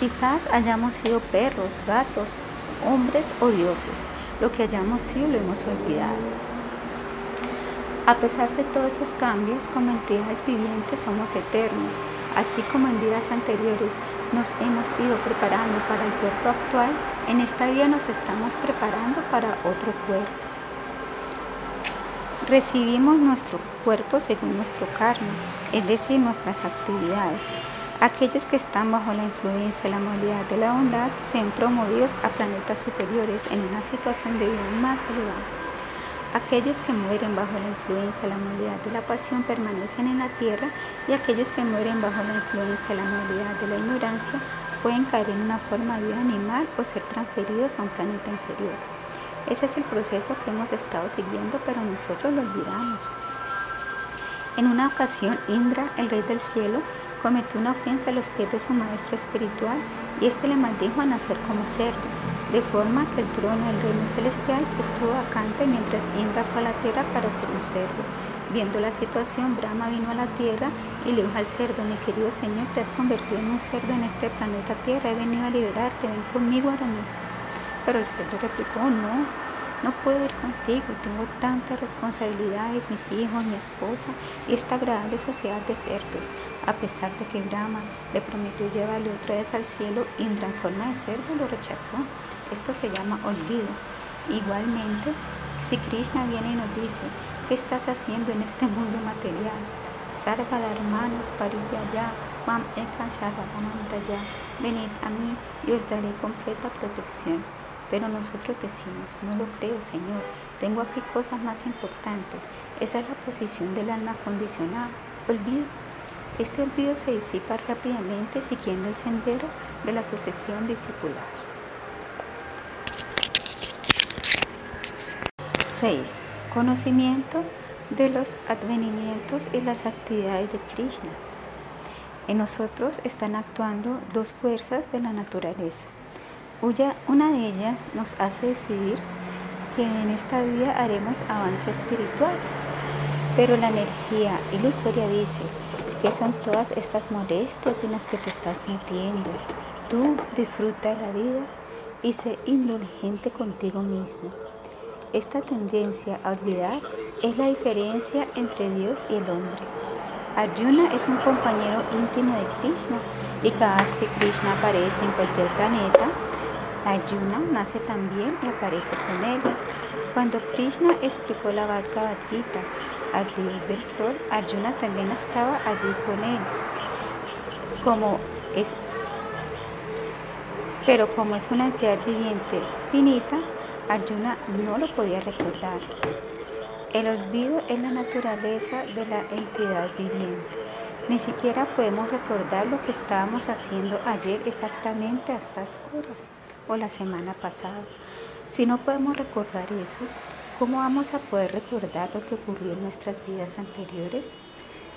Quizás hayamos sido perros, gatos, hombres o dioses. Lo que hayamos sido lo hemos olvidado. A pesar de todos esos cambios, como entidades vivientes somos eternos. Así como en vidas anteriores nos hemos ido preparando para el cuerpo actual, en esta vida nos estamos preparando para otro cuerpo. Recibimos nuestro cuerpo según nuestro karma, es decir, nuestras actividades. Aquellos que están bajo la influencia de la modalidad de la bondad se ven promovidos a planetas superiores en una situación de vida más elevada. Aquellos que mueren bajo la influencia de la modalidad de la pasión permanecen en la tierra y aquellos que mueren bajo la influencia de la modalidad de la ignorancia pueden caer en una forma de vida animal o ser transferidos a un planeta inferior. Ese es el proceso que hemos estado siguiendo, pero nosotros lo olvidamos. En una ocasión, Indra, el rey del cielo, cometió una ofensa a los pies de su maestro espiritual y éste le maldijo a nacer como cerdo, de forma que el trono del reino celestial estuvo vacante mientras Indra fue a la tierra para ser un cerdo. Viendo la situación, Brahma vino a la tierra y le dijo al cerdo, mi querido Señor, te has convertido en un cerdo en este planeta Tierra, he venido a liberarte, ven conmigo ahora mismo. Pero el cerdo replicó, no, no puedo ir contigo, tengo tantas responsabilidades, mis hijos, mi esposa y esta agradable sociedad de cerdos. A pesar de que Brahma le prometió llevarle otra vez al cielo, Indra en forma de cerdo lo rechazó. Esto se llama olvido. Igualmente, si Krishna viene y nos dice, ¿qué estás haciendo en este mundo material? Sarva hermano, allá, mam ya. Venid a mí y os daré completa protección. Pero nosotros decimos, no lo creo, Señor, tengo aquí cosas más importantes. Esa es la posición del alma condicionada. Olvido. Este olvido se disipa rápidamente siguiendo el sendero de la sucesión discipular. 6. Conocimiento de los advenimientos y las actividades de Krishna. En nosotros están actuando dos fuerzas de la naturaleza una de ellas nos hace decidir que en esta vida haremos avance espiritual, pero la energía ilusoria dice que son todas estas molestias en las que te estás metiendo. Tú disfruta la vida y sé indulgente contigo mismo. Esta tendencia a olvidar es la diferencia entre Dios y el hombre. Arjuna es un compañero íntimo de Krishna y cada vez que Krishna aparece en cualquier planeta, Arjuna nace también y aparece con él. Cuando Krishna explicó la Bhagavad Gita al dios del sol, Arjuna también estaba allí con él. Como es, pero como es una entidad viviente finita, Arjuna no lo podía recordar. El olvido es la naturaleza de la entidad viviente. Ni siquiera podemos recordar lo que estábamos haciendo ayer exactamente a estas horas o la semana pasada. Si no podemos recordar eso, ¿cómo vamos a poder recordar lo que ocurrió en nuestras vidas anteriores?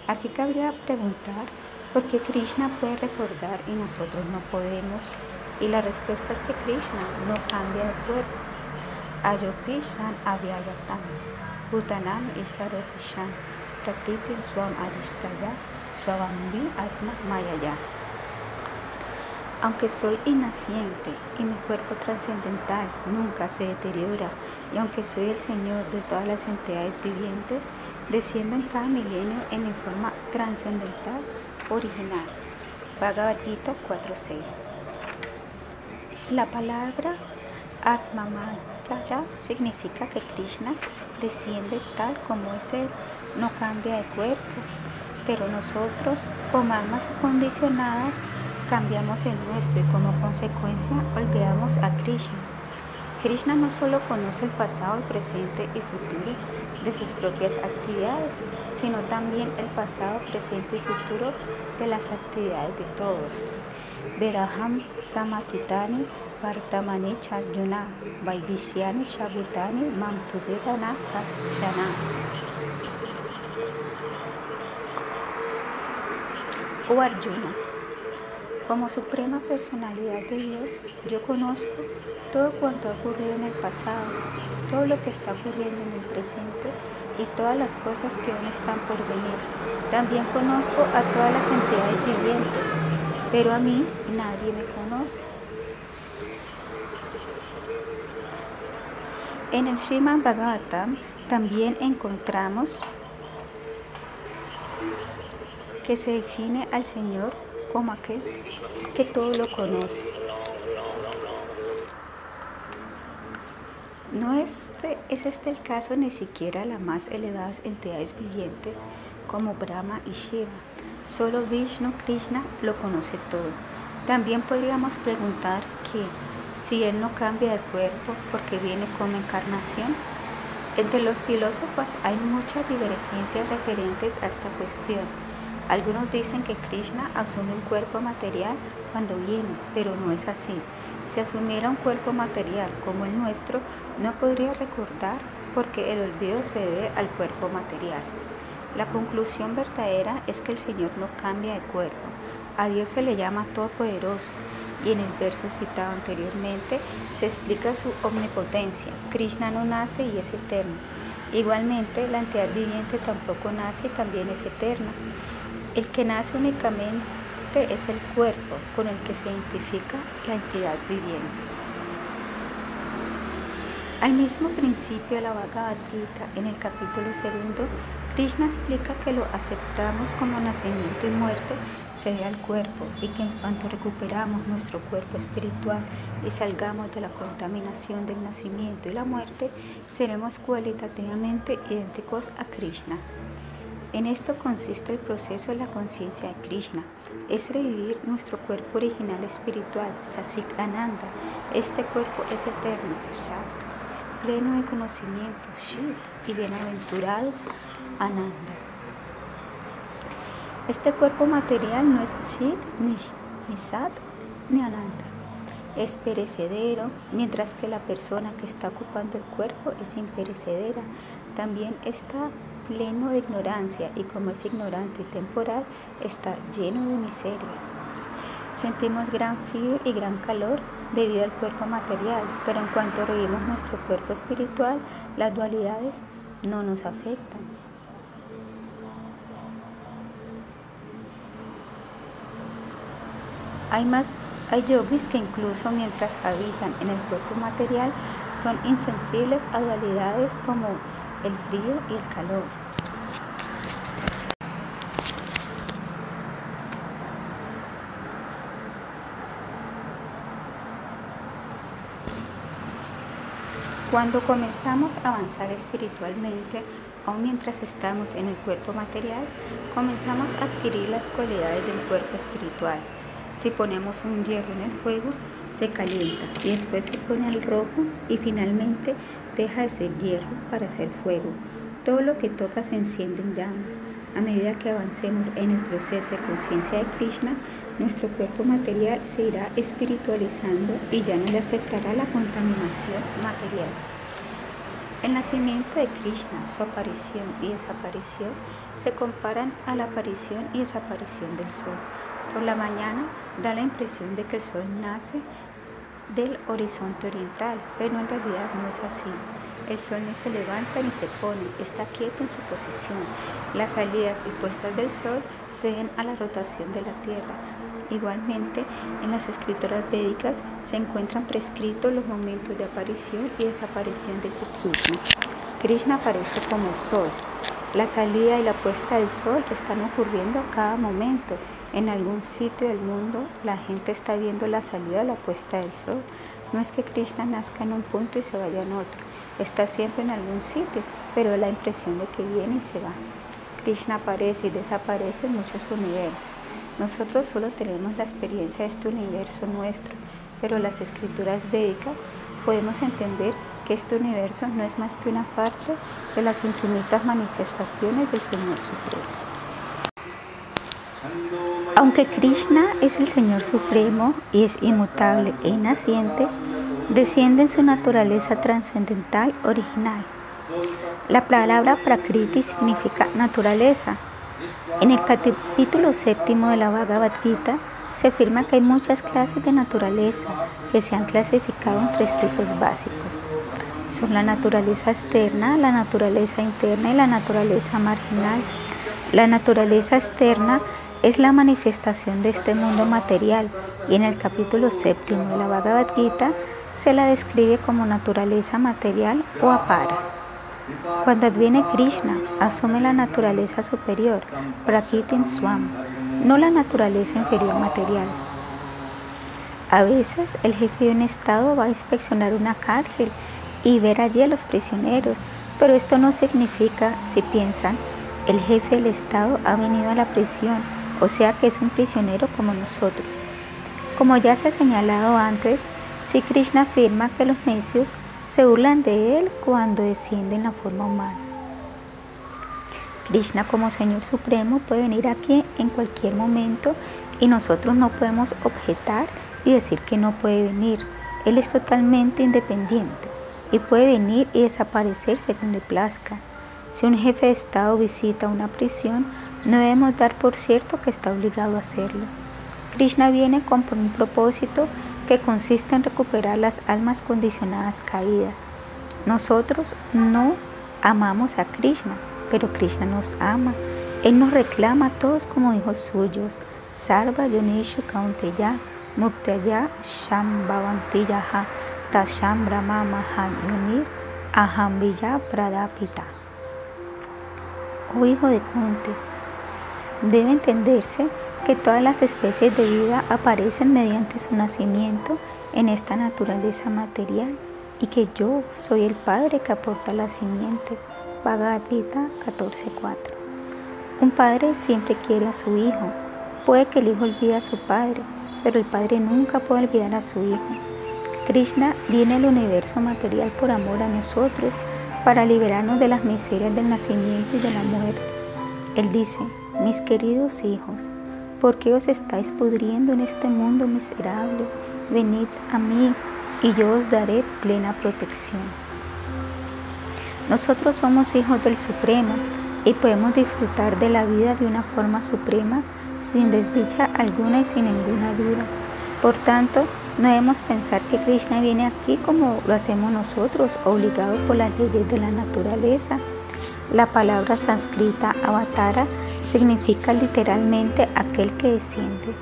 Aquí cabría preguntar por qué Krishna puede recordar y nosotros no podemos. Y la respuesta es que Krishna no cambia de cuerpo. Ayopishan Abhyayatam, Bhutanam Ishvarotishan, Prakriti Swam Adistaya, Swavambi Atma Mayaya. Aunque soy inaciente y mi cuerpo trascendental nunca se deteriora, y aunque soy el Señor de todas las entidades vivientes, desciendo en cada milenio en mi forma trascendental original. Bhagavad Gita 4.6 La palabra Atmamayaya significa que Krishna desciende tal como es Él, no cambia de cuerpo, pero nosotros, como almas condicionadas, cambiamos el nuestro y como consecuencia olvidamos a Krishna. Krishna no solo conoce el pasado, presente y futuro de sus propias actividades, sino también el pasado, presente y futuro de las actividades de todos. Veraham Samatitani Vartamani Charjuna Vaibhishyani Shabutani Mamtuvedana Kajana. O Arjuna. Como suprema personalidad de Dios, yo conozco todo cuanto ha ocurrido en el pasado, todo lo que está ocurriendo en el presente y todas las cosas que aún están por venir. También conozco a todas las entidades vivientes, pero a mí nadie me conoce. En el Srimad Bhagavatam también encontramos que se define al Señor como aquel que todo lo conoce. No este, es este el caso ni siquiera las más elevadas entidades vivientes como Brahma y Shiva. Solo Vishnu Krishna lo conoce todo. También podríamos preguntar que si él no cambia de cuerpo porque viene como encarnación, entre los filósofos hay muchas divergencias referentes a esta cuestión. Algunos dicen que Krishna asume un cuerpo material cuando viene, pero no es así. Si asumiera un cuerpo material como el nuestro, no podría recordar porque el olvido se debe al cuerpo material. La conclusión verdadera es que el Señor no cambia de cuerpo. A Dios se le llama todopoderoso y en el verso citado anteriormente se explica su omnipotencia. Krishna no nace y es eterno. Igualmente, la entidad viviente tampoco nace y también es eterna. El que nace únicamente es el cuerpo con el que se identifica la entidad viviente. Al mismo principio de la Bhagavad Gita, en el capítulo segundo, Krishna explica que lo aceptamos como nacimiento y muerte se ve al cuerpo y que en cuanto recuperamos nuestro cuerpo espiritual y salgamos de la contaminación del nacimiento y la muerte, seremos cualitativamente idénticos a Krishna. En esto consiste el proceso de la conciencia de Krishna. Es revivir nuestro cuerpo original espiritual, Sasik Ananda. Este cuerpo es eterno, Sat pleno de conocimiento, Shiv, y bienaventurado, Ananda. Este cuerpo material no es Shiv, ni, Sat, ni Ananda. Es perecedero, mientras que la persona que está ocupando el cuerpo es imperecedera. También está pleno de ignorancia y como es ignorante y temporal, está lleno de miserias. Sentimos gran frío y gran calor debido al cuerpo material, pero en cuanto revivimos nuestro cuerpo espiritual, las dualidades no nos afectan. Hay más, hay yogis que incluso mientras habitan en el cuerpo material son insensibles a dualidades como el frío y el calor. Cuando comenzamos a avanzar espiritualmente, aun mientras estamos en el cuerpo material, comenzamos a adquirir las cualidades del cuerpo espiritual. Si ponemos un hierro en el fuego, se calienta y después se pone al rojo y finalmente deja de ser hierro para ser fuego. Todo lo que toca se enciende en llamas. A medida que avancemos en el proceso de conciencia de Krishna, nuestro cuerpo material se irá espiritualizando y ya no le afectará la contaminación material. El nacimiento de Krishna, su aparición y desaparición se comparan a la aparición y desaparición del sol. Por la mañana da la impresión de que el sol nace del horizonte oriental, pero en realidad no es así. El sol ni se levanta ni se pone, está quieto en su posición. Las salidas y puestas del sol ceden a la rotación de la Tierra, Igualmente, en las escrituras védicas se encuentran prescritos los momentos de aparición y desaparición de ese Krishna. Krishna aparece como el sol. La salida y la puesta del sol están ocurriendo a cada momento. En algún sitio del mundo la gente está viendo la salida y la puesta del sol. No es que Krishna nazca en un punto y se vaya en otro. Está siempre en algún sitio, pero la impresión de que viene y se va. Krishna aparece y desaparece en muchos universos. Nosotros solo tenemos la experiencia de este universo nuestro, pero las escrituras védicas podemos entender que este universo no es más que una parte de las infinitas manifestaciones del Señor Supremo. Aunque Krishna es el Señor Supremo y es inmutable e inaciente, desciende en su naturaleza trascendental original. La palabra Prakriti significa naturaleza en el capítulo séptimo de la Bhagavad Gita se afirma que hay muchas clases de naturaleza que se han clasificado en tres tipos básicos. Son la naturaleza externa, la naturaleza interna y la naturaleza marginal. La naturaleza externa es la manifestación de este mundo material y en el capítulo séptimo de la Bhagavad Gita se la describe como naturaleza material o apara. Cuando adviene Krishna, asume la naturaleza superior, Prakritin Swam, no la naturaleza inferior material. A veces el jefe de un estado va a inspeccionar una cárcel y ver allí a los prisioneros, pero esto no significa, si piensan, el jefe del estado ha venido a la prisión, o sea que es un prisionero como nosotros. Como ya se ha señalado antes, si Krishna afirma que los necios se burlan de él cuando desciende en la forma humana. Krishna como Señor Supremo puede venir aquí en cualquier momento y nosotros no podemos objetar y decir que no puede venir. Él es totalmente independiente y puede venir y desaparecer según le plazca. Si un jefe de Estado visita una prisión, no debemos dar por cierto que está obligado a hacerlo. Krishna viene con un propósito que consiste en recuperar las almas condicionadas caídas. Nosotros no amamos a Krishna, pero Krishna nos ama. Él nos reclama a todos como hijos suyos. Sarva Yonishu Kaunteya Muktaya Shambhavantiyaha Tasham Brahma Mahayunir Aham Pradapita. Oh hijo de Kunti, debe entenderse que todas las especies de vida aparecen mediante su nacimiento en esta naturaleza material y que yo soy el Padre que aporta la simiente. Bhagavad Gita 14.4 Un padre siempre quiere a su hijo. Puede que el hijo olvide a su padre, pero el padre nunca puede olvidar a su hijo. Krishna viene al universo material por amor a nosotros para liberarnos de las miserias del nacimiento y de la muerte. Él dice, mis queridos hijos, ¿Por qué os estáis pudriendo en este mundo miserable? Venid a mí y yo os daré plena protección. Nosotros somos hijos del Supremo y podemos disfrutar de la vida de una forma suprema sin desdicha alguna y sin ninguna duda. Por tanto, no debemos pensar que Krishna viene aquí como lo hacemos nosotros, obligados por las leyes de la naturaleza. La palabra sánscrita avatara significa literalmente aquel que desciende.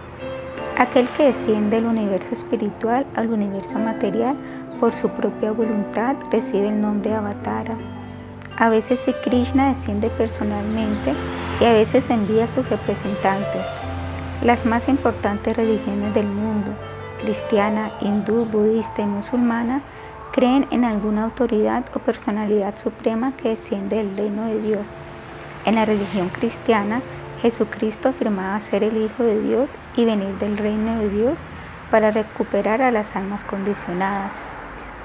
Aquel que desciende del universo espiritual al universo material por su propia voluntad recibe el nombre de Avatara. A veces Krishna desciende personalmente y a veces envía a sus representantes. Las más importantes religiones del mundo, cristiana, hindú, budista y musulmana, creen en alguna autoridad o personalidad suprema que desciende del reino de Dios en la religión cristiana, Jesucristo afirmaba ser el Hijo de Dios y venir del reino de Dios para recuperar a las almas condicionadas.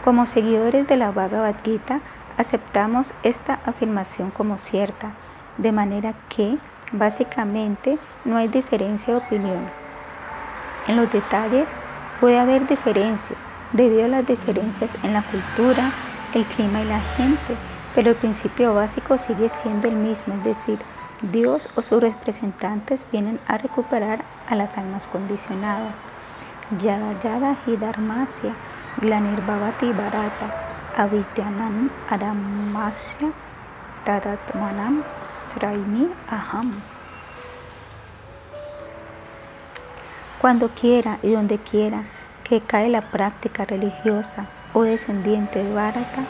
Como seguidores de la Bhagavad Gita, aceptamos esta afirmación como cierta, de manera que, básicamente, no hay diferencia de opinión. En los detalles puede haber diferencias debido a las diferencias en la cultura, el clima y la gente pero el principio básico sigue siendo el mismo, es decir, Dios o sus representantes vienen a recuperar a las almas condicionadas. Yada Yada Hidarmasya, Glanirvavati Bharata, Avidyanam Aramasya, Tadatmanam Sraini Aham. Cuando quiera y donde quiera que cae la práctica religiosa o descendiente de Bharata,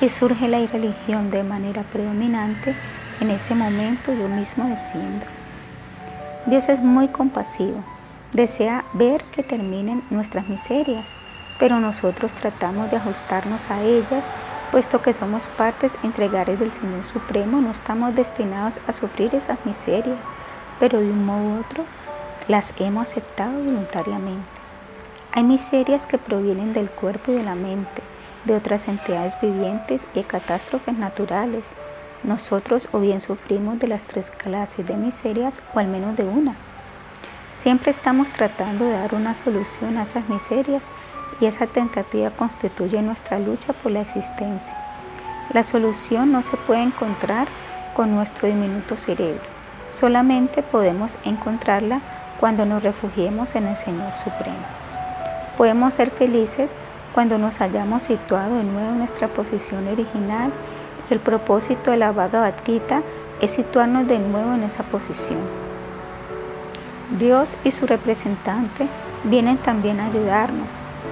y surge la irreligión de manera predominante, en ese momento yo mismo desciendo. Dios es muy compasivo, desea ver que terminen nuestras miserias, pero nosotros tratamos de ajustarnos a ellas, puesto que somos partes integrales del Señor Supremo, no estamos destinados a sufrir esas miserias, pero de un modo u otro las hemos aceptado voluntariamente. Hay miserias que provienen del cuerpo y de la mente, de otras entidades vivientes y catástrofes naturales. Nosotros o bien sufrimos de las tres clases de miserias o al menos de una. Siempre estamos tratando de dar una solución a esas miserias y esa tentativa constituye nuestra lucha por la existencia. La solución no se puede encontrar con nuestro diminuto cerebro. Solamente podemos encontrarla cuando nos refugiemos en el Señor Supremo. Podemos ser felices cuando nos hayamos situado de nuevo en nuestra posición original, el propósito de la Bhagavad Gita es situarnos de nuevo en esa posición. Dios y su representante vienen también a ayudarnos.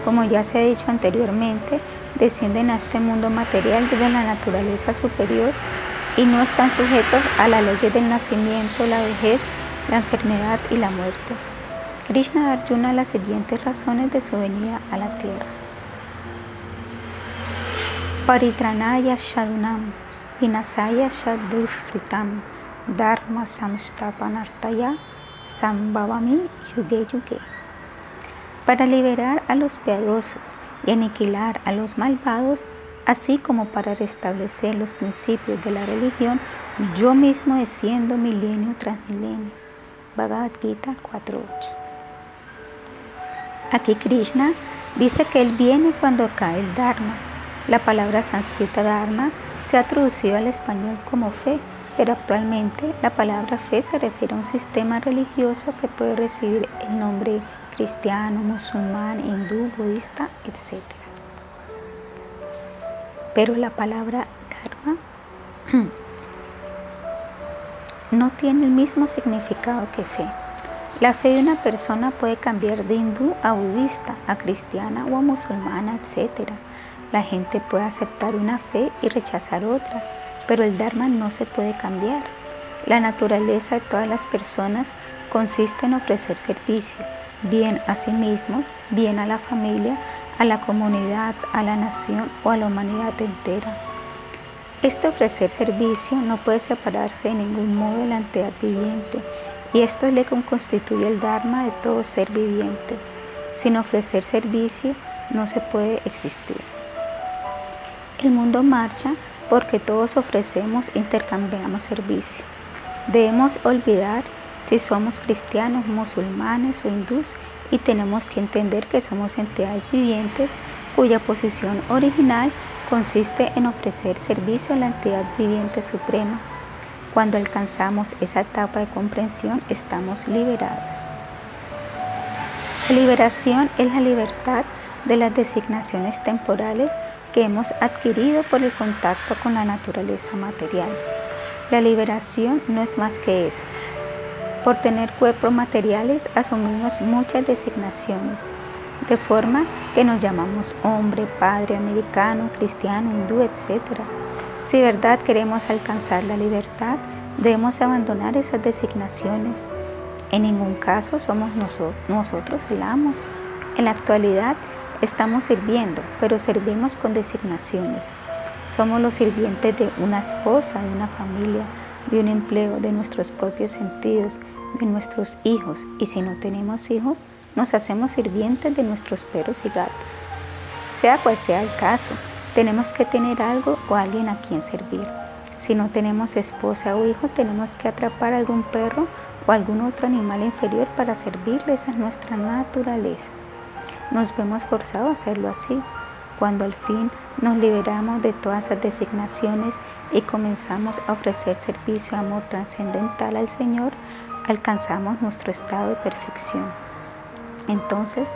Como ya se ha dicho anteriormente, descienden a este mundo material desde la naturaleza superior y no están sujetos a las leyes del nacimiento, la vejez, la enfermedad y la muerte. Krishna Arjuna las siguientes razones de su venida a la tierra. Paritranaya Sharunam, Vinasaya Shadushritam, Dharma Samstapanartaya, Sambhavami Yuge Yuge. Para liberar a los piadosos y aniquilar a los malvados, así como para restablecer los principios de la religión, yo mismo desciendo milenio tras milenio. Bhagavad Gita 4.8. Aquí Krishna dice que Él viene cuando cae el Dharma la palabra sánscrita dharma se ha traducido al español como fe, pero actualmente la palabra fe se refiere a un sistema religioso que puede recibir el nombre cristiano, musulmán, hindú, budista, etc. Pero la palabra dharma no tiene el mismo significado que fe. La fe de una persona puede cambiar de hindú a budista, a cristiana o a musulmana, etc. La gente puede aceptar una fe y rechazar otra, pero el Dharma no se puede cambiar. La naturaleza de todas las personas consiste en ofrecer servicio, bien a sí mismos, bien a la familia, a la comunidad, a la nación o a la humanidad entera. Este ofrecer servicio no puede separarse de ningún modo de la entidad viviente y esto es lo que constituye el Dharma de todo ser viviente. Sin ofrecer servicio no se puede existir. El mundo marcha porque todos ofrecemos e intercambiamos servicio. Debemos olvidar si somos cristianos, musulmanes o hindús y tenemos que entender que somos entidades vivientes cuya posición original consiste en ofrecer servicio a la entidad viviente suprema. Cuando alcanzamos esa etapa de comprensión estamos liberados. La liberación es la libertad de las designaciones temporales que hemos adquirido por el contacto con la naturaleza material. La liberación no es más que eso. Por tener cuerpos materiales asumimos muchas designaciones de forma que nos llamamos hombre, padre, americano, cristiano, hindú, etc. Si verdad queremos alcanzar la libertad, debemos abandonar esas designaciones. En ningún caso somos nosotros el amo. En la actualidad estamos sirviendo, pero servimos con designaciones. Somos los sirvientes de una esposa, de una familia, de un empleo, de nuestros propios sentidos, de nuestros hijos. Y si no tenemos hijos, nos hacemos sirvientes de nuestros perros y gatos. Sea cual sea el caso, tenemos que tener algo o alguien a quien servir. Si no tenemos esposa o hijo, tenemos que atrapar algún perro o algún otro animal inferior para servirles a nuestra naturaleza. Nos vemos forzados a hacerlo así. Cuando al fin nos liberamos de todas esas designaciones y comenzamos a ofrecer servicio amor trascendental al Señor, alcanzamos nuestro estado de perfección. Entonces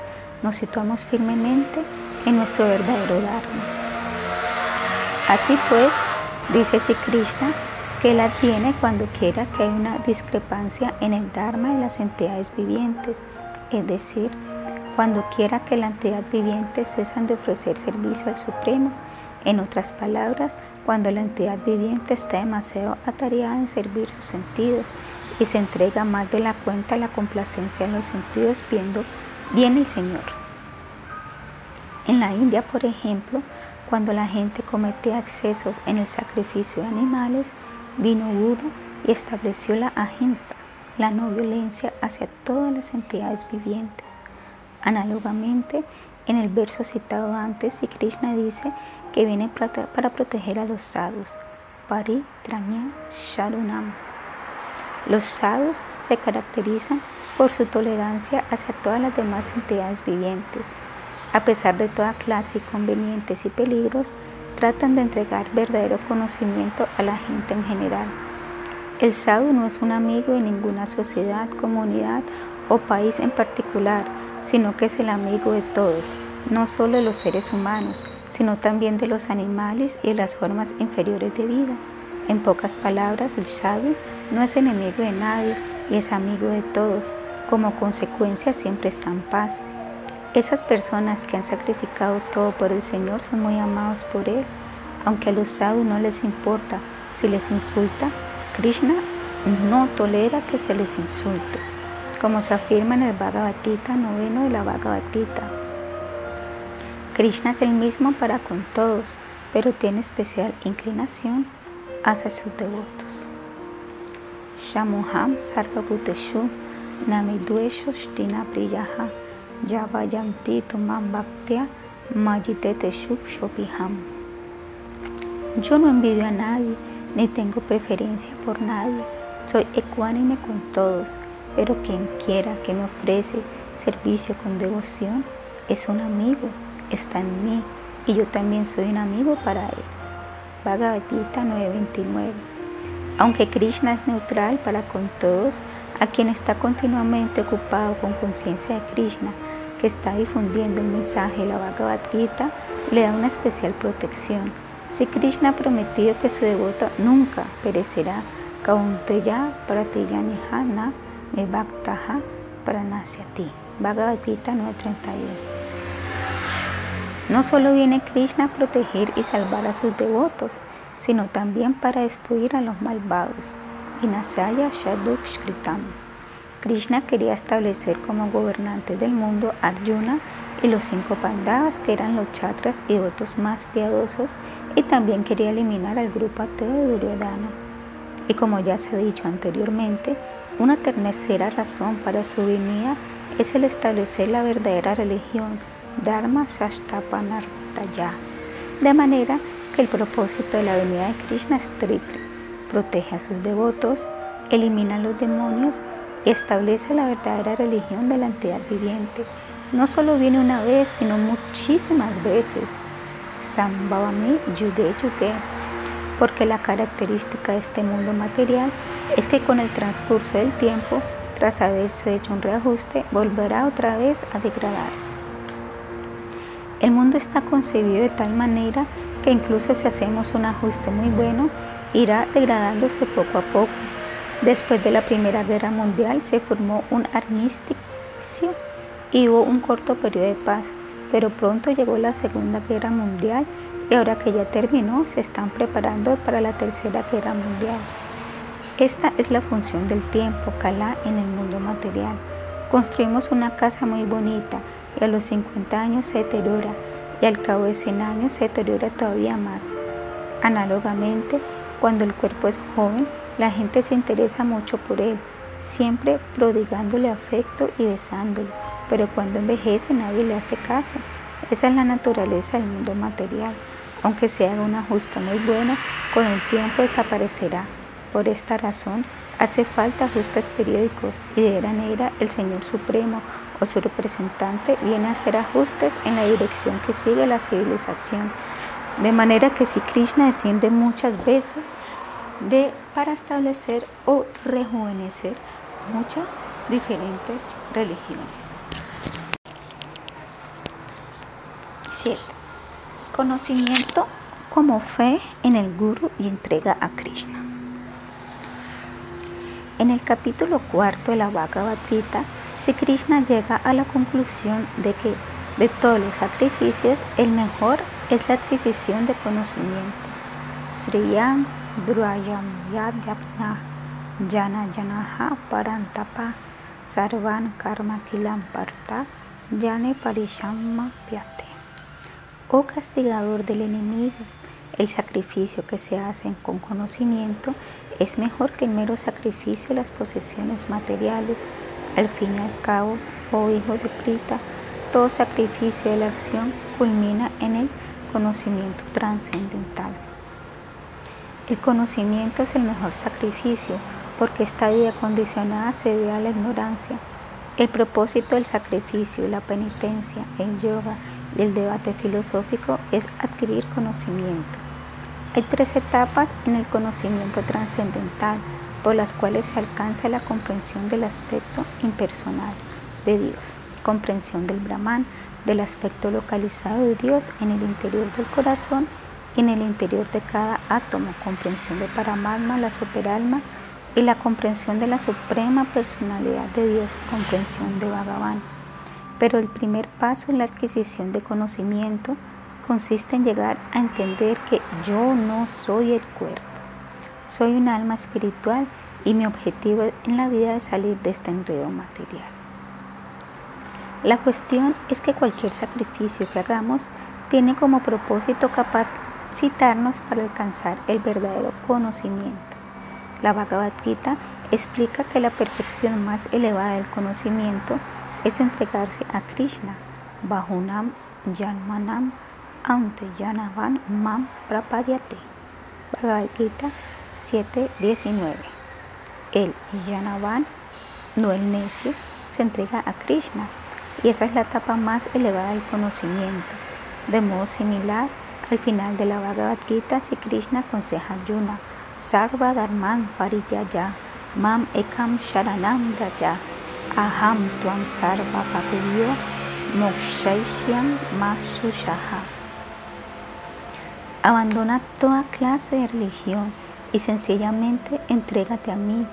nos situamos firmemente en nuestro verdadero Dharma. Así pues, dice Sri Krishna que él adviene cuando quiera que hay una discrepancia en el Dharma de las entidades vivientes, es decir, cuando quiera que la entidad viviente cesan de ofrecer servicio al Supremo, en otras palabras, cuando la entidad viviente está demasiado atareada en servir sus sentidos y se entrega más de la cuenta a la complacencia en los sentidos viendo bien el Señor. En la India, por ejemplo, cuando la gente cometía excesos en el sacrificio de animales, vino Buda y estableció la ahimsa, la no violencia hacia todas las entidades vivientes. Análogamente, en el verso citado antes, Krishna dice que viene para proteger a los sadhus, Paritranya Sharunam. Los sadhus se caracterizan por su tolerancia hacia todas las demás entidades vivientes. A pesar de toda clase de inconvenientes y peligros, tratan de entregar verdadero conocimiento a la gente en general. El sadhu no es un amigo de ninguna sociedad, comunidad o país en particular, sino que es el amigo de todos, no solo de los seres humanos, sino también de los animales y de las formas inferiores de vida. En pocas palabras, el sadhu no es enemigo de nadie y es amigo de todos. Como consecuencia siempre está en paz. Esas personas que han sacrificado todo por el Señor son muy amados por Él. Aunque a los sadhus no les importa si les insulta, Krishna no tolera que se les insulte, como se afirma en el Bhagavad Gita noveno de la Bhagavad Gita. Krishna es el mismo para con todos, pero tiene especial inclinación hacia sus devotos. Shamuham Sarvabhuteshu Namidueshu Shtina Priyaha Yavayanti Tumam Bhaktia Majiteteshu Shopiham. Yo no envidio a nadie, ni tengo preferencia por nadie. Soy ecuánime con todos, pero quien quiera que me ofrece servicio con devoción es un amigo, está en mí y yo también soy un amigo para él. Bhagavad Gita 9.29. Aunque Krishna es neutral para con todos, a quien está continuamente ocupado con conciencia de Krishna, que está difundiendo el mensaje de la Bhagavad Gita, le da una especial protección. Si Krishna ha prometido que su devoto nunca perecerá, Kaunteya Pratiyaniha Me Bhaktaha Pranasyati. Bhagavad Gita 931. No solo viene Krishna a proteger y salvar a sus devotos, sino también para destruir a los malvados. Vinasaya Shadukshritam. Krishna quería establecer como gobernantes del mundo Arjuna y los cinco Pandavas, que eran los chatras y devotos más piadosos, y también quería eliminar al grupo ateo de Duryodhana. Y como ya se ha dicho anteriormente, una tercera razón para su venida es el establecer la verdadera religión Dharma Shashtapanartaya. De manera que el propósito de la venida de Krishna es triple. Protege a sus devotos, elimina a los demonios y establece la verdadera religión de la entidad viviente. No solo viene una vez, sino muchísimas veces. Sambhavami Yuge Yuge. Porque la característica de este mundo material es que con el transcurso del tiempo, tras haberse hecho un reajuste, volverá otra vez a degradarse. El mundo está concebido de tal manera que incluso si hacemos un ajuste muy bueno, irá degradándose poco a poco. Después de la Primera Guerra Mundial se formó un armisticio y hubo un corto periodo de paz, pero pronto llegó la Segunda Guerra Mundial y ahora que ya terminó se están preparando para la Tercera Guerra Mundial. Esta es la función del tiempo, Kala, en el mundo material. Construimos una casa muy bonita, y a los 50 años se deteriora y al cabo de 100 años se deteriora todavía más. Análogamente, cuando el cuerpo es joven, la gente se interesa mucho por él, siempre prodigándole afecto y besándolo, pero cuando envejece nadie le hace caso. Esa es la naturaleza del mundo material. Aunque se haga un ajuste muy bueno, con el tiempo desaparecerá. Por esta razón, hace falta ajustes periódicos y de era negra el Señor Supremo o su representante viene a hacer ajustes en la dirección que sigue la civilización. De manera que si Krishna desciende muchas veces de, para establecer o rejuvenecer muchas diferentes religiones. 7. Conocimiento como fe en el Guru y entrega a Krishna. En el capítulo cuarto de la Bhagavad Gita, si Krishna llega a la conclusión de que de todos los sacrificios, el mejor es la adquisición de conocimiento. Sriyam Drayam Yadjapna Jana Janaha Parantapa Sarvan Karma Kilam Parta Yane Parishamma Pyate. Oh castigador del enemigo, el sacrificio que se hace con conocimiento es mejor que el mero sacrificio de las posesiones materiales al fin y al cabo, oh hijo de Prita, todo sacrificio de la acción culmina en el conocimiento trascendental. El conocimiento es el mejor sacrificio porque esta vida condicionada se debe a la ignorancia. El propósito del sacrificio la penitencia, el yoga y el debate filosófico es adquirir conocimiento. Hay tres etapas en el conocimiento trascendental por las cuales se alcanza la comprensión del aspecto impersonal de Dios, comprensión del Brahman, del aspecto localizado de Dios en el interior del corazón y en el interior de cada átomo, comprensión de Paramatma, la superalma, y la comprensión de la suprema personalidad de Dios, comprensión de Bhagavan. Pero el primer paso en la adquisición de conocimiento consiste en llegar a entender que yo no soy el cuerpo soy un alma espiritual y mi objetivo en la vida es salir de este enredo material. La cuestión es que cualquier sacrificio que hagamos tiene como propósito capacitarnos para alcanzar el verdadero conocimiento. La Bhagavad Gita explica que la perfección más elevada del conocimiento es entregarse a Krishna, Bahunam Janmanam Ante Yanavan Mam Prapadyate. Bhagavad Gita 7.19. El Yanavan, no el necio, se entrega a Krishna y esa es la etapa más elevada del conocimiento. De modo similar, Al final de la Bhagavad Gita, si Krishna aconseja a Arjuna, Sarva Dharman Parityaya, Mam Ekam Sharanam Daya, Aham Tuam Sarva Papiryo, Mokshaishyam Masushaha. Abandona toda clase de religión y sencillamente entrégate a mí.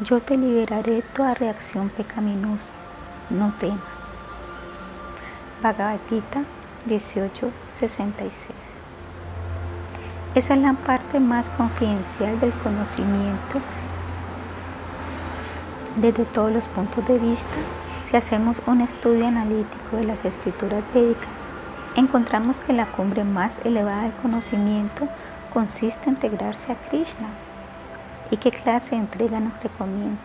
Yo te liberaré de toda reacción pecaminosa. No temas. Bhagavad Gita 1866. Esa es la parte más confidencial del conocimiento desde todos los puntos de vista. Si hacemos un estudio analítico de las escrituras védicas, encontramos que la cumbre más elevada del conocimiento consiste en integrarse a Krishna. ¿Y qué clase de entrega nos recomienda?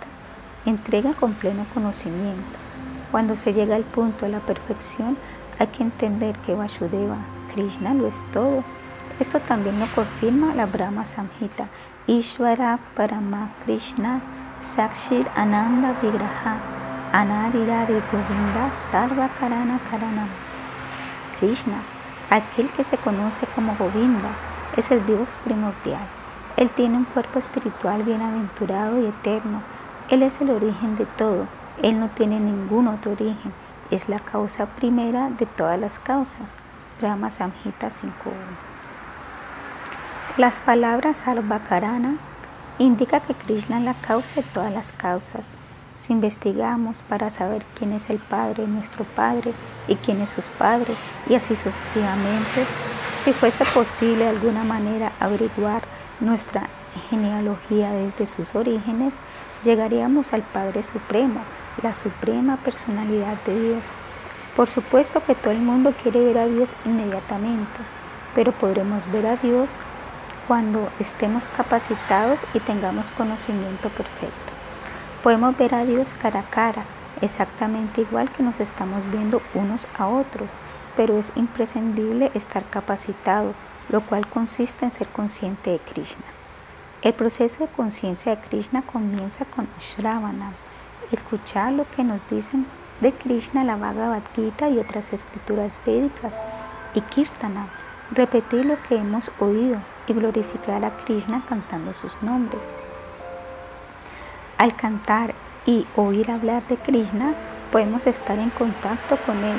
Entrega con pleno conocimiento. Cuando se llega al punto de la perfección, hay que entender que Vasudeva, Krishna, lo es todo. Esto también lo confirma la Brahma Samhita. Ishvara Parama Krishna Sakshir Ananda Vigraha Anadirari Govinda Sarva Karana Karanam. Krishna, aquel que se conoce como Govinda, es el Dios primordial. Él tiene un cuerpo espiritual bienaventurado y eterno. Él es el origen de todo. Él no tiene ningún otro origen. Es la causa primera de todas las causas. Brahma Samhita 5.1. Las palabras Sarvakarana indica que Krishna es la causa de todas las causas. Si investigamos para saber quién es el Padre, nuestro Padre, y quién es sus padres, y así sucesivamente, si fuese posible de alguna manera averiguar nuestra genealogía desde sus orígenes, llegaríamos al Padre Supremo, la suprema personalidad de Dios. Por supuesto que todo el mundo quiere ver a Dios inmediatamente, pero podremos ver a Dios cuando estemos capacitados y tengamos conocimiento perfecto. Podemos ver a Dios cara a cara, exactamente igual que nos estamos viendo unos a otros, pero es imprescindible estar capacitado, lo cual consiste en ser consciente de Krishna. El proceso de conciencia de Krishna comienza con Shravana, escuchar lo que nos dicen de Krishna, la Bhagavad Gita y otras escrituras védicas, y Kirtana, repetir lo que hemos oído y glorificar a Krishna cantando sus nombres. Al cantar y oír hablar de Krishna, podemos estar en contacto con Él,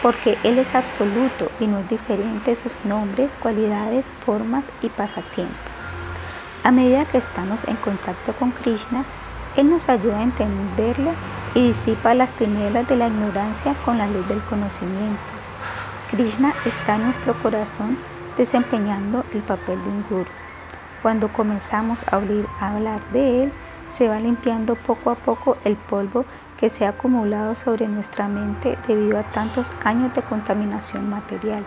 porque Él es absoluto y no es diferente sus nombres, cualidades, formas y pasatiempos. A medida que estamos en contacto con Krishna, Él nos ayuda a entenderlo y disipa las tinieblas de la ignorancia con la luz del conocimiento. Krishna está en nuestro corazón desempeñando el papel de un guru. Cuando comenzamos a, oír, a hablar de Él, se va limpiando poco a poco el polvo que se ha acumulado sobre nuestra mente debido a tantos años de contaminación material.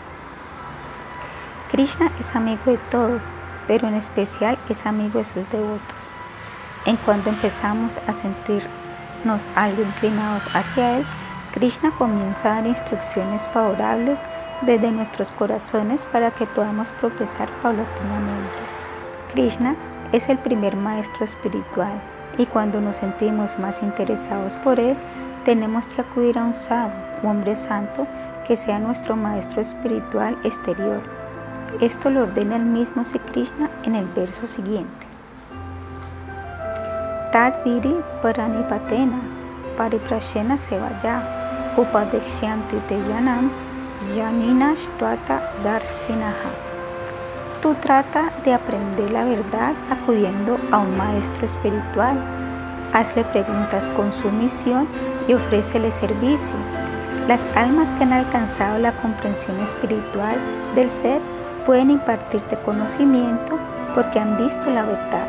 Krishna es amigo de todos, pero en especial es amigo de sus devotos. En cuanto empezamos a sentirnos algo inclinados hacia Él, Krishna comienza a dar instrucciones favorables desde nuestros corazones para que podamos progresar paulatinamente. Krishna es el primer maestro espiritual y cuando nos sentimos más interesados por Él, tenemos que acudir a un un hombre santo, que sea nuestro maestro espiritual exterior. Esto lo ordena el mismo Sri Krishna en el verso siguiente. Tadviri paranipatena pariprashena sevaya upadekshanti teyanam yaninash darsinaha. Trata de aprender la verdad acudiendo a un maestro espiritual. Hazle preguntas con sumisión y ofrécele servicio. Las almas que han alcanzado la comprensión espiritual del ser pueden impartirte conocimiento porque han visto la verdad.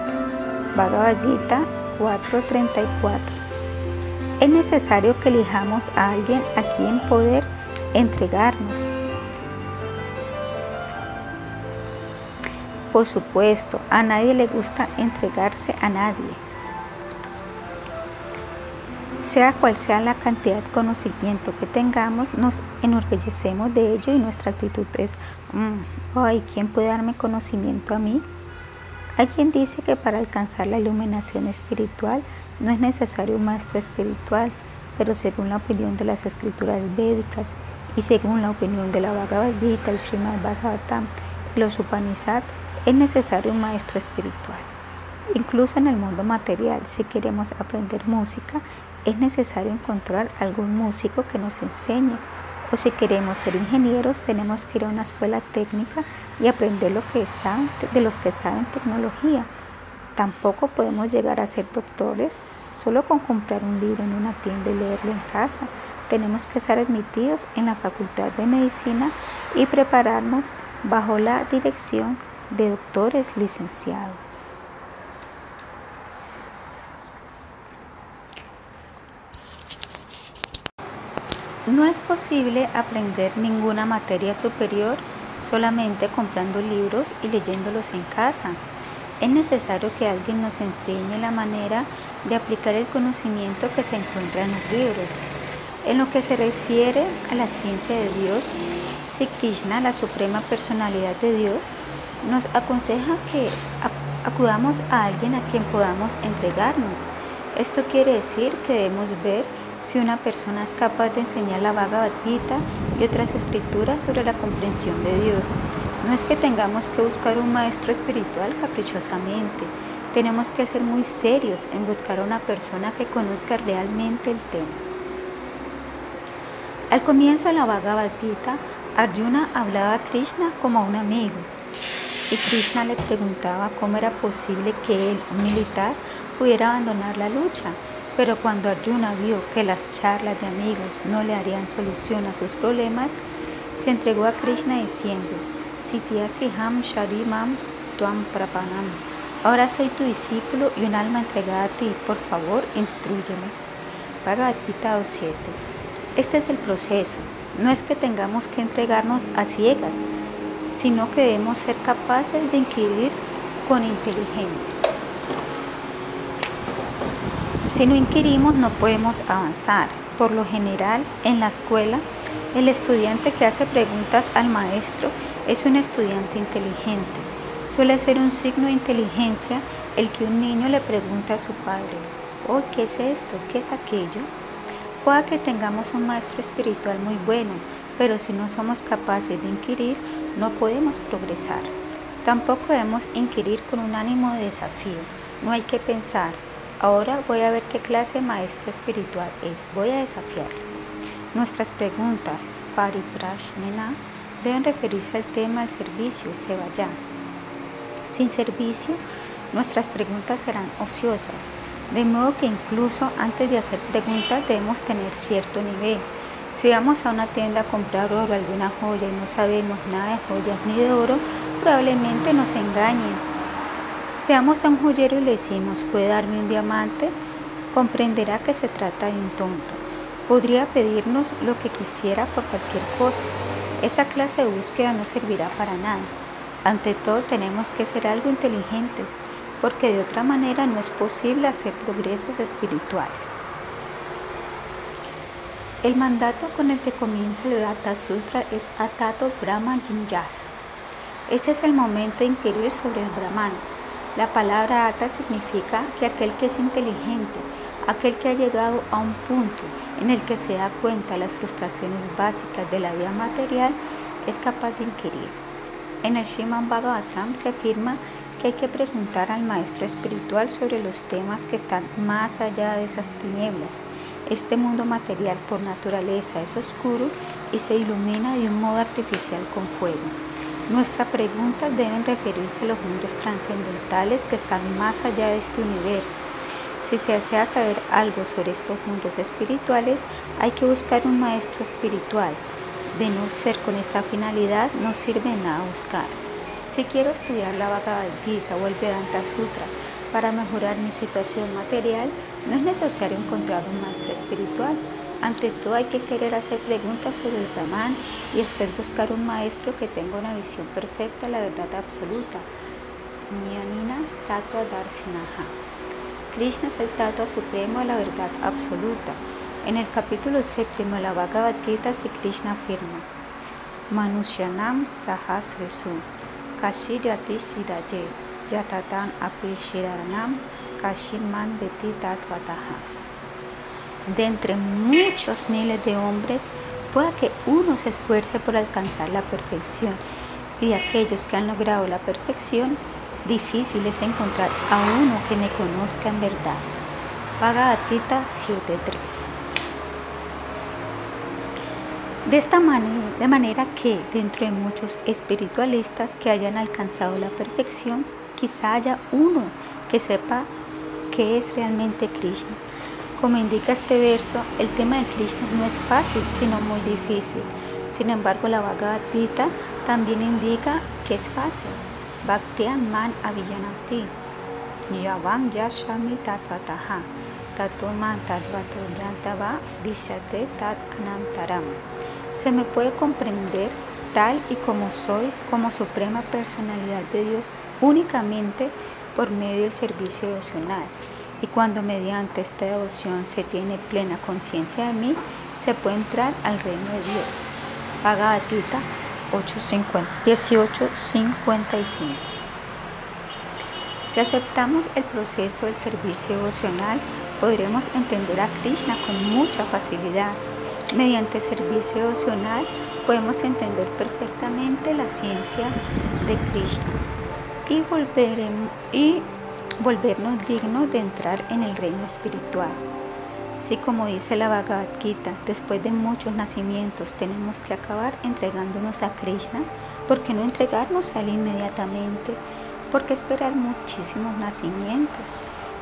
Bhagavad Gita 4:34. Es necesario que elijamos a alguien a quien poder entregarnos Por supuesto, a nadie le gusta entregarse a nadie. Sea cual sea la cantidad de conocimiento que tengamos, nos enorgullecemos de ello y nuestra actitud es, mm, ay, ¿quién puede darme conocimiento a mí? Hay quien dice que para alcanzar la iluminación espiritual no es necesario un maestro espiritual, pero según la opinión de las escrituras védicas y según la opinión de la Bhagavad Gita, el Srimad Bhagavatam, los Upanishads es necesario un maestro espiritual. Incluso en el mundo material, si queremos aprender música, es necesario encontrar algún músico que nos enseñe. O si queremos ser ingenieros, tenemos que ir a una escuela técnica y aprender lo que saben, de los que saben tecnología. Tampoco podemos llegar a ser doctores solo con comprar un libro en una tienda y leerlo en casa. Tenemos que ser admitidos en la Facultad de Medicina y prepararnos bajo la dirección de doctores licenciados. No es posible aprender ninguna materia superior solamente comprando libros y leyéndolos en casa. Es necesario que alguien nos enseñe la manera de aplicar el conocimiento que se encuentra en los libros. En lo que se refiere a la ciencia de Dios, si Krishna, la suprema personalidad de Dios, nos aconseja que acudamos a alguien a quien podamos entregarnos. Esto quiere decir que debemos ver si una persona es capaz de enseñar la Bhagavad Gita y otras escrituras sobre la comprensión de Dios. No es que tengamos que buscar un maestro espiritual caprichosamente, tenemos que ser muy serios en buscar a una persona que conozca realmente el tema. Al comienzo de la Bhagavad Gita, Arjuna hablaba a Krishna como a un amigo y Krishna le preguntaba cómo era posible que él, un militar, pudiera abandonar la lucha. Pero cuando Arjuna vio que las charlas de amigos no le harían solución a sus problemas, se entregó a Krishna diciendo, Sityasiham Sharimam Tuam Prapanam. Ahora soy tu discípulo y un alma entregada a ti. Por favor, instruyeme. Bhagavad Gita 7. Este es el proceso. No es que tengamos que entregarnos a ciegas, sino que debemos ser capaces de inquirir con inteligencia. Si no inquirimos no podemos avanzar. Por lo general, en la escuela, el estudiante que hace preguntas al maestro es un estudiante inteligente. Suele ser un signo de inteligencia el que un niño le pregunta a su padre, oh, ¿qué es esto? ¿Qué es aquello? Pueda que tengamos un maestro espiritual muy bueno, pero si no somos capaces de inquirir, no podemos progresar. Tampoco debemos inquirir con un ánimo de desafío. No hay que pensar, ahora voy a ver qué clase de maestro espiritual es, voy a desafiarlo. Nuestras preguntas, pariprashnena, deben referirse al tema del servicio, se vaya. Sin servicio, nuestras preguntas serán ociosas, de modo que incluso antes de hacer preguntas debemos tener cierto nivel. Si vamos a una tienda a comprar oro, alguna joya y no sabemos nada de joyas ni de oro, probablemente nos engañen. Seamos a un joyero y le decimos, ¿puede darme un diamante? Comprenderá que se trata de un tonto. Podría pedirnos lo que quisiera por cualquier cosa. Esa clase de búsqueda no servirá para nada. Ante todo tenemos que ser algo inteligente porque de otra manera no es posible hacer progresos espirituales. El mandato con el que comienza el Gata Sutra es Atato Brahma Jinyasa. Este es el momento de inquirir sobre el Brahman. La palabra Ata significa que aquel que es inteligente, aquel que ha llegado a un punto en el que se da cuenta de las frustraciones básicas de la vida material, es capaz de inquirir. En el Shiman Bhagavatam se afirma que hay que preguntar al maestro espiritual sobre los temas que están más allá de esas tinieblas. Este mundo material por naturaleza es oscuro y se ilumina de un modo artificial con fuego. Nuestras preguntas deben referirse a los mundos trascendentales que están más allá de este universo. Si se desea saber algo sobre estos mundos espirituales, hay que buscar un maestro espiritual. De no ser con esta finalidad, no sirve nada buscar. Si quiero estudiar la Bhagavad Gita o el Vedanta Sutra para mejorar mi situación material, no es necesario encontrar un maestro espiritual. Ante todo hay que querer hacer preguntas sobre el Brahman y después buscar un maestro que tenga una visión perfecta de la verdad absoluta. Jnanina Tatua Darsinaha. Krishna es el Tatua supremo de la verdad absoluta. En el capítulo séptimo de la Bhagavad Gita, si Krishna afirma, Manushyanam Sahasresu Kashirati Shiraye Yatatan Api Shiranam Kashiman Beti Tatvataha. De entre muchos miles de hombres, pueda que uno se esfuerce por alcanzar la perfección y de aquellos que han logrado la perfección, difícil es encontrar a uno que me conozca en verdad. Bhagavad Gita 7.3 de esta manera, de manera que dentro de muchos espiritualistas que hayan alcanzado la perfección, quizá haya uno que sepa qué es realmente Krishna. Como indica este verso, el tema de Krishna no es fácil, sino muy difícil. Sin embargo, la Bhagavad Gita también indica que es fácil. Bhaktian man avijanati. Yavam yashami tatvataha. Tatuman tatvato yantava vishate tat anantaram se me puede comprender tal y como soy, como suprema personalidad de Dios, únicamente por medio del servicio devocional. Y cuando mediante esta devoción se tiene plena conciencia de mí, se puede entrar al reino de Dios. Bhagavad Gita 18.55 Si aceptamos el proceso del servicio devocional, podremos entender a Krishna con mucha facilidad. Mediante servicio devocional podemos entender perfectamente la ciencia de Krishna. Y, y volvernos dignos de entrar en el reino espiritual. Si como dice la Bhagavad Gita, después de muchos nacimientos tenemos que acabar entregándonos a Krishna, ¿por qué no entregarnos a Él inmediatamente? ¿Por qué esperar muchísimos nacimientos?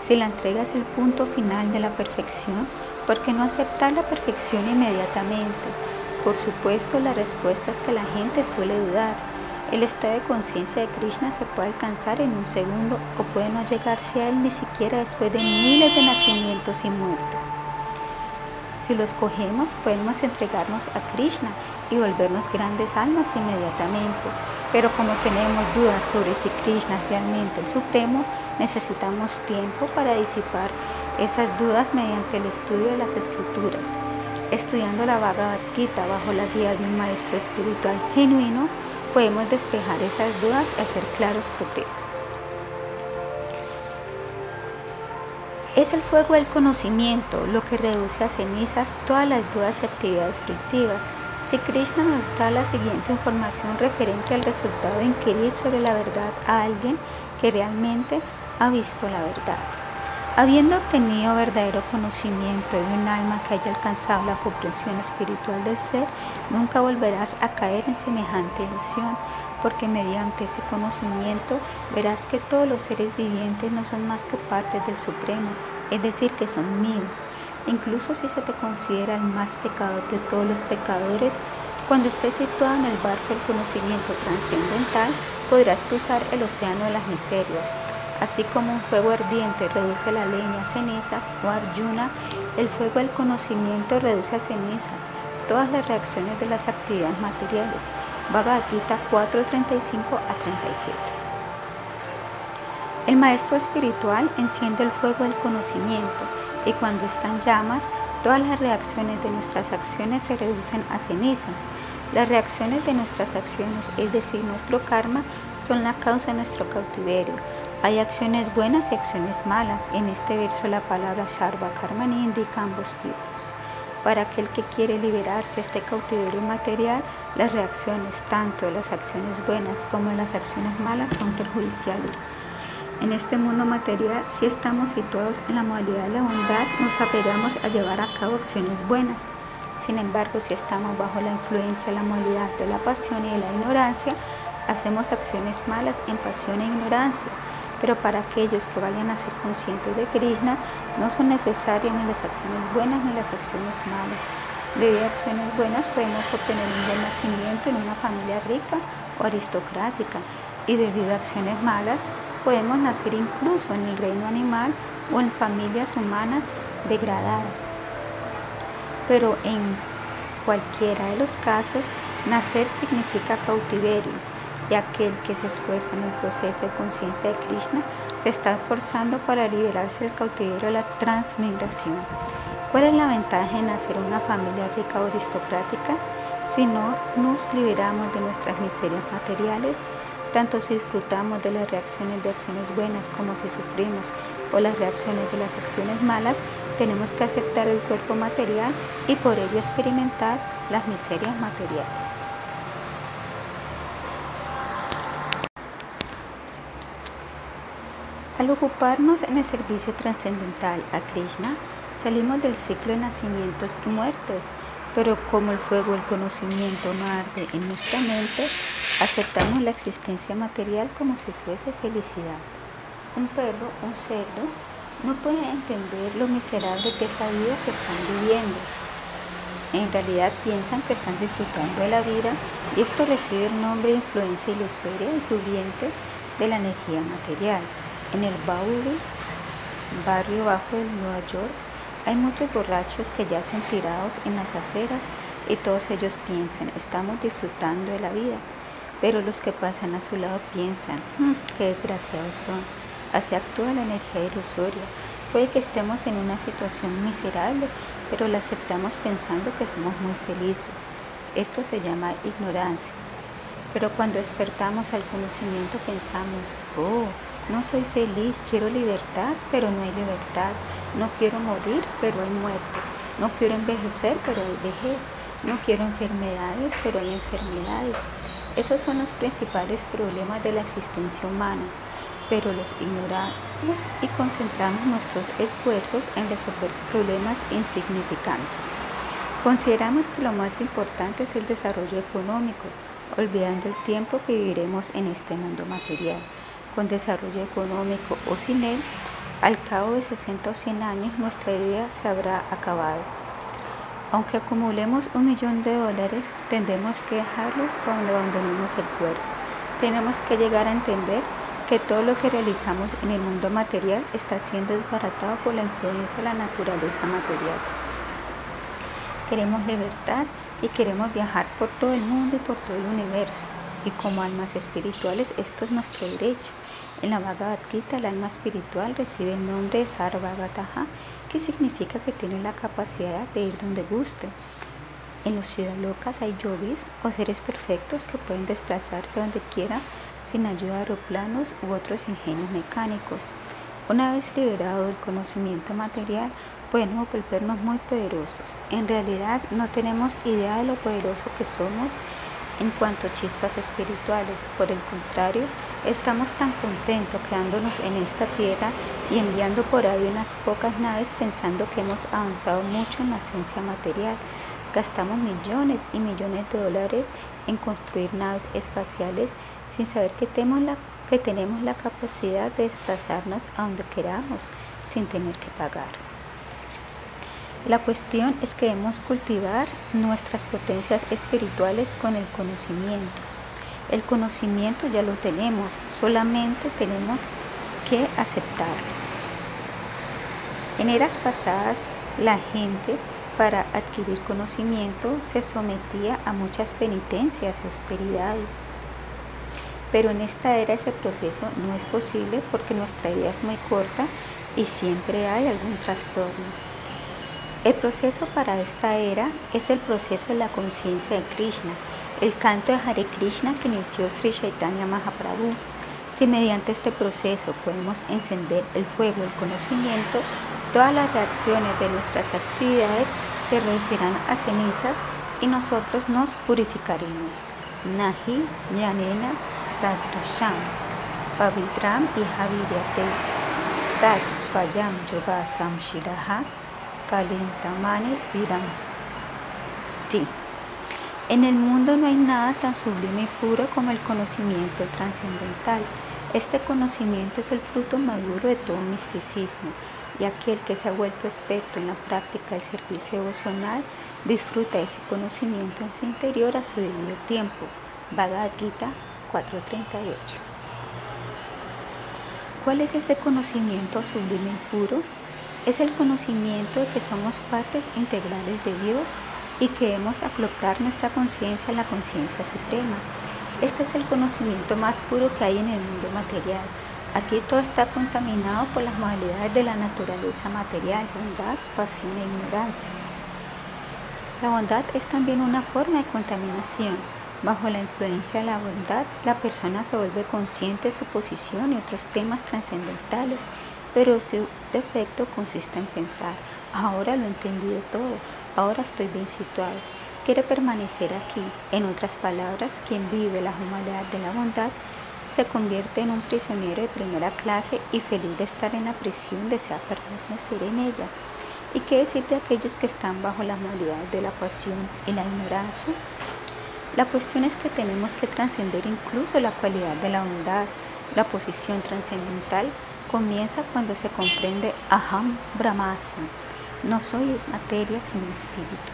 Si la entrega es el punto final de la perfección, ¿Por qué no aceptar la perfección inmediatamente? Por supuesto, la respuesta es que la gente suele dudar. El estado de conciencia de Krishna se puede alcanzar en un segundo o puede no llegarse a él ni siquiera después de miles de nacimientos y muertes. Si lo escogemos, podemos entregarnos a Krishna y volvernos grandes almas inmediatamente. Pero como tenemos dudas sobre si Krishna es realmente el Supremo, necesitamos tiempo para disipar esas dudas mediante el estudio de las escrituras. Estudiando la Bhagavad Gita bajo la guía de un maestro espiritual genuino, podemos despejar esas dudas y hacer claros procesos. Es el fuego del conocimiento lo que reduce a cenizas todas las dudas y actividades frictivas. Si Krishna nos da la siguiente información referente al resultado de inquirir sobre la verdad a alguien que realmente ha visto la verdad. Habiendo obtenido verdadero conocimiento de un alma que haya alcanzado la comprensión espiritual del ser, nunca volverás a caer en semejante ilusión, porque mediante ese conocimiento verás que todos los seres vivientes no son más que partes del Supremo, es decir, que son míos. Incluso si se te considera el más pecador de todos los pecadores, cuando estés situado en el barco del conocimiento trascendental, podrás cruzar el océano de las miserias Así como un fuego ardiente reduce la leña a cenizas o Arjuna, el fuego del conocimiento reduce a cenizas todas las reacciones de las actividades materiales. Bhagavad Gita 4:35 a 37. El maestro espiritual enciende el fuego del conocimiento y cuando están llamas, todas las reacciones de nuestras acciones se reducen a cenizas. Las reacciones de nuestras acciones, es decir, nuestro karma, son la causa de nuestro cautiverio. Hay acciones buenas y acciones malas. En este verso la palabra Sharva Karmani indica ambos tipos. Para aquel que quiere liberarse de este cautiverio material, las reacciones tanto las acciones buenas como las acciones malas son perjudiciales. En este mundo material, si estamos situados en la modalidad de la bondad, nos apegamos a llevar a cabo acciones buenas. Sin embargo, si estamos bajo la influencia de la modalidad de la pasión y de la ignorancia, hacemos acciones malas en pasión e ignorancia. Pero para aquellos que vayan a ser conscientes de Krishna, no son necesarias ni las acciones buenas ni las acciones malas. Debido a acciones buenas podemos obtener un buen nacimiento en una familia rica o aristocrática y debido a acciones malas podemos nacer incluso en el reino animal o en familias humanas degradadas. Pero en cualquiera de los casos, nacer significa cautiverio y aquel que se esfuerza en el proceso de conciencia de Krishna se está esforzando para liberarse del cautiverio de la transmigración. ¿Cuál es la ventaja de nacer una familia rica o aristocrática? Si no nos liberamos de nuestras miserias materiales, tanto si disfrutamos de las reacciones de acciones buenas como si sufrimos o las reacciones de las acciones malas, tenemos que aceptar el cuerpo material y por ello experimentar las miserias materiales. Al ocuparnos en el servicio trascendental a Krishna, salimos del ciclo de nacimientos y muertes, pero como el fuego del conocimiento no arde en nuestra mente, aceptamos la existencia material como si fuese felicidad. Un perro, un cerdo, no puede entender lo miserable que es la vida que están viviendo. En realidad piensan que están disfrutando de la vida y esto recibe el nombre de influencia ilusoria y cubriente de la energía material. En el Bowery, barrio bajo de Nueva York, hay muchos borrachos que yacen tirados en las aceras y todos ellos piensan, estamos disfrutando de la vida. Pero los que pasan a su lado piensan, hmm, qué desgraciados son. Así actúa la energía ilusoria. Puede que estemos en una situación miserable, pero la aceptamos pensando que somos muy felices. Esto se llama ignorancia. Pero cuando despertamos al conocimiento pensamos, oh, no soy feliz, quiero libertad, pero no hay libertad. No quiero morir, pero hay muerte. No quiero envejecer, pero hay vejez. No quiero enfermedades, pero hay enfermedades. Esos son los principales problemas de la existencia humana, pero los ignoramos y concentramos nuestros esfuerzos en resolver problemas insignificantes. Consideramos que lo más importante es el desarrollo económico, olvidando el tiempo que viviremos en este mundo material con desarrollo económico o sin él, al cabo de 60 o 100 años nuestra idea se habrá acabado. Aunque acumulemos un millón de dólares, tendremos que dejarlos cuando abandonemos el cuerpo. Tenemos que llegar a entender que todo lo que realizamos en el mundo material está siendo desbaratado por la influencia de la naturaleza material. Queremos libertad y queremos viajar por todo el mundo y por todo el universo y como almas espirituales esto es nuestro derecho. En la Bhagavad Gita el alma espiritual recibe el nombre de Sarvagataha, que significa que tiene la capacidad de ir donde guste. En los locas hay yogis o seres perfectos que pueden desplazarse donde quiera sin ayuda de aeroplanos u otros ingenios mecánicos. Una vez liberado del conocimiento material, podemos volvernos muy poderosos. En realidad no tenemos idea de lo poderoso que somos en cuanto a chispas espirituales. Por el contrario, estamos tan contentos quedándonos en esta tierra y enviando por ahí unas pocas naves pensando que hemos avanzado mucho en la ciencia material. Gastamos millones y millones de dólares en construir naves espaciales sin saber que tenemos la, que tenemos la capacidad de desplazarnos a donde queramos sin tener que pagar. La cuestión es que debemos cultivar nuestras potencias espirituales con el conocimiento. El conocimiento ya lo tenemos, solamente tenemos que aceptarlo. En eras pasadas, la gente para adquirir conocimiento se sometía a muchas penitencias y austeridades. Pero en esta era ese proceso no es posible porque nuestra vida es muy corta y siempre hay algún trastorno. El proceso para esta era es el proceso de la conciencia de Krishna, el canto de Hare Krishna que inició Sri Chaitanya Mahaprabhu. Si mediante este proceso podemos encender el fuego del conocimiento, todas las reacciones de nuestras actividades se reducirán a cenizas y nosotros nos purificaremos. Nahi Yanena Sadrasham Pavitram y Javiryate Tat Swayam Yoga Samshiraha Kalintamani Sí. En el mundo no hay nada tan sublime y puro como el conocimiento trascendental. Este conocimiento es el fruto maduro de todo misticismo y aquel que se ha vuelto experto en la práctica del servicio devocional disfruta ese conocimiento en su interior a su debido tiempo. Bhagavad Gita 4.38 ¿Cuál es ese conocimiento sublime y puro? es el conocimiento de que somos partes integrales de Dios y que acoplar nuestra conciencia a la conciencia suprema. Este es el conocimiento más puro que hay en el mundo material. Aquí todo está contaminado por las modalidades de la naturaleza material, bondad, pasión e ignorancia. La bondad es también una forma de contaminación. Bajo la influencia de la bondad, la persona se vuelve consciente de su posición y otros temas trascendentales pero su defecto consiste en pensar, ahora lo he entendido todo, ahora estoy bien situado. Quiere permanecer aquí. En otras palabras, quien vive la humanidad de la bondad se convierte en un prisionero de primera clase y feliz de estar en la prisión desea permanecer en ella. ¿Y qué decir de aquellos que están bajo la modalidad de la pasión y la ignorancia? La cuestión es que tenemos que trascender incluso la cualidad de la bondad. La posición trascendental comienza cuando se comprende Aham Brahmasana. No soy materia sino espíritu.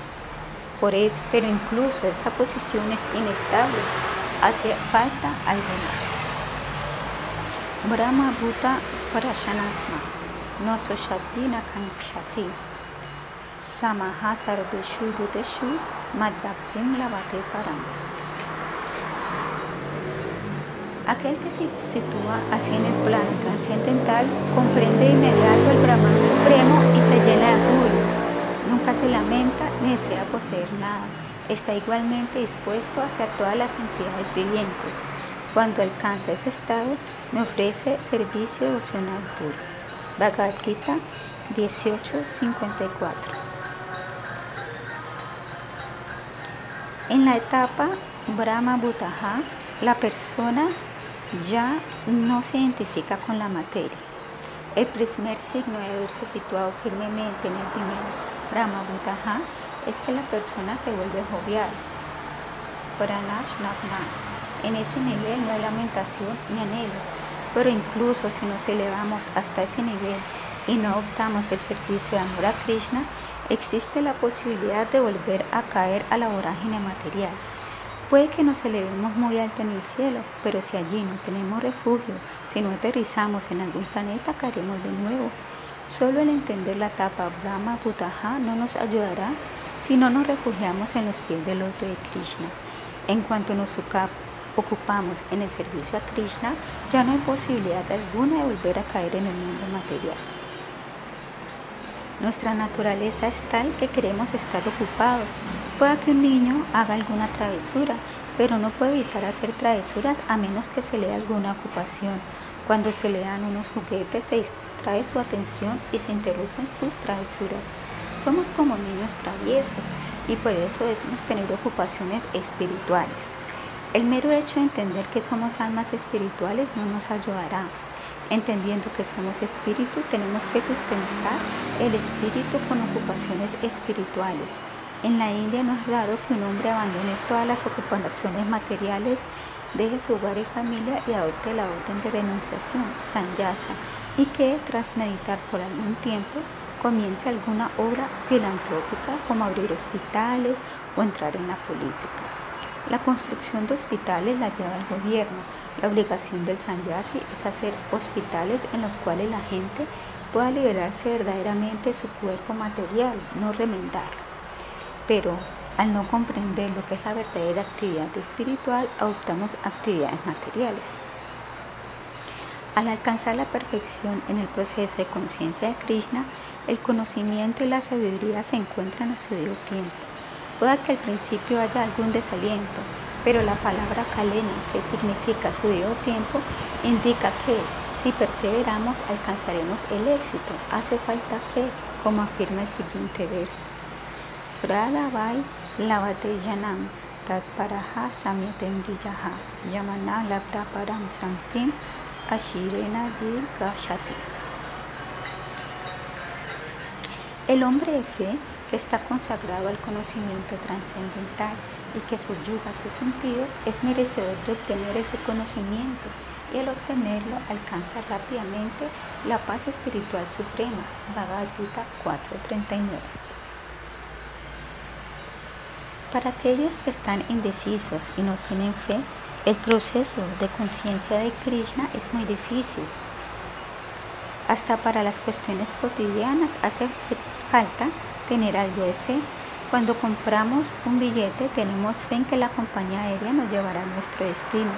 Por eso, pero incluso esta posición es inestable. Hace falta algo más. Brahma Bhuta Parashanatma. No Shati Nakanshati. Samaha Sarveshu Bhuteshu Madbhaktim Lavate Param. Aquel que se sitúa así en el plano trascendental comprende de inmediato el Brahman supremo y se llena de orgullo. Nunca se lamenta ni desea poseer nada. Está igualmente dispuesto a hacer todas las entidades vivientes. Cuando alcanza ese estado, me ofrece servicio devocional puro. Bhagavad Gita 1854 En la etapa Brahma Bhutaha, la persona ya no se identifica con la materia. El primer signo de haberse situado firmemente en el primer Brahma Bhutaha es que la persona se vuelve jovial. En ese nivel no hay lamentación ni anhelo, pero incluso si nos elevamos hasta ese nivel y no optamos el servicio de amor a Krishna, existe la posibilidad de volver a caer a la vorágine material. Puede que nos elevemos muy alto en el cielo, pero si allí no tenemos refugio, si no aterrizamos en algún planeta, caeremos de nuevo. Solo el entender la etapa Brahma Bhutaha no nos ayudará si no nos refugiamos en los pies del loto de Krishna. En cuanto nos ocupamos en el servicio a Krishna, ya no hay posibilidad alguna de volver a caer en el mundo material. Nuestra naturaleza es tal que queremos estar ocupados. Pueda que un niño haga alguna travesura, pero no puede evitar hacer travesuras a menos que se le dé alguna ocupación. Cuando se le dan unos juguetes se distrae su atención y se interrumpen sus travesuras. Somos como niños traviesos y por eso debemos tener ocupaciones espirituales. El mero hecho de entender que somos almas espirituales no nos ayudará. Entendiendo que somos espíritu, tenemos que sustentar el espíritu con ocupaciones espirituales. En la India no es raro que un hombre abandone todas las ocupaciones materiales, deje su hogar y familia y adopte la orden de renunciación, sanyasa, y que tras meditar por algún tiempo comience alguna obra filantrópica como abrir hospitales o entrar en la política. La construcción de hospitales la lleva el gobierno. La obligación del Sanyasi es hacer hospitales en los cuales la gente pueda liberarse verdaderamente de su cuerpo material, no remendarlo. Pero al no comprender lo que es la verdadera actividad espiritual, adoptamos actividades materiales. Al alcanzar la perfección en el proceso de conciencia de Krishna, el conocimiento y la sabiduría se encuentran a su debido tiempo. Pueda que al principio haya algún desaliento, pero la palabra kalena, que significa su debido tiempo, indica que si perseveramos alcanzaremos el éxito. Hace falta fe, como afirma el siguiente verso. Lavate samyatem yamana labda ashirena gashati. El hombre de fe está consagrado al conocimiento trascendental y que subyuga sus sentidos, es merecedor de obtener ese conocimiento y al obtenerlo alcanza rápidamente la paz espiritual suprema. Bhagavad Gita 4.39. Para aquellos que están indecisos y no tienen fe, el proceso de conciencia de Krishna es muy difícil. Hasta para las cuestiones cotidianas hace falta tener algo de fe. Cuando compramos un billete tenemos fe en que la compañía aérea nos llevará a nuestro destino.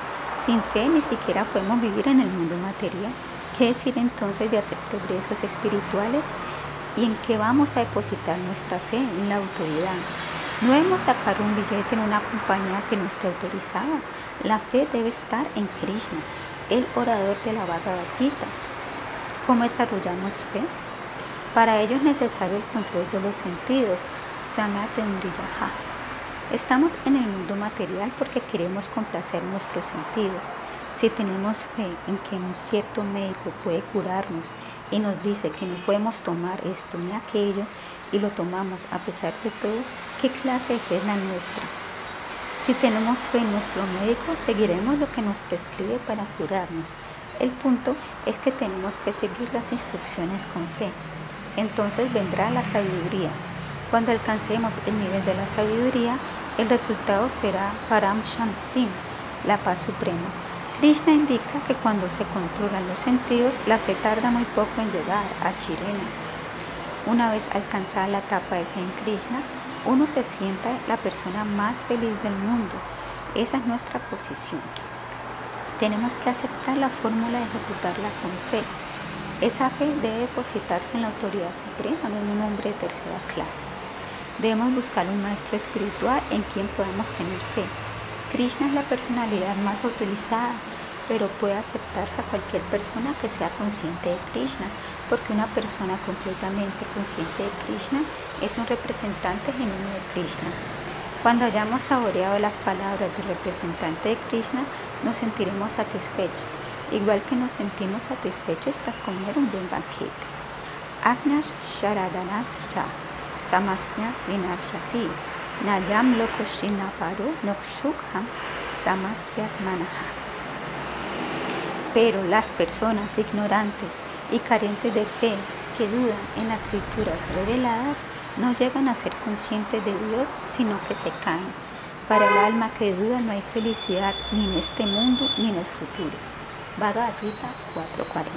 Sin fe ni siquiera podemos vivir en el mundo material. ¿Qué decir entonces de hacer progresos espirituales? ¿Y en qué vamos a depositar nuestra fe? En la autoridad. No debemos sacar un billete en una compañía que no esté autorizada. La fe debe estar en Krishna, el orador de la Bhagavad Gita. ¿Cómo desarrollamos fe? Para ello es necesario el control de los sentidos, Estamos en el mundo material porque queremos complacer nuestros sentidos, Si tenemos fe en que un cierto médico puede curarnos y nos dice que no podemos tomar esto ni aquello y lo tomamos a pesar de todo, ¿qué clase de fe es la nuestra? Si tenemos fe en nuestro médico, seguiremos lo que nos prescribe para curarnos. El punto es que tenemos que seguir las instrucciones con fe. Entonces vendrá la sabiduría. Cuando alcancemos el nivel de la sabiduría, el resultado será Param Shantim, la paz suprema. Krishna indica que cuando se controlan los sentidos, la fe tarda muy poco en llegar a Shirena. Una vez alcanzada la etapa de fe en Krishna, uno se sienta la persona más feliz del mundo. Esa es nuestra posición. Tenemos que aceptar la fórmula de ejecutarla con fe. Esa fe debe depositarse en la autoridad suprema, no en un hombre de tercera clase. Debemos buscar un maestro espiritual en quien podamos tener fe. Krishna es la personalidad más autorizada, pero puede aceptarse a cualquier persona que sea consciente de Krishna, porque una persona completamente consciente de Krishna es un representante genuino de Krishna. Cuando hayamos saboreado las palabras del representante de Krishna, nos sentiremos satisfechos, igual que nos sentimos satisfechos tras comer un buen banquete. Agnash Sharadanas Samasyas vinashati. Nayam lokoshina paro nokshukham samasyat manaha. Pero las personas ignorantes y carentes de fe que dudan en las escrituras reveladas no llegan a ser conscientes de Dios, sino que se caen. Para el alma que duda no hay felicidad ni en este mundo ni en el futuro. Bhagavad Gita 440.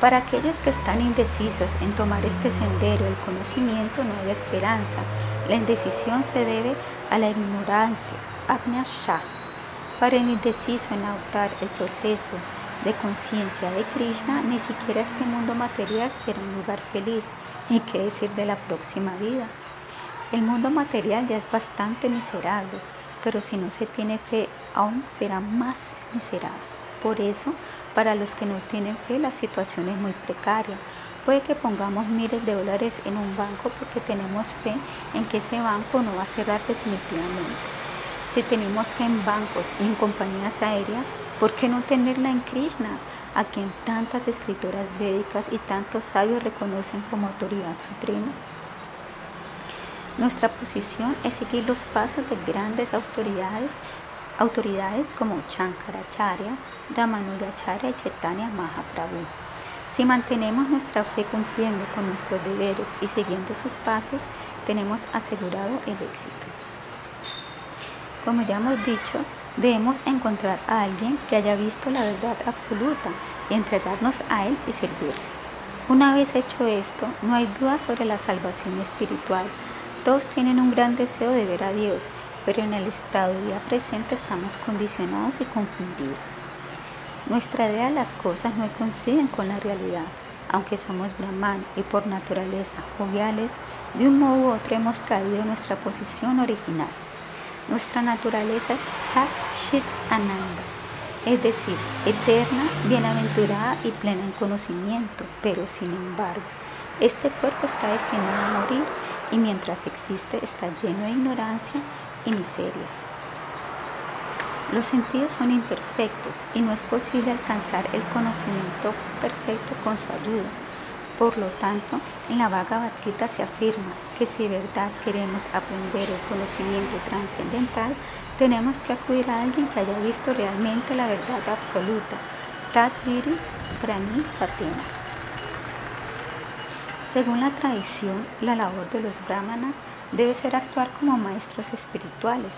Para aquellos que están indecisos en tomar este sendero, el conocimiento no hay esperanza. La indecisión se debe a la ignorancia, Agnya. Para el indeciso en adoptar el proceso de conciencia de Krishna, ni siquiera este mundo material será un lugar feliz, ni qué decir de la próxima vida. El mundo material ya es bastante miserable, pero si no se tiene fe, aún será más miserable. Por eso, para los que no tienen fe, la situación es muy precaria. Puede que pongamos miles de dólares en un banco porque tenemos fe en que ese banco no va a cerrar definitivamente. Si tenemos fe en bancos y en compañías aéreas, ¿por qué no tenerla en Krishna, a quien tantas escritoras védicas y tantos sabios reconocen como autoridad suprema? Nuestra posición es seguir los pasos de grandes autoridades autoridades como Chankaracharya, Ramanujacharya y Chaitanya Mahaprabhu. Si mantenemos nuestra fe cumpliendo con nuestros deberes y siguiendo sus pasos, tenemos asegurado el éxito. Como ya hemos dicho, debemos encontrar a alguien que haya visto la verdad absoluta y entregarnos a él y servirle. Una vez hecho esto, no hay duda sobre la salvación espiritual. Todos tienen un gran deseo de ver a Dios pero en el estado de vida presente estamos condicionados y confundidos. Nuestra idea de las cosas no coinciden con la realidad. Aunque somos brahman y por naturaleza joviales, de un modo u otro hemos caído en nuestra posición original. Nuestra naturaleza es Sat Ananda, es decir, eterna, bienaventurada y plena en conocimiento, pero sin embargo, este cuerpo está destinado a morir y mientras existe está lleno de ignorancia y miserias. Los sentidos son imperfectos y no es posible alcanzar el conocimiento perfecto con su ayuda. Por lo tanto, en la Bhagavad Gita se afirma que si de verdad queremos aprender el conocimiento trascendental, tenemos que acudir a alguien que haya visto realmente la verdad absoluta, Tatviri Prani Patena. Según la tradición, la labor de los brahmanas debe ser actuar como maestros espirituales,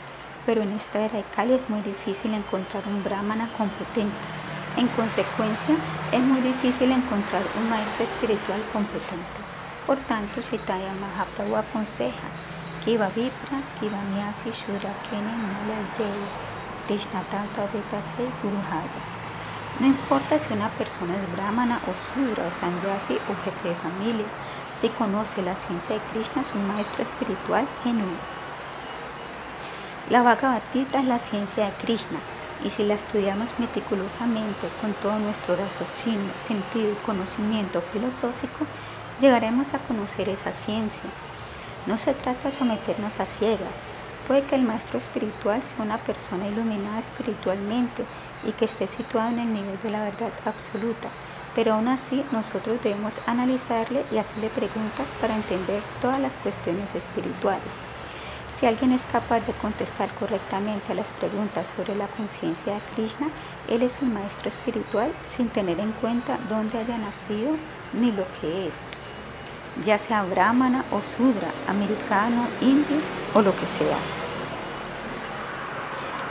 pero en esta era de Kali es muy difícil encontrar un brahmana competente. En consecuencia, es muy difícil encontrar un maestro espiritual competente. Por tanto, Chaitanya Mahaprabhu aconseja Kiva Vipra, Kiva Myasi Shura Kene Krishna Tanta Vetase Guruhaya. No importa si una persona es brahmana o sudra o sanyasi o jefe de familia, si conoce la ciencia de Krishna, es un maestro espiritual genuino. La Bhagavad Gita es la ciencia de Krishna y si la estudiamos meticulosamente con todo nuestro raciocinio, sentido y conocimiento filosófico, llegaremos a conocer esa ciencia. No se trata de someternos a ciegas, Puede que el maestro espiritual sea una persona iluminada espiritualmente y que esté situado en el nivel de la verdad absoluta, pero aún así nosotros debemos analizarle y hacerle preguntas para entender todas las cuestiones espirituales. Si alguien es capaz de contestar correctamente a las preguntas sobre la conciencia de Krishna, él es el maestro espiritual sin tener en cuenta dónde haya nacido ni lo que es, ya sea brahmana o sudra, americano, indio o lo que sea.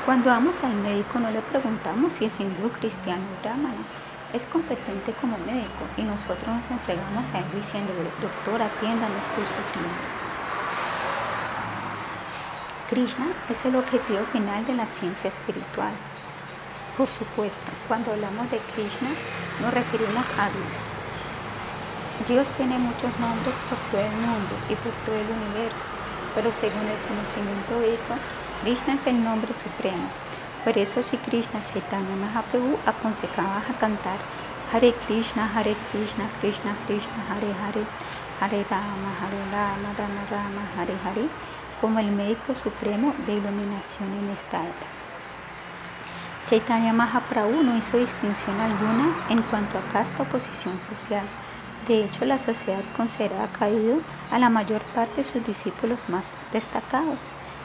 Cuando vamos al médico no le preguntamos si es hindú, cristiano o brahmana es competente como médico y nosotros nos entregamos a él diciéndole, doctor, atiéndanos, estoy sufriendo. Krishna es el objetivo final de la ciencia espiritual. Por supuesto, cuando hablamos de Krishna nos referimos a Dios. Dios tiene muchos nombres por todo el mundo y por todo el universo, pero según el conocimiento védico, Krishna es el nombre supremo, por eso si Krishna Chaitanya Mahaprabhu aconsejaba a cantar Hare Krishna, Hare Krishna, Krishna Krishna, Hare Hare, Hare Rama, Hare Rama, Rama Rama, Hare Hare, como el médico supremo de iluminación en esta era. Chaitanya Mahaprabhu no hizo distinción alguna en cuanto a casta o posición social. De hecho, la sociedad considera caído a la mayor parte de sus discípulos más destacados.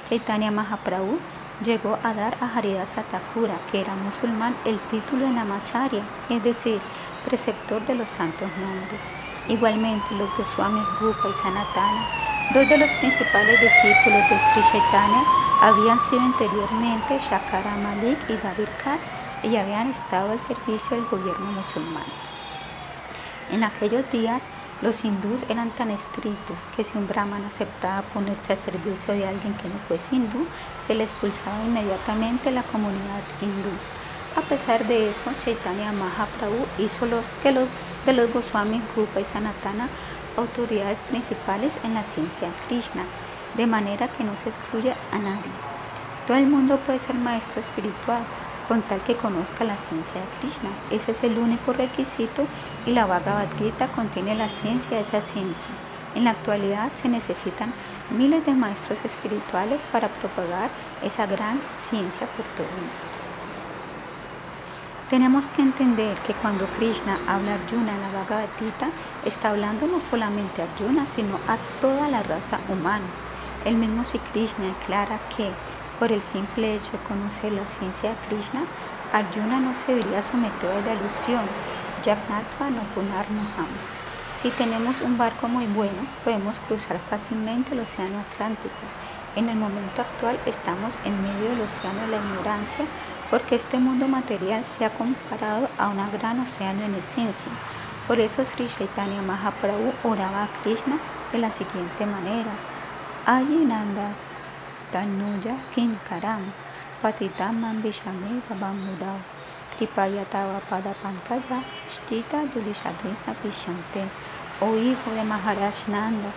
Chaitanya Mahaprabhu llegó a dar a Haridasa Thakura, que era musulmán, el título de Namacharya, es decir, preceptor de los santos nombres. Igualmente, los Goswamis Rupa y Sanatana, dos de los principales discípulos de Sri Chaitanya, habían sido anteriormente Shakara Malik y David Kas y habían estado al servicio del gobierno musulmán. En aquellos días, los hindús eran tan estrictos que si un brahman aceptaba ponerse a servicio de alguien que no fuese hindú, se le expulsaba inmediatamente la comunidad hindú. A pesar de eso, Chaitanya Mahaprabhu hizo los, que los, de los Goswamis Rupa y Sanatana autoridades principales en la ciencia Krishna, de manera que no se excluye a nadie. Todo el mundo puede ser maestro espiritual, con tal que conozca la ciencia de Krishna. Ese es el único requisito y la Bhagavad Gita contiene la ciencia de esa ciencia. En la actualidad se necesitan miles de maestros espirituales para propagar esa gran ciencia por todo el mundo. Tenemos que entender que cuando Krishna habla a Arjuna en la Bhagavad Gita, está hablando no solamente a Arjuna, sino a toda la raza humana. El mismo si Krishna declara que por el simple hecho de conocer la ciencia de Krishna, Arjuna no se vería sometido a la ilusión, Jagnatva no Punar Si tenemos un barco muy bueno, podemos cruzar fácilmente el océano Atlántico. En el momento actual estamos en medio del océano de la ignorancia porque este mundo material se ha comparado a un gran océano en esencia. Por eso Sri Chaitanya Mahaprabhu oraba a Krishna de la siguiente manera. Ayinanda tanuya kinkaram patitamam vishame babamudao tripayatava pada pankaya shtita dulisadrisa pishante Oh hijo de Maharaj Nanda,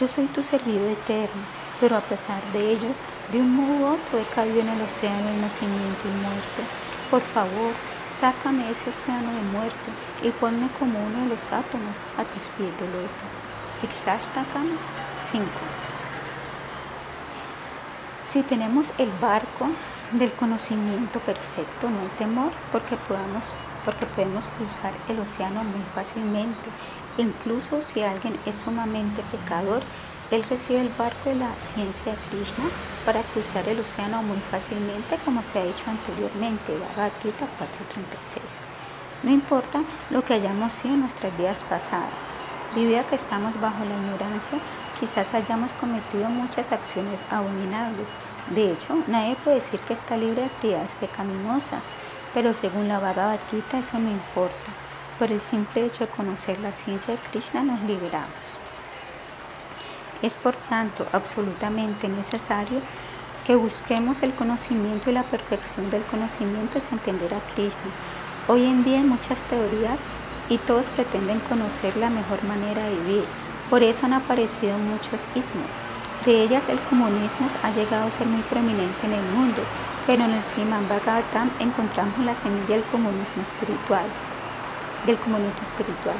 yo soy tu servidor eterno, pero a pesar de ello, de un modo u otro he caído en el océano de nacimiento y muerte. Por favor, sácame ese océano de muerte y ponme como uno de los átomos a tus pies de loto. Sikshashtakam 5 si tenemos el barco del conocimiento perfecto, no hay temor, porque, podamos, porque podemos cruzar el océano muy fácilmente. Incluso si alguien es sumamente pecador, él recibe el barco de la ciencia de Krishna para cruzar el océano muy fácilmente, como se ha dicho anteriormente, Bhagavad Gita 4.36. No importa lo que hayamos sido en nuestras vidas pasadas, debido a que estamos bajo la ignorancia, quizás hayamos cometido muchas acciones abominables. De hecho, nadie puede decir que está libre de actividades pecaminosas, pero según la Bhagavad Gita eso no importa. Por el simple hecho de conocer la ciencia de Krishna nos liberamos. Es por tanto absolutamente necesario que busquemos el conocimiento y la perfección del conocimiento es entender a Krishna. Hoy en día hay muchas teorías y todos pretenden conocer la mejor manera de vivir. Por eso han aparecido muchos ismos. De ellas el comunismo ha llegado a ser muy prominente en el mundo, pero en el Sriman Bhagavatam encontramos la semilla del comunismo espiritual, del comunismo espiritual.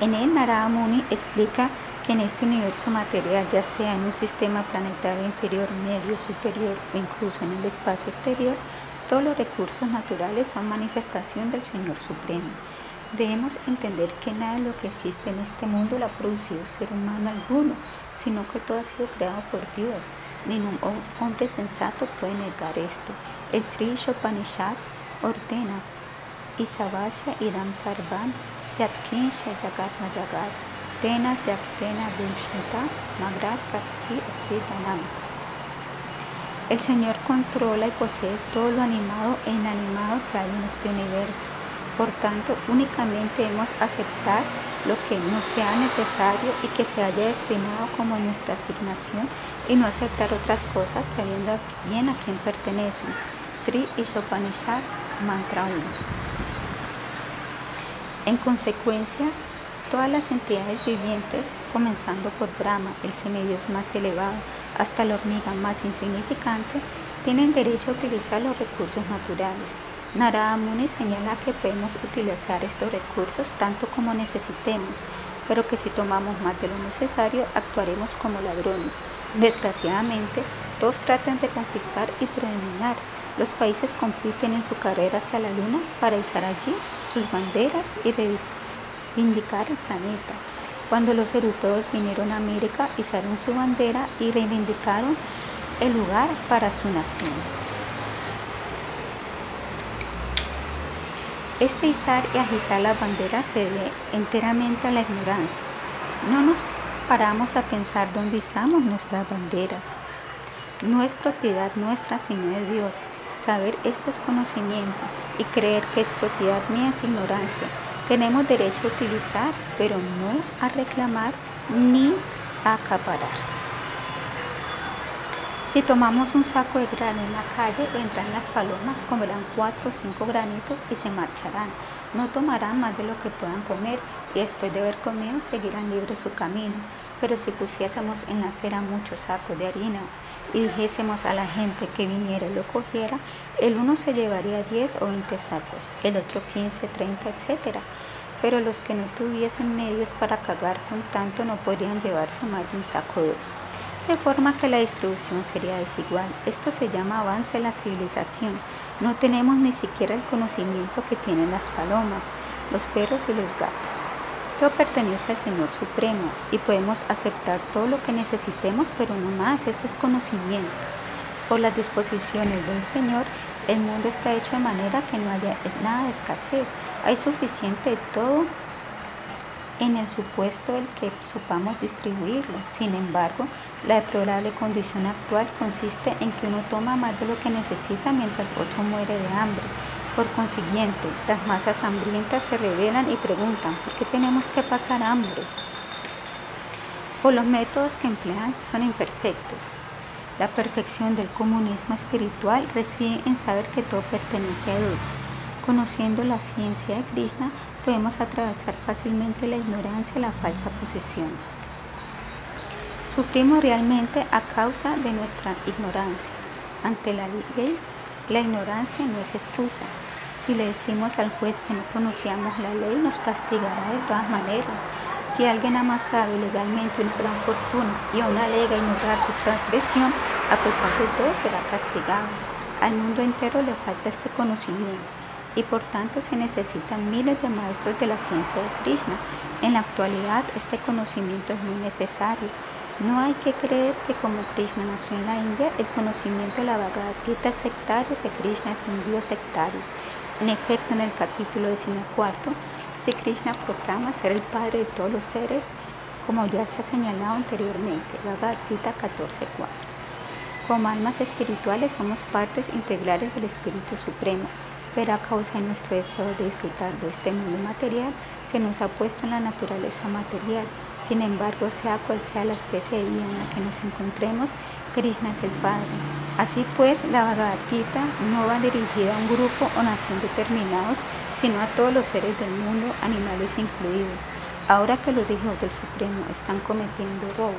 En él Narada Muni explica en este universo material, ya sea en un sistema planetario inferior, medio, superior o incluso en el espacio exterior, todos los recursos naturales son manifestación del Señor Supremo. Debemos entender que nada de lo que existe en este mundo lo ha producido ser humano alguno, sino que todo ha sido creado por Dios. Ningún hombre sensato puede negar esto. El Sri Shopanishad ordena Isavasya Iram Sarvan Yatkinsha Jagat Majagat Tena Yaktena Dushita Magrat Kasi Svitanam. El Señor controla y posee todo lo animado e inanimado que hay en este universo. Por tanto, únicamente debemos aceptar lo que no sea necesario y que se haya destinado como nuestra asignación y no aceptar otras cosas sabiendo bien a quién pertenecen. Sri Ishopanishad, Mantra 1. En consecuencia, todas las entidades vivientes, comenzando por Brahma, el semidios más elevado, hasta la hormiga más insignificante, tienen derecho a utilizar los recursos naturales Narada Muni señala que podemos utilizar estos recursos tanto como necesitemos, pero que si tomamos más de lo necesario actuaremos como ladrones. Desgraciadamente, todos tratan de conquistar y predominar. Los países compiten en su carrera hacia la luna para izar allí sus banderas y reivindicar el planeta. Cuando los europeos vinieron a América, izaron su bandera y reivindicaron el lugar para su nación. Este izar y agitar las banderas se debe enteramente a la ignorancia. No nos paramos a pensar dónde izamos nuestras banderas. No es propiedad nuestra sino de Dios. Saber esto es conocimiento y creer que es propiedad mía es ignorancia. Tenemos derecho a utilizar, pero no a reclamar ni a acaparar. Si tomamos un saco de grano en la calle, vendrán las palomas, comerán cuatro o cinco granitos y se marcharán. No tomarán más de lo que puedan comer y después de haber comido seguirán libres su camino. Pero si pusiésemos en la acera muchos sacos de harina y dijésemos a la gente que viniera y lo cogiera, el uno se llevaría 10 o 20 sacos, el otro 15, 30, etc. Pero los que no tuviesen medios para cagar con tanto no podrían llevarse más de un saco o dos de forma que la distribución sería desigual. Esto se llama avance de la civilización. No tenemos ni siquiera el conocimiento que tienen las palomas, los perros y los gatos. Todo pertenece al Señor Supremo y podemos aceptar todo lo que necesitemos, pero no más, eso es conocimiento. Por las disposiciones del Señor, el mundo está hecho de manera que no haya nada de escasez. Hay suficiente de todo en el supuesto del que supamos distribuirlo. Sin embargo, la deplorable condición actual consiste en que uno toma más de lo que necesita mientras otro muere de hambre. Por consiguiente, las masas hambrientas se rebelan y preguntan, ¿por qué tenemos que pasar hambre? Por los métodos que emplean son imperfectos. La perfección del comunismo espiritual reside en saber que todo pertenece a Dios. Conociendo la ciencia de Krishna, podemos atravesar fácilmente la ignorancia y la falsa posesión. Sufrimos realmente a causa de nuestra ignorancia. Ante la ley, la ignorancia no es excusa. Si le decimos al juez que no conocíamos la ley, nos castigará de todas maneras. Si alguien ha amasado ilegalmente una gran fortuna y aún alega ignorar su transgresión, a pesar de todo será castigado. Al mundo entero le falta este conocimiento y por tanto se necesitan miles de maestros de la ciencia de Krishna. En la actualidad este conocimiento es muy necesario. No hay que creer que como Krishna nació en la India, el conocimiento de la Bhagavad Gita es sectario, que Krishna es un dios sectario. En efecto, en el capítulo 14, si Krishna proclama ser el padre de todos los seres, como ya se ha señalado anteriormente, Bhagavad Gita 14.4. Como almas espirituales somos partes integrales del Espíritu Supremo pero a causa de nuestro deseo de disfrutar de este mundo material, se nos ha puesto en la naturaleza material. Sin embargo, sea cual sea la especie de vida en la que nos encontremos, Krishna es el Padre. Así pues, la Bhagavad Gita no va dirigida a un grupo o nación determinados, sino a todos los seres del mundo, animales incluidos. Ahora que los hijos del Supremo están cometiendo robo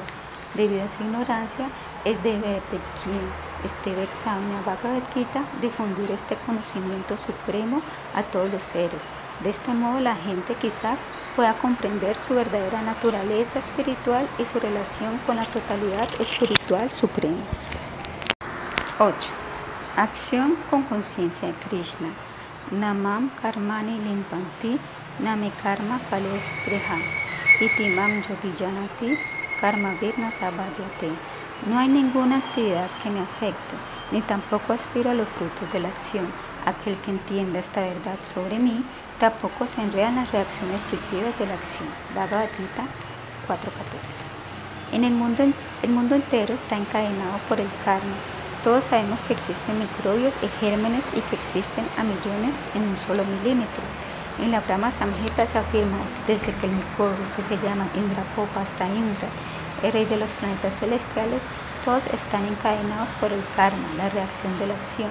debido a su ignorancia, es deber de quien esté versado en la Bhagavad Gita difundir este conocimiento supremo a todos los seres. De este modo la gente quizás pueda comprender su verdadera naturaleza espiritual y su relación con la totalidad espiritual suprema. 8. Acción con conciencia de Krishna. Namam karmani limpanti name karma palespreha itimam yogiyanati karma virna sabhadyate. No hay ninguna actividad que me afecte, ni tampoco aspiro a los frutos de la acción. Aquel que entienda esta verdad sobre mí, tampoco se enreda en las reacciones fructivas de la acción. Bhagavad Gita 4.14. En el mundo, el mundo entero está encadenado por el karma. Todos sabemos que existen microbios y gérmenes y que existen a millones en un solo milímetro. En la Brahma Samhita se afirma desde que el microbio que se llama Indrapopa hasta Indra, el rey de los planetas celestiales, todos están encadenados por el karma, la reacción de la acción.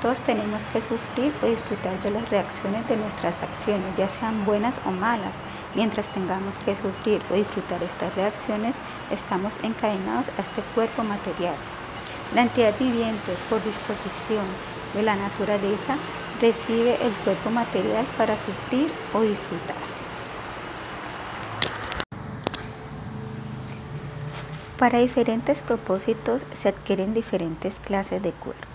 Todos tenemos que sufrir o disfrutar de las reacciones de nuestras acciones, ya sean buenas o malas. Mientras tengamos que sufrir o disfrutar estas reacciones, estamos encadenados a este cuerpo material. La entidad viviente, por disposición de la naturaleza, recibe el cuerpo material para sufrir o disfrutar. Para diferentes propósitos se adquieren diferentes clases de cuerpo.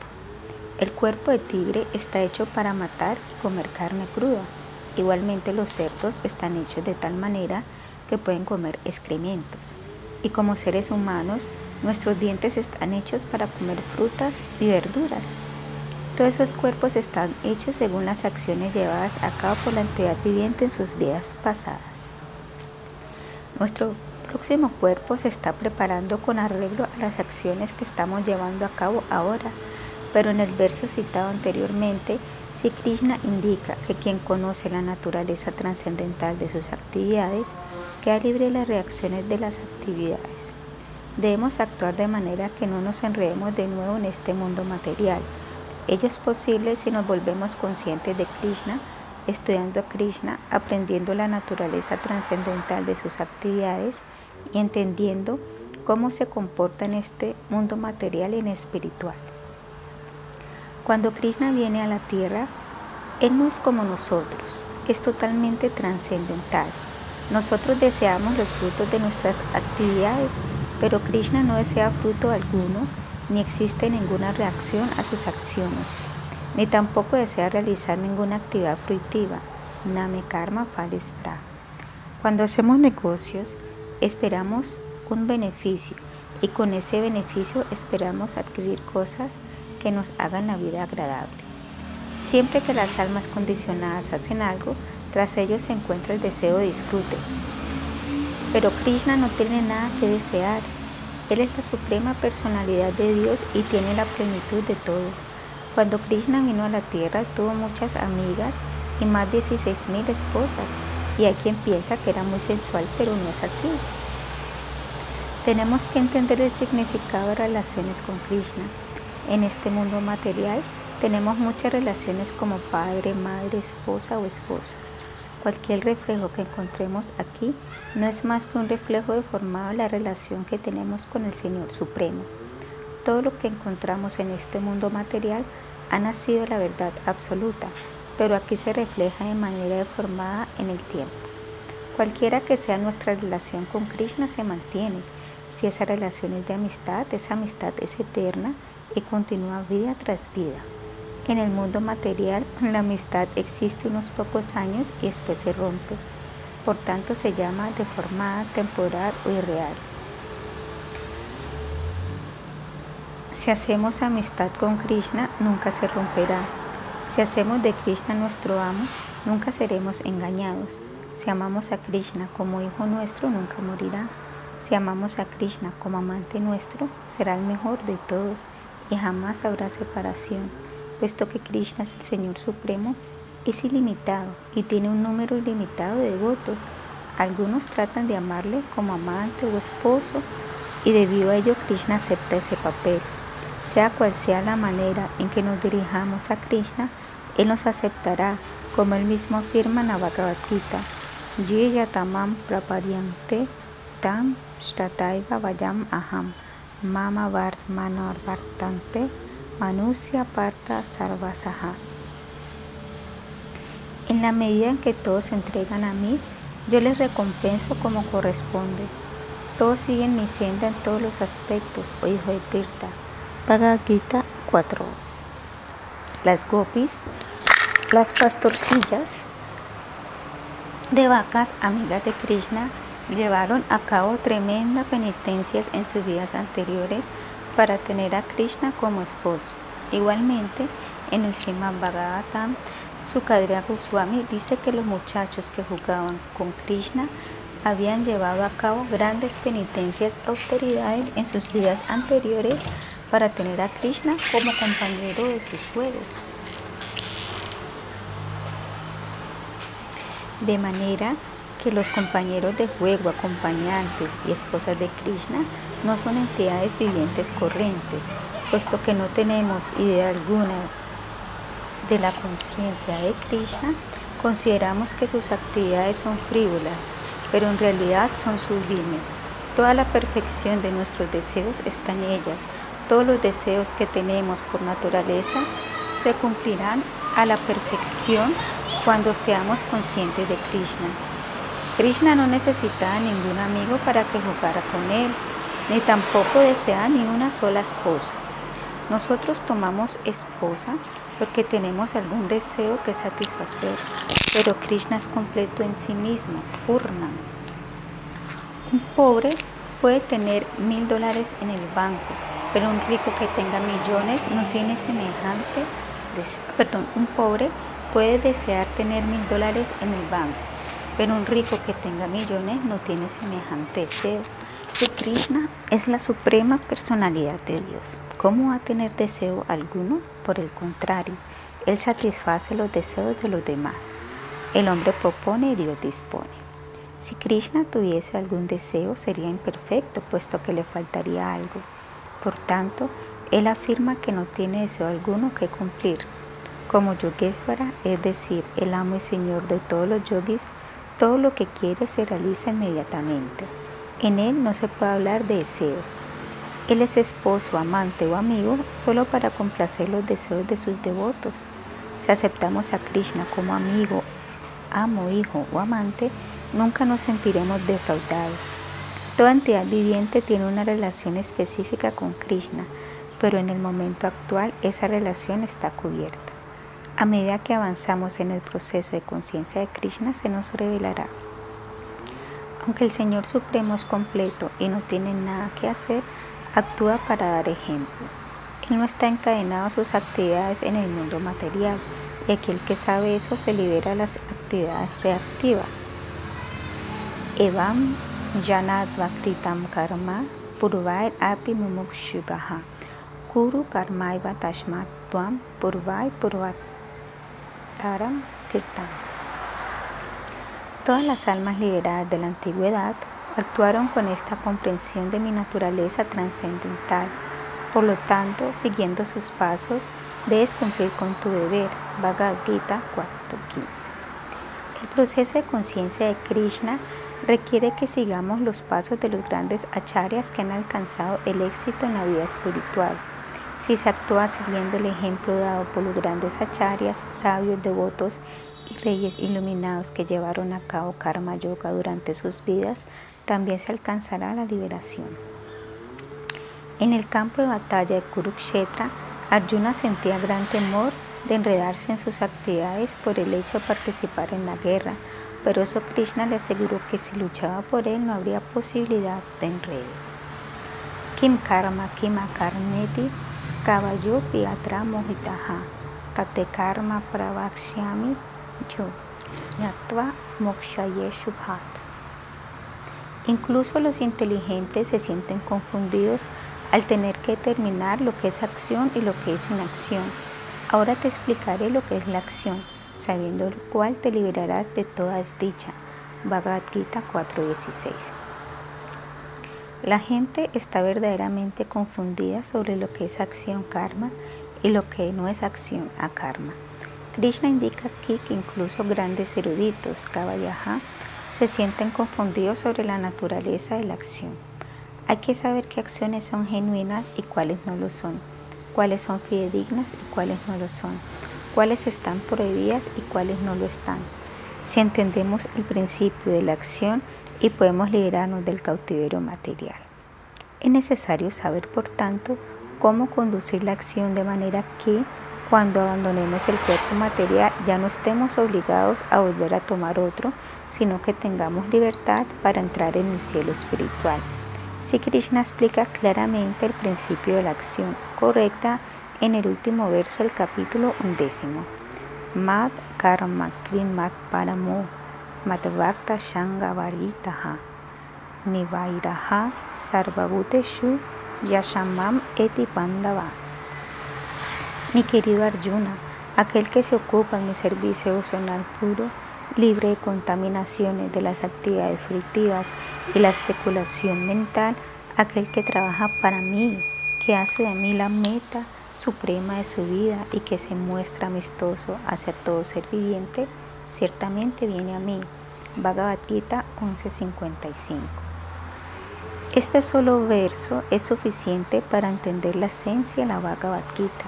El cuerpo de tigre está hecho para matar y comer carne cruda. Igualmente los cerdos están hechos de tal manera que pueden comer excrementos. Y como seres humanos, nuestros dientes están hechos para comer frutas y verduras. Todos esos cuerpos están hechos según las acciones llevadas a cabo por la entidad viviente en sus vidas pasadas. Nuestro próximo cuerpo se está preparando con arreglo a las acciones que estamos llevando a cabo ahora pero en el verso citado anteriormente, si Krishna indica que quien conoce la naturaleza trascendental de sus actividades, queda libre de las reacciones de las actividades. Debemos actuar de manera que no nos enredemos de nuevo en este mundo material. Ello es posible si nos volvemos conscientes de Krishna, estudiando a Krishna, aprendiendo la naturaleza trascendental de sus actividades y entendiendo cómo se comporta en este mundo material y en espiritual. Cuando Krishna viene a la tierra, Él no es como nosotros, es totalmente trascendental. Nosotros deseamos los frutos de nuestras actividades, pero Krishna no desea fruto alguno, ni existe ninguna reacción a sus acciones, ni tampoco desea realizar ninguna actividad fruitiva. Name karma pra. Cuando hacemos negocios, esperamos un beneficio y con ese beneficio esperamos adquirir cosas que nos hagan la vida agradable. Siempre que las almas condicionadas hacen algo, tras ello se encuentra el deseo de disfrute. Pero Krishna no tiene nada que desear. Él es la suprema personalidad de Dios y tiene la plenitud de todo. Cuando Krishna vino a la tierra tuvo muchas amigas y más de 16.000 esposas. Y hay quien piensa que era muy sensual, pero no es así. Tenemos que entender el significado de relaciones con Krishna. En este mundo material tenemos muchas relaciones como padre, madre, esposa o esposo. Cualquier reflejo que encontremos aquí no es más que un reflejo deformado de la relación que tenemos con el Señor Supremo. Todo lo que encontramos en este mundo material ha nacido la verdad absoluta, pero aquí se refleja de manera deformada en el tiempo. Cualquiera que sea nuestra relación con Krishna se mantiene. Si esa relación es de amistad, esa amistad es eterna y continúa vida tras vida. En el mundo material, la amistad existe unos pocos años y después se rompe. Por tanto, se llama deformada, temporal o irreal. Si hacemos amistad con Krishna, nunca se romperá. Si hacemos de Krishna nuestro amo, nunca seremos engañados. Si amamos a Krishna como hijo nuestro, nunca morirá. Si amamos a Krishna como amante nuestro, será el mejor de todos y jamás habrá separación, puesto que Krishna es el Señor Supremo, es ilimitado y tiene un número ilimitado de devotos. Algunos tratan de amarle como amante o esposo y debido a ello Krishna acepta ese papel. Sea cual sea la manera en que nos dirijamos a Krishna, Él nos aceptará, como Él mismo afirma en la Bhagavad Gita. Yatamam prapadyante tam shtataiva vayam aham. Mama Vart Manor Vartante Manusya Parta Sarvasaha. En la medida en que todos se entregan a mí, Yo les recompenso como corresponde. Todos siguen mi senda en todos los aspectos, oh hijo de Pirta. Bhagavad Gita 4. Las gopis, las pastorcillas de vacas amigas de Krishna, llevaron a cabo tremendas penitencias en sus vidas anteriores para tener a Krishna como esposo. Igualmente, en el Srimad Bhagavatam, Sukadeva Goswami dice que los muchachos que jugaban con Krishna habían llevado a cabo grandes penitencias, austeridades en sus vidas anteriores para tener a Krishna como compañero de sus juegos. De manera que los compañeros de juego, acompañantes y esposas de Krishna no son entidades vivientes corrientes, puesto que no tenemos idea alguna de la conciencia de Krishna, consideramos que sus actividades son frívolas, pero en realidad son sublimes. Toda la perfección de nuestros deseos está en ellas. Todos los deseos que tenemos por naturaleza se cumplirán a la perfección cuando seamos conscientes de Krishna. Krishna no necesitaba ningún amigo para que jugara con él, ni tampoco desea ni una sola esposa. Nosotros tomamos esposa porque tenemos algún deseo que satisfacer, pero Krishna es completo en sí mismo, Purna. Un pobre puede tener mil dólares en el banco, pero un rico que tenga millones no tiene semejante. Perdón, un pobre puede desear tener mil dólares en el banco, pero un rico que tenga millones no tiene semejante deseo. Krishna es la suprema personalidad de Dios. ¿Cómo va a tener deseo alguno? Por el contrario, Él satisface los deseos de los demás. El hombre propone y Dios dispone. Si Krishna tuviese algún deseo sería imperfecto, puesto que le faltaría algo. Por tanto, Él afirma que no tiene deseo alguno que cumplir. Como Yogeshvara, es decir, el amo y señor de todos los yogis, todo lo que quiere se realiza inmediatamente. En Él no se puede hablar de deseos. Él es esposo, amante o amigo solo para complacer los deseos de sus devotos. Si aceptamos a Krishna como amigo, amo, hijo o amante, nunca nos sentiremos defraudados. Toda entidad viviente tiene una relación específica con Krishna, pero en el momento actual esa relación está cubierta. A medida que avanzamos en el proceso de conciencia de Krishna se nos revelará. Aunque el Señor Supremo es completo y no tiene nada que hacer, actúa para dar ejemplo. Él no está encadenado a sus actividades en el mundo material y aquel que sabe eso se libera de las actividades reactivas. Evam janadva kritam karma purvai api mumukshubaha kuru karmaiva tashmat purvai purvataram kirtam. Todas las almas liberadas de la antigüedad actuaron con esta comprensión de mi naturaleza trascendental. Por lo tanto, siguiendo sus pasos, debes cumplir con tu deber. Bhagavad Gita 4.15. El proceso de conciencia de Krishna requiere que sigamos los pasos de los grandes acharyas que han alcanzado el éxito en la vida espiritual. Si se actúa siguiendo el ejemplo dado por los grandes acharyas, sabios, devotos y reyes iluminados que llevaron a cabo karma yoga durante sus vidas, también se alcanzará la liberación. En el campo de batalla de Kurukshetra, Arjuna sentía gran temor de enredarse en sus actividades por el hecho de participar en la guerra, pero eso Krishna le aseguró que si luchaba por él no habría posibilidad de enredo. Kim karma kim akarneti kavayo piatra mohitaha tate karma pravakshyami yo yatva mokshaye shubhat. Incluso los inteligentes se sienten confundidos al tener que determinar lo que es acción y lo que es inacción. Ahora te explicaré lo que es la acción, sabiendo lo cual te liberarás de toda desdicha. Bhagavad Gita 4:16. La gente está verdaderamente confundida sobre lo que es acción karma y lo que no es acción a karma. Krishna indica aquí que incluso grandes eruditos, Kavayaha, se sienten confundidos sobre la naturaleza de la acción. Hay que saber qué acciones son genuinas y cuáles no lo son, cuáles son fidedignas y cuáles no lo son, cuáles están prohibidas y cuáles no lo están. si entendemos el principio de la acción y podemos liberarnos del cautiverio material. Es necesario saber, por tanto, cómo conducir la acción de manera que cuando abandonemos el cuerpo material ya no estemos obligados a volver a tomar otro, sino que tengamos libertad para entrar en el cielo espiritual. Si Krishna explica claramente el principio de la acción correcta en el último verso del capítulo undécimo. Mad karma mat paramo varitaha nivairaha sarvabhuteshu yashamam eti pandava. Mi querido Arjuna, aquel que se ocupa en mi servicio personal puro, libre de contaminaciones de las actividades fructivas y la especulación mental, aquel que trabaja para mí, que hace de mí la meta suprema de su vida y que se muestra amistoso hacia todo ser viviente, ciertamente viene a mí. Bhagavad Gita 11:55. Este solo verso es suficiente para entender la esencia de la Bhagavad Gita.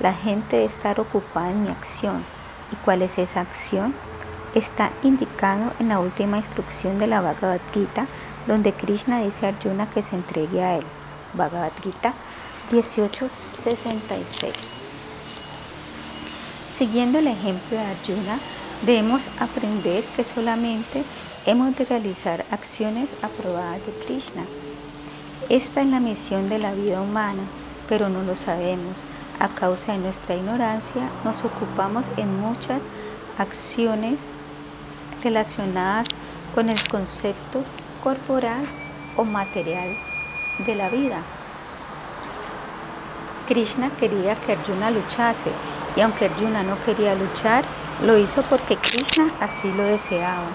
La gente debe estar ocupada en mi acción. ¿Y cuál es esa acción? Está indicado en la última instrucción de la Bhagavad Gita, donde Krishna dice a Arjuna que se entregue a él. Bhagavad Gita 1866. Siguiendo el ejemplo de Arjuna, debemos aprender que solamente hemos de realizar acciones aprobadas de Krishna. Esta es la misión de la vida humana, pero no lo sabemos. A causa de nuestra ignorancia, nos ocupamos en muchas acciones relacionadas con el concepto corporal o material de la vida. Krishna quería que Arjuna luchase y aunque Arjuna no quería luchar, lo hizo porque Krishna así lo deseaba.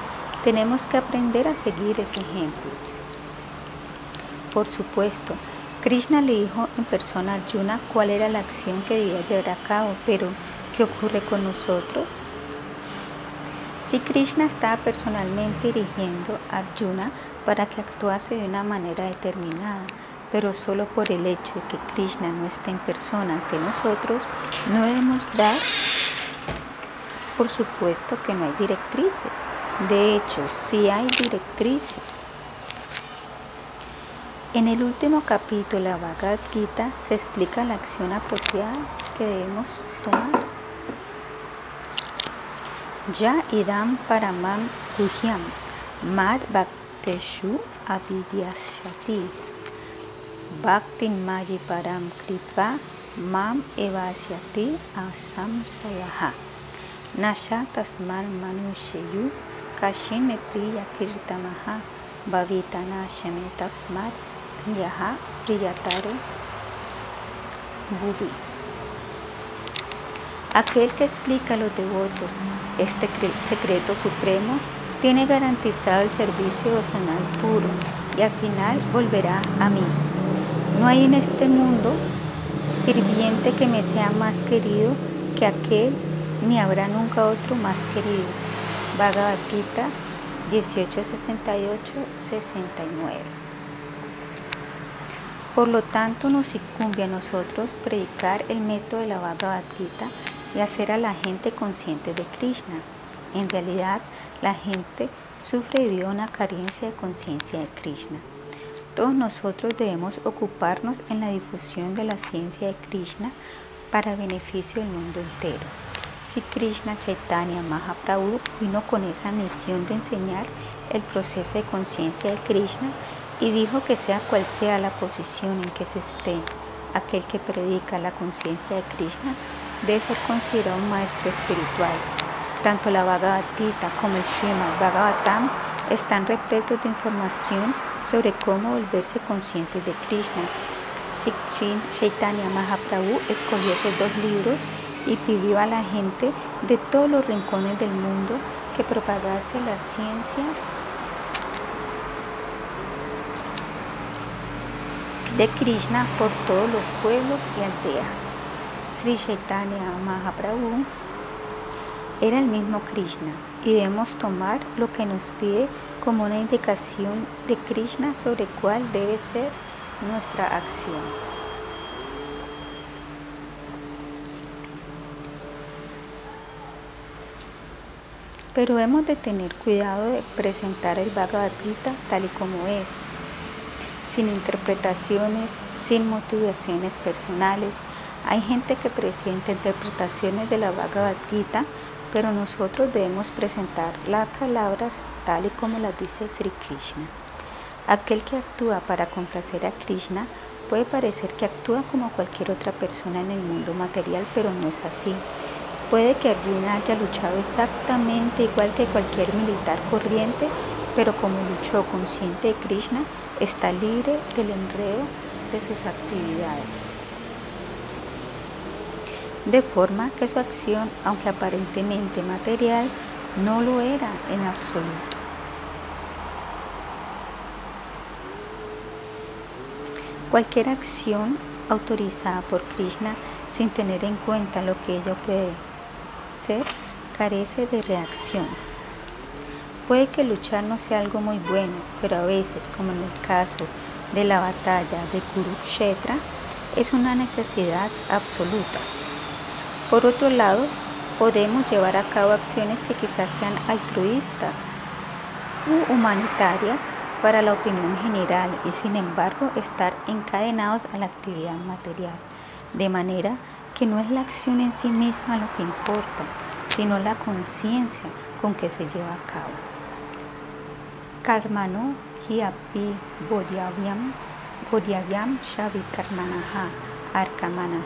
Tenemos que aprender a seguir ese ejemplo. Por supuesto, Krishna le dijo en persona a Arjuna cuál era la acción que debía llevar a cabo, pero ¿qué ocurre con nosotros? Si Krishna estaba personalmente dirigiendo a Arjuna para que actuase de una manera determinada, pero solo por el hecho de que Krishna no está en persona ante nosotros, no debemos dar, por supuesto que no hay directrices. De hecho, sí hay directrices. En el último capítulo de la Bhagavad Gita se explica la acción apropiada que debemos tomar. Ya idam paramam guhyam mad bhakteshu avidyashati Bhaktin Maji Param Kritva Mam Evasyati Asam Tasman Manushayu Kashime Priya Kirtamaha Bhavita Nashame Tasmat Yaha Priyatare Bubi Aquel que explica a los devotos este secreto supremo tiene garantizado el servicio devocional puro y al final volverá a mí. No hay en este mundo sirviente que me sea más querido que aquel, ni habrá nunca otro más querido. Bhagavad Gita 1868-69. Por lo tanto, nos incumbe a nosotros predicar el método de la Bhagavad Gita y hacer a la gente consciente de Krishna. En realidad, la gente sufre debido a una carencia de conciencia de Krishna. Todos nosotros debemos ocuparnos en la difusión de la ciencia de Krishna para beneficio del mundo entero. Si Krishna Chaitanya Mahaprabhu vino con esa misión de enseñar el proceso de conciencia de Krishna y dijo que sea cual sea la posición en que se esté, aquel que predica la conciencia de Krishna debe ser considerado un maestro espiritual. Tanto la Bhagavad Gita como el Srimad Bhagavatam están repletos de información sobre cómo volverse conscientes de Krishna. Chaitanya Mahaprabhu escogió esos dos libros y pidió a la gente de todos los rincones del mundo que propagase la ciencia de Krishna por todos los pueblos y aldeas. Sri Chaitanya Mahaprabhu era el mismo Krishna y debemos tomar lo que nos pide como una indicación de Krishna sobre cuál debe ser nuestra acción. Pero hemos de tener cuidado de presentar el Bhagavad Gita tal y como es, sin interpretaciones, sin motivaciones personales. Hay gente que presenta interpretaciones de la Bhagavad Gita, pero nosotros debemos presentar las palabras tal y como las dice Sri Krishna. Aquel que actúa para complacer a Krishna puede parecer que actúa como cualquier otra persona en el mundo material, pero no es así. Puede que Arjuna haya luchado exactamente igual que cualquier militar corriente, pero como luchó consciente de Krishna, está libre del enredo de sus actividades. De forma que su acción, aunque aparentemente material, no lo era en absoluto. Cualquier acción autorizada por Krishna sin tener en cuenta lo que ello puede carece de reacción. Puede que luchar no sea algo muy bueno, pero a veces, como en el caso de la batalla de Kurukshetra, es una necesidad absoluta. Por otro lado, podemos llevar a cabo acciones que quizás sean altruistas u humanitarias para la opinión general y sin embargo estar encadenados a la actividad material, de manera que no es la acción en sí misma lo que importa, sino la conciencia con que se lleva a cabo. Karmano hiapi bodhyavyam, bodhyavyam shavi karmanaha, arkamana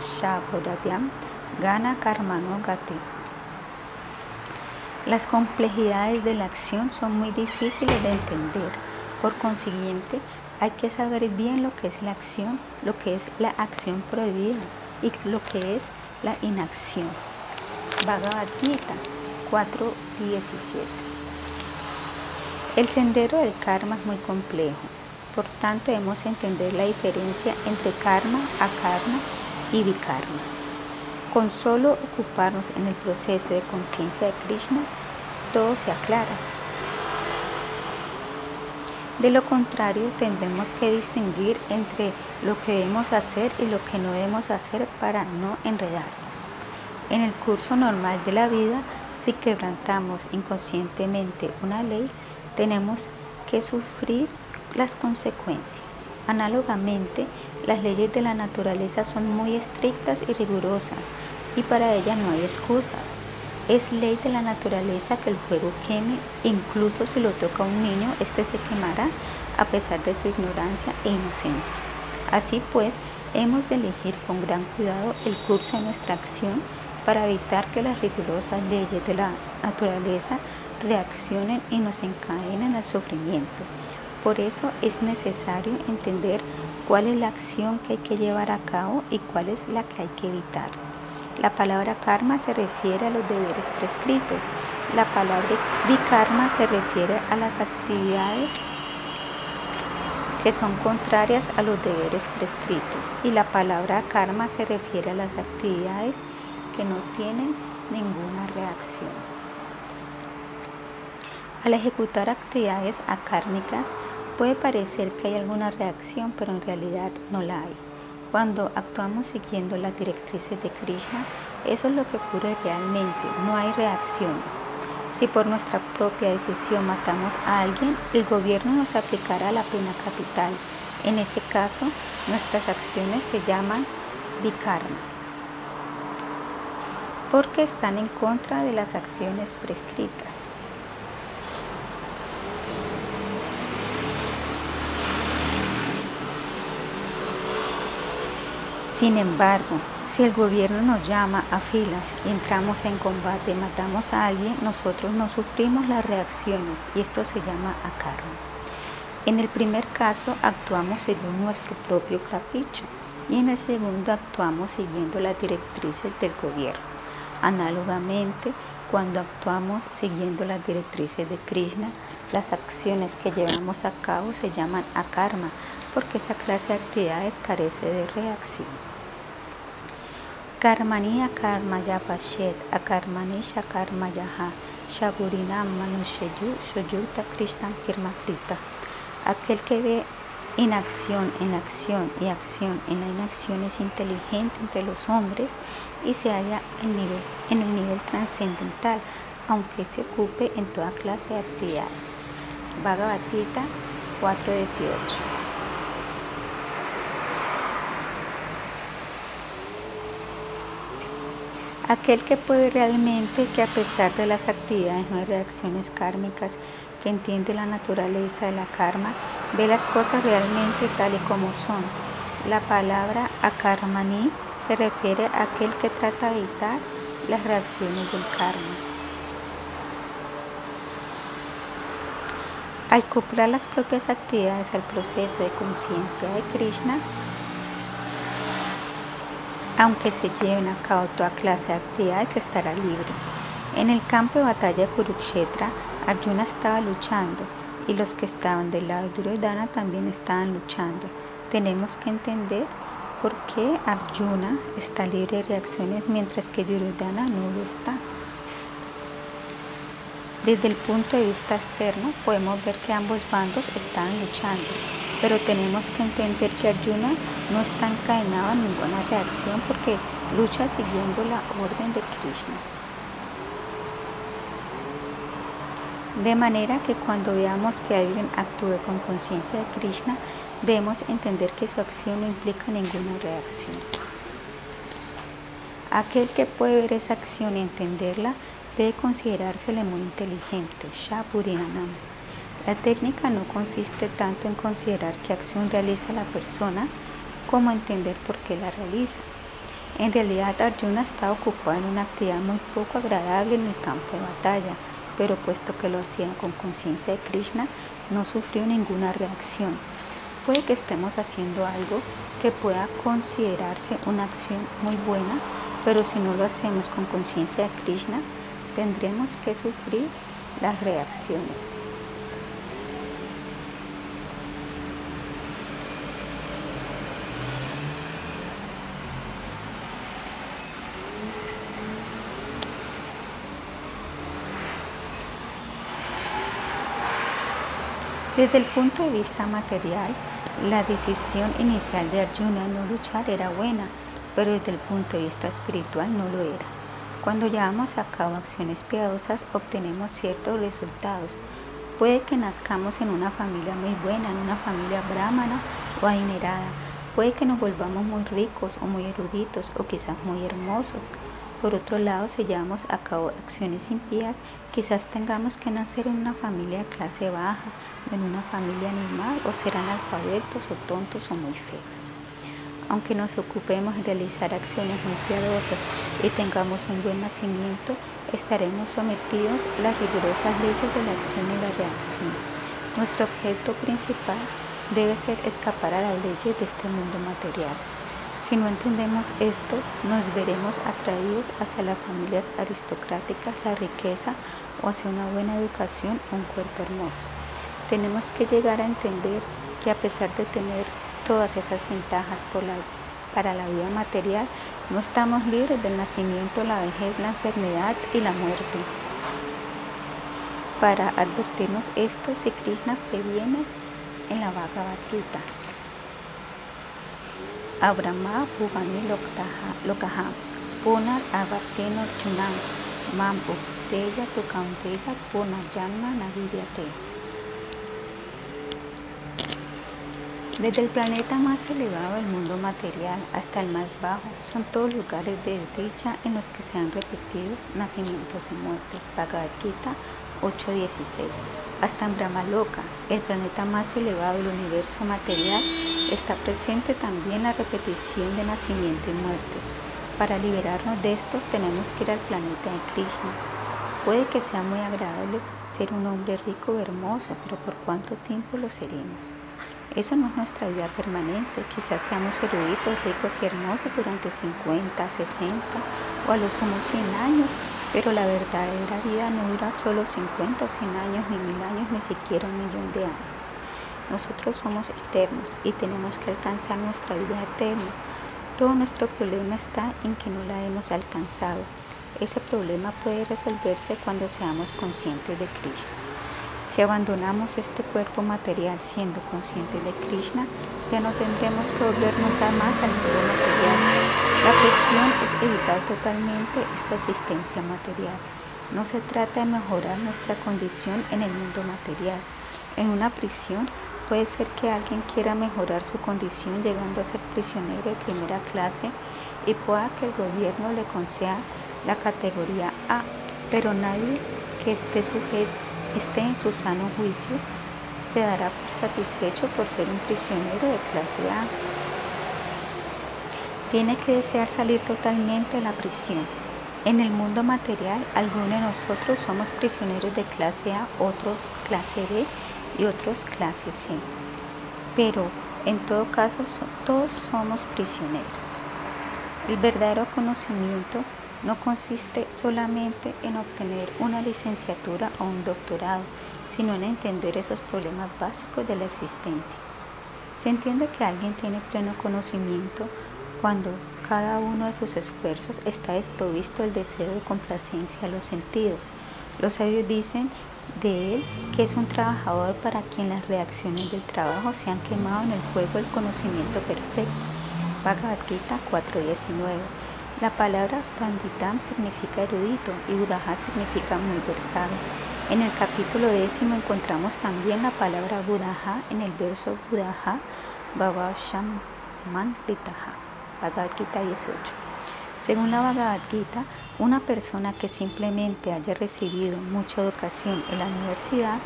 bodhavyam, gana karmano gati. Las complejidades de la acción son muy difíciles de entender por consiguiente, hay que saber bien lo que es la acción, lo que es la acción prohibida y lo que es la inacción. Bhagavad Gita 4.17 El sendero del karma es muy complejo, por tanto debemos entender la diferencia entre karma, akarma y vikarma. Con solo ocuparnos en el proceso de conciencia de Krishna, todo se aclara de lo contrario, tendremos que distinguir entre lo que debemos hacer y lo que no debemos hacer para no enredarnos. En el curso normal de la vida, si quebrantamos inconscientemente una ley, tenemos que sufrir las consecuencias. Análogamente, las leyes de la naturaleza son muy estrictas y rigurosas y para ellas no hay excusa. Es ley de la naturaleza que el fuego queme, incluso si lo toca un niño, este se quemará a pesar de su ignorancia e inocencia. Así pues, hemos de elegir con gran cuidado el curso de nuestra acción para evitar que las rigurosas leyes de la naturaleza reaccionen y nos encadenen al sufrimiento. Por eso es necesario entender cuál es la acción que hay que llevar a cabo y cuál es la que hay que evitar. La palabra karma se refiere a los deberes prescritos. La palabra vikarma se refiere a las actividades que son contrarias a los deberes prescritos. Y la palabra karma se refiere a las actividades que no tienen ninguna reacción. Al ejecutar actividades akármicas puede parecer que hay alguna reacción, pero en realidad no la hay. Cuando actuamos siguiendo las directrices de Krishna, eso es lo que ocurre realmente, no hay reacciones. Si por nuestra propia decisión matamos a alguien, el gobierno nos aplicará la pena capital. En ese caso, nuestras acciones se llaman vikarma, porque están en contra de las acciones prescritas. Sin embargo, si el gobierno nos llama a filas y entramos en combate y matamos a alguien, nosotros no sufrimos las reacciones y esto se llama akarma. En el primer caso actuamos según nuestro propio capricho y en el segundo actuamos siguiendo las directrices del gobierno. Análogamente, cuando actuamos siguiendo las directrices de Krishna, las acciones que llevamos a cabo se llaman akarma, porque esa clase de actividades carece de reacción. Karmani akarma ya pashet, akarmani shakarma yaha, shaburinam manushayu, shoyuta krishna krita. Aquel que ve inacción en acción y acción en la inacción es inteligente entre los hombres y se halla en, nivel, en el nivel trascendental. aunque se ocupe en toda clase de actividades. Bhagavad Gita 4.18 Aquel que puede realmente que a pesar de las actividades no hay reacciones kármicas, que entiende la naturaleza de la karma, ve las cosas realmente tal y como son. La palabra akarmani se refiere a aquel que trata de evitar las reacciones del karma. Al acoplar las propias actividades al proceso de conciencia de Krishna, aunque se lleven a cabo toda clase de actividades, estará libre. En el campo de batalla de Kurukshetra, Arjuna estaba luchando y los que estaban del lado de Duryodhana también estaban luchando. Tenemos que entender por qué Arjuna está libre de reacciones mientras que Duryodhana no lo está. Desde el punto de vista externo podemos ver que ambos bandos están luchando, pero tenemos que entender que Arjuna no está encadenado a ninguna reacción porque lucha siguiendo la orden de Krishna. De manera que cuando veamos que alguien actúe con conciencia de Krishna, debemos entender que su acción no implica ninguna reacción. Aquel que puede ver esa acción y entenderla debe considerársele muy inteligente, Shapurinanam. La técnica no consiste tanto en considerar qué acción realiza la persona como entender por qué la realiza. En realidad Arjuna estaba ocupado en una actividad muy poco agradable en el campo de batalla, pero puesto que lo hacía con conciencia de Krishna, no sufrió ninguna reacción. Puede que estemos haciendo algo que pueda considerarse una acción muy buena, pero si no lo hacemos con conciencia de Krishna, tendremos que sufrir las reacciones. Desde el punto de vista material, la decisión inicial de Arjuna no luchar era buena, pero desde el punto de vista espiritual no lo era. Cuando llevamos a cabo acciones piadosas, obtenemos ciertos resultados. Puede que nazcamos en una familia muy buena, en una familia brahmana o adinerada. Puede que nos volvamos muy ricos o muy eruditos o quizás muy hermosos. Por otro lado, si llevamos a cabo acciones impías, quizás tengamos que nacer en una familia de clase baja, en una familia animal, o serán alfabetos o tontos o muy feos. Aunque nos ocupemos en realizar acciones muy piadosas y tengamos un buen nacimiento, estaremos sometidos a las rigurosas leyes de la acción y la reacción. Nuestro objeto principal debe ser escapar a las leyes de este mundo material. Si no entendemos esto, nos veremos atraídos hacia las familias aristocráticas, la riqueza o hacia una buena educación un cuerpo hermoso. Tenemos que llegar a entender que a pesar de tener todas esas ventajas para la vida material, no estamos libres del nacimiento, la vejez, la enfermedad y la muerte. Para advertirnos esto, si Krishna previene en la Bhagavad Gita. Abrahma Bhuvani Lokaha Punar Avarteno Chunam Mam Ukteya Tukaunteya Punar Janma Navidyate. Desde el planeta más elevado del mundo material hasta el más bajo, son todos lugares de desdicha en los que se han repetido nacimientos y muertes. Bhagavad Gita 8.16. Hasta en Brahmaloka, el planeta más elevado del universo material, está presente también la repetición de nacimiento y muertes. Para liberarnos de estos tenemos que ir al planeta de Krishna. Puede que sea muy agradable ser un hombre rico o hermoso, pero ¿por cuánto tiempo lo seremos? Eso no es nuestra vida permanente. Quizás seamos eruditos, ricos y hermosos durante 50, 60 o a lo sumo 100 años, pero la verdadera vida no dura solo 50 o 100 años, ni mil años, ni siquiera un millón de años. Nosotros somos eternos y tenemos que alcanzar nuestra vida eterna. Todo nuestro problema está en que no la hemos alcanzado. Ese problema puede resolverse cuando seamos conscientes de Krishna. Si abandonamos este cuerpo material siendo conscientes de Krishna, ya no tendremos que volver nunca más al mundo material. La cuestión es evitar totalmente esta existencia material. No se trata de mejorar nuestra condición en el mundo material. En una prisión puede ser que alguien quiera mejorar su condición llegando a ser prisionero de primera clase y pueda que el gobierno le conceda la categoría A, pero nadie que esté, esté en su sano juicio se dará por satisfecho por ser un prisionero de clase A. Tiene que desear salir totalmente de la prisión. En el mundo material, algunos de nosotros somos prisioneros de clase A, otros clase B y otros clase C. Pero en todo caso, todos somos prisioneros. El verdadero conocimiento no consiste solamente en obtener una licenciatura o un doctorado, sino en entender esos problemas básicos de la existencia. Se entiende que alguien tiene pleno conocimiento cuando cada uno de sus esfuerzos está desprovisto del deseo de complacencia a los sentidos. Los sabios dicen de él que es un trabajador para quien las reacciones del trabajo se han quemado en el fuego del conocimiento perfecto. Bhagavad Gita 4.19 La palabra Panditam significa erudito y Budaha significa muy versado. En el capítulo décimo encontramos también la palabra Budaha en el verso Budaha Bhavashaman Pitaha. Bhagavad Gita 18. Según la Bhagavad Gita, una persona que simplemente haya recibido mucha educación en la universidad,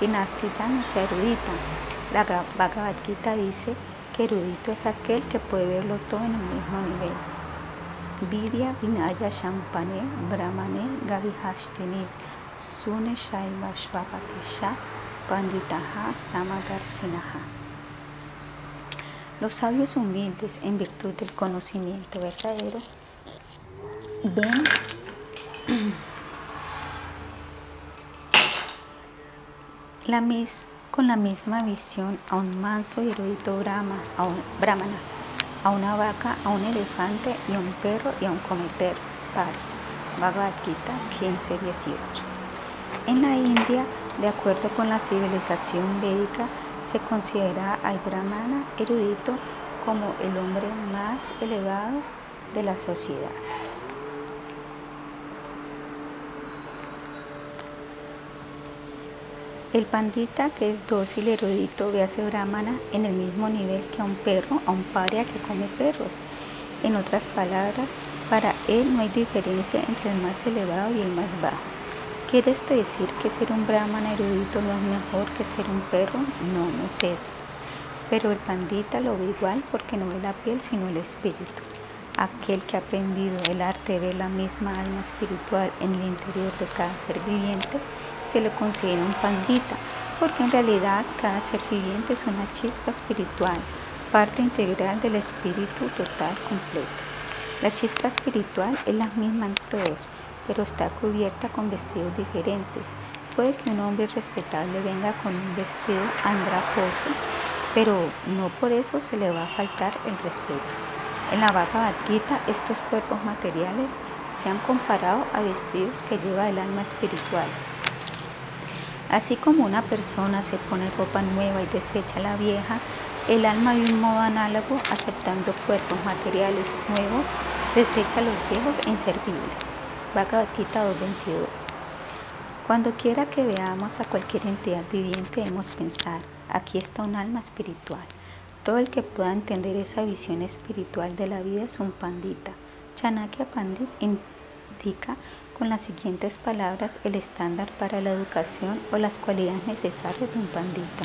que quizá no sea erudita. La Bhagavad Gita dice que erudito es aquel que puede verlo todo en el mismo nivel. Vidya Vinaya Shampane Brahmane Gavihashtini Sune Shaiva Shvapatisha Panditaha Samadarshinaha los sabios humildes, en virtud del conocimiento verdadero, ven la con la misma visión a un manso y erudito brahma, a un, brahmana, a una vaca, a un elefante y a un perro y a un comeperros. Pari. Bhagavad Gita 15-18. En la India, de acuerdo con la civilización védica, se considera al brahmana erudito como el hombre más elevado de la sociedad. El pandita, que es dócil erudito, ve a ese brahmana en el mismo nivel que a un perro, a un paria que come perros. En otras palabras, para él no hay diferencia entre el más elevado y el más bajo. ¿Quieres decir que ser un brahman erudito no es mejor que ser un perro? No, no es eso. Pero el pandita lo ve igual porque no ve la piel sino el espíritu. Aquel que ha aprendido el arte de ver la misma alma espiritual en el interior de cada ser viviente se le considera un pandita, porque en realidad cada ser viviente es una chispa espiritual, parte integral del espíritu total completo. La chispa espiritual es la misma en todos, pero está cubierta con vestidos diferentes. Puede que un hombre respetable venga con un vestido andrajoso, pero no por eso se le va a faltar el respeto. En la Bhagavad Gita estos cuerpos materiales se han comparado a vestidos que lleva el alma espiritual. Así como una persona se pone ropa nueva y desecha la vieja, el alma de un modo análogo, aceptando cuerpos materiales nuevos, desecha los viejos e inservibles. Bhagavad Gita 2.22. Cuando quiera que veamos a cualquier entidad viviente, debemos pensar, aquí está un alma espiritual. Todo el que pueda entender esa visión espiritual de la vida es un pandita. Chanakya Pandit indica con las siguientes palabras el estándar para la educación o las cualidades necesarias de un pandita.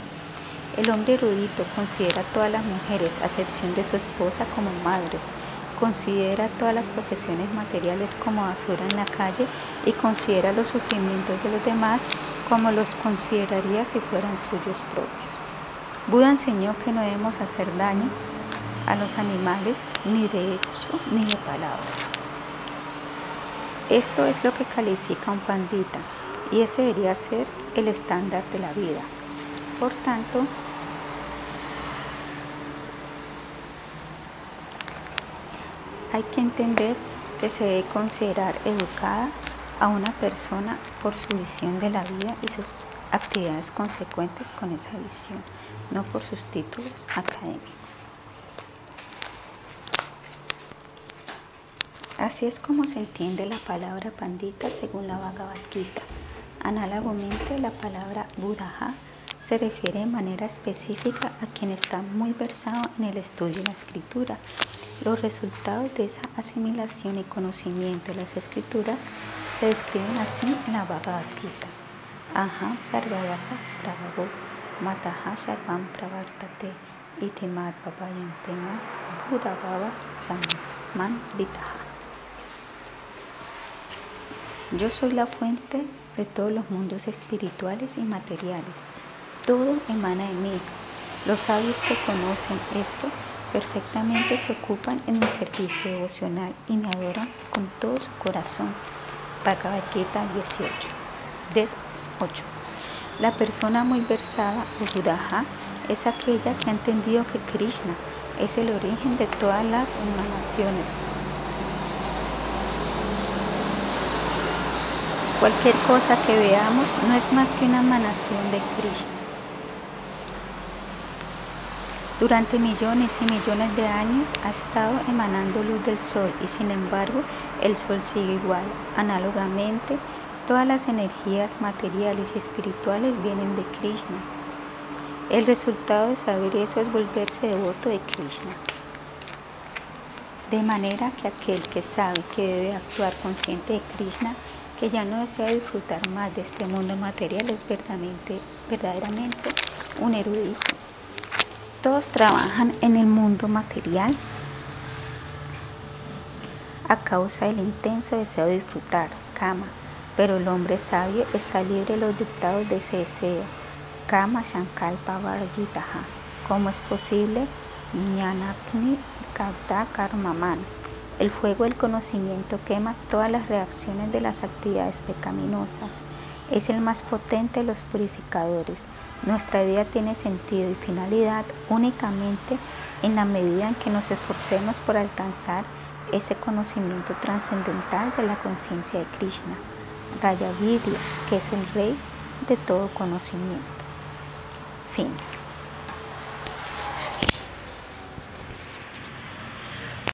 El hombre erudito considera a todas las mujeres, a excepción de su esposa, como madres considera todas las posesiones materiales como basura en la calle y considera los sufrimientos de los demás como los consideraría si fueran suyos propios. Buda enseñó que no debemos hacer daño a los animales ni de hecho ni de palabra. Esto es lo que califica un pandita y ese debería ser el estándar de la vida. Por tanto, Hay que entender que se debe considerar educada a una persona por su visión de la vida y sus actividades consecuentes con esa visión, no por sus títulos académicos. Así es como se entiende la palabra pandita según la Bhagavad Gita. Análogamente, la palabra budaha se refiere de manera específica a quien está muy versado en el estudio de la escritura. Los resultados de esa asimilación y conocimiento de las escrituras se describen así en la Bhagavad Gita. Aham sarvayasa prabhavo mataha sarvam pravartate itimat papayantema buddha bhava samman vitaha. Yo soy la fuente de todos los mundos espirituales y materiales. Todo emana de mí. Los sabios que conocen esto perfectamente se ocupan en mi servicio devocional y me adoran con todo su corazón. Bhagavad Gita 18. 8. La persona muy versada o es aquella que ha entendido que Krishna es el origen de todas las emanaciones. Cualquier cosa que veamos no es más que una emanación de Krishna. Durante millones y millones de años ha estado emanando luz del sol y sin embargo el sol sigue igual. Análogamente, todas las energías materiales y espirituales vienen de Krishna. El resultado de saber eso es volverse devoto de Krishna. De manera que aquel que sabe que debe actuar consciente de Krishna, que ya no desea disfrutar más de este mundo material, es verdaderamente, verdaderamente un erudito. Todos trabajan en el mundo material a causa del intenso deseo de disfrutar, kama, pero el hombre sabio está libre de los dictados de ese deseo. Kama Shankalpa Varajitaha. ¿Cómo es posible? Jnanapni Karma Karmaman. El fuego del conocimiento quema todas las reacciones de las actividades pecaminosas. Es el más potente de los purificadores. Nuestra vida tiene sentido y finalidad únicamente en la medida en que nos esforcemos por alcanzar ese conocimiento trascendental de la conciencia de Krishna, Raya Vidya, que es el rey de todo conocimiento.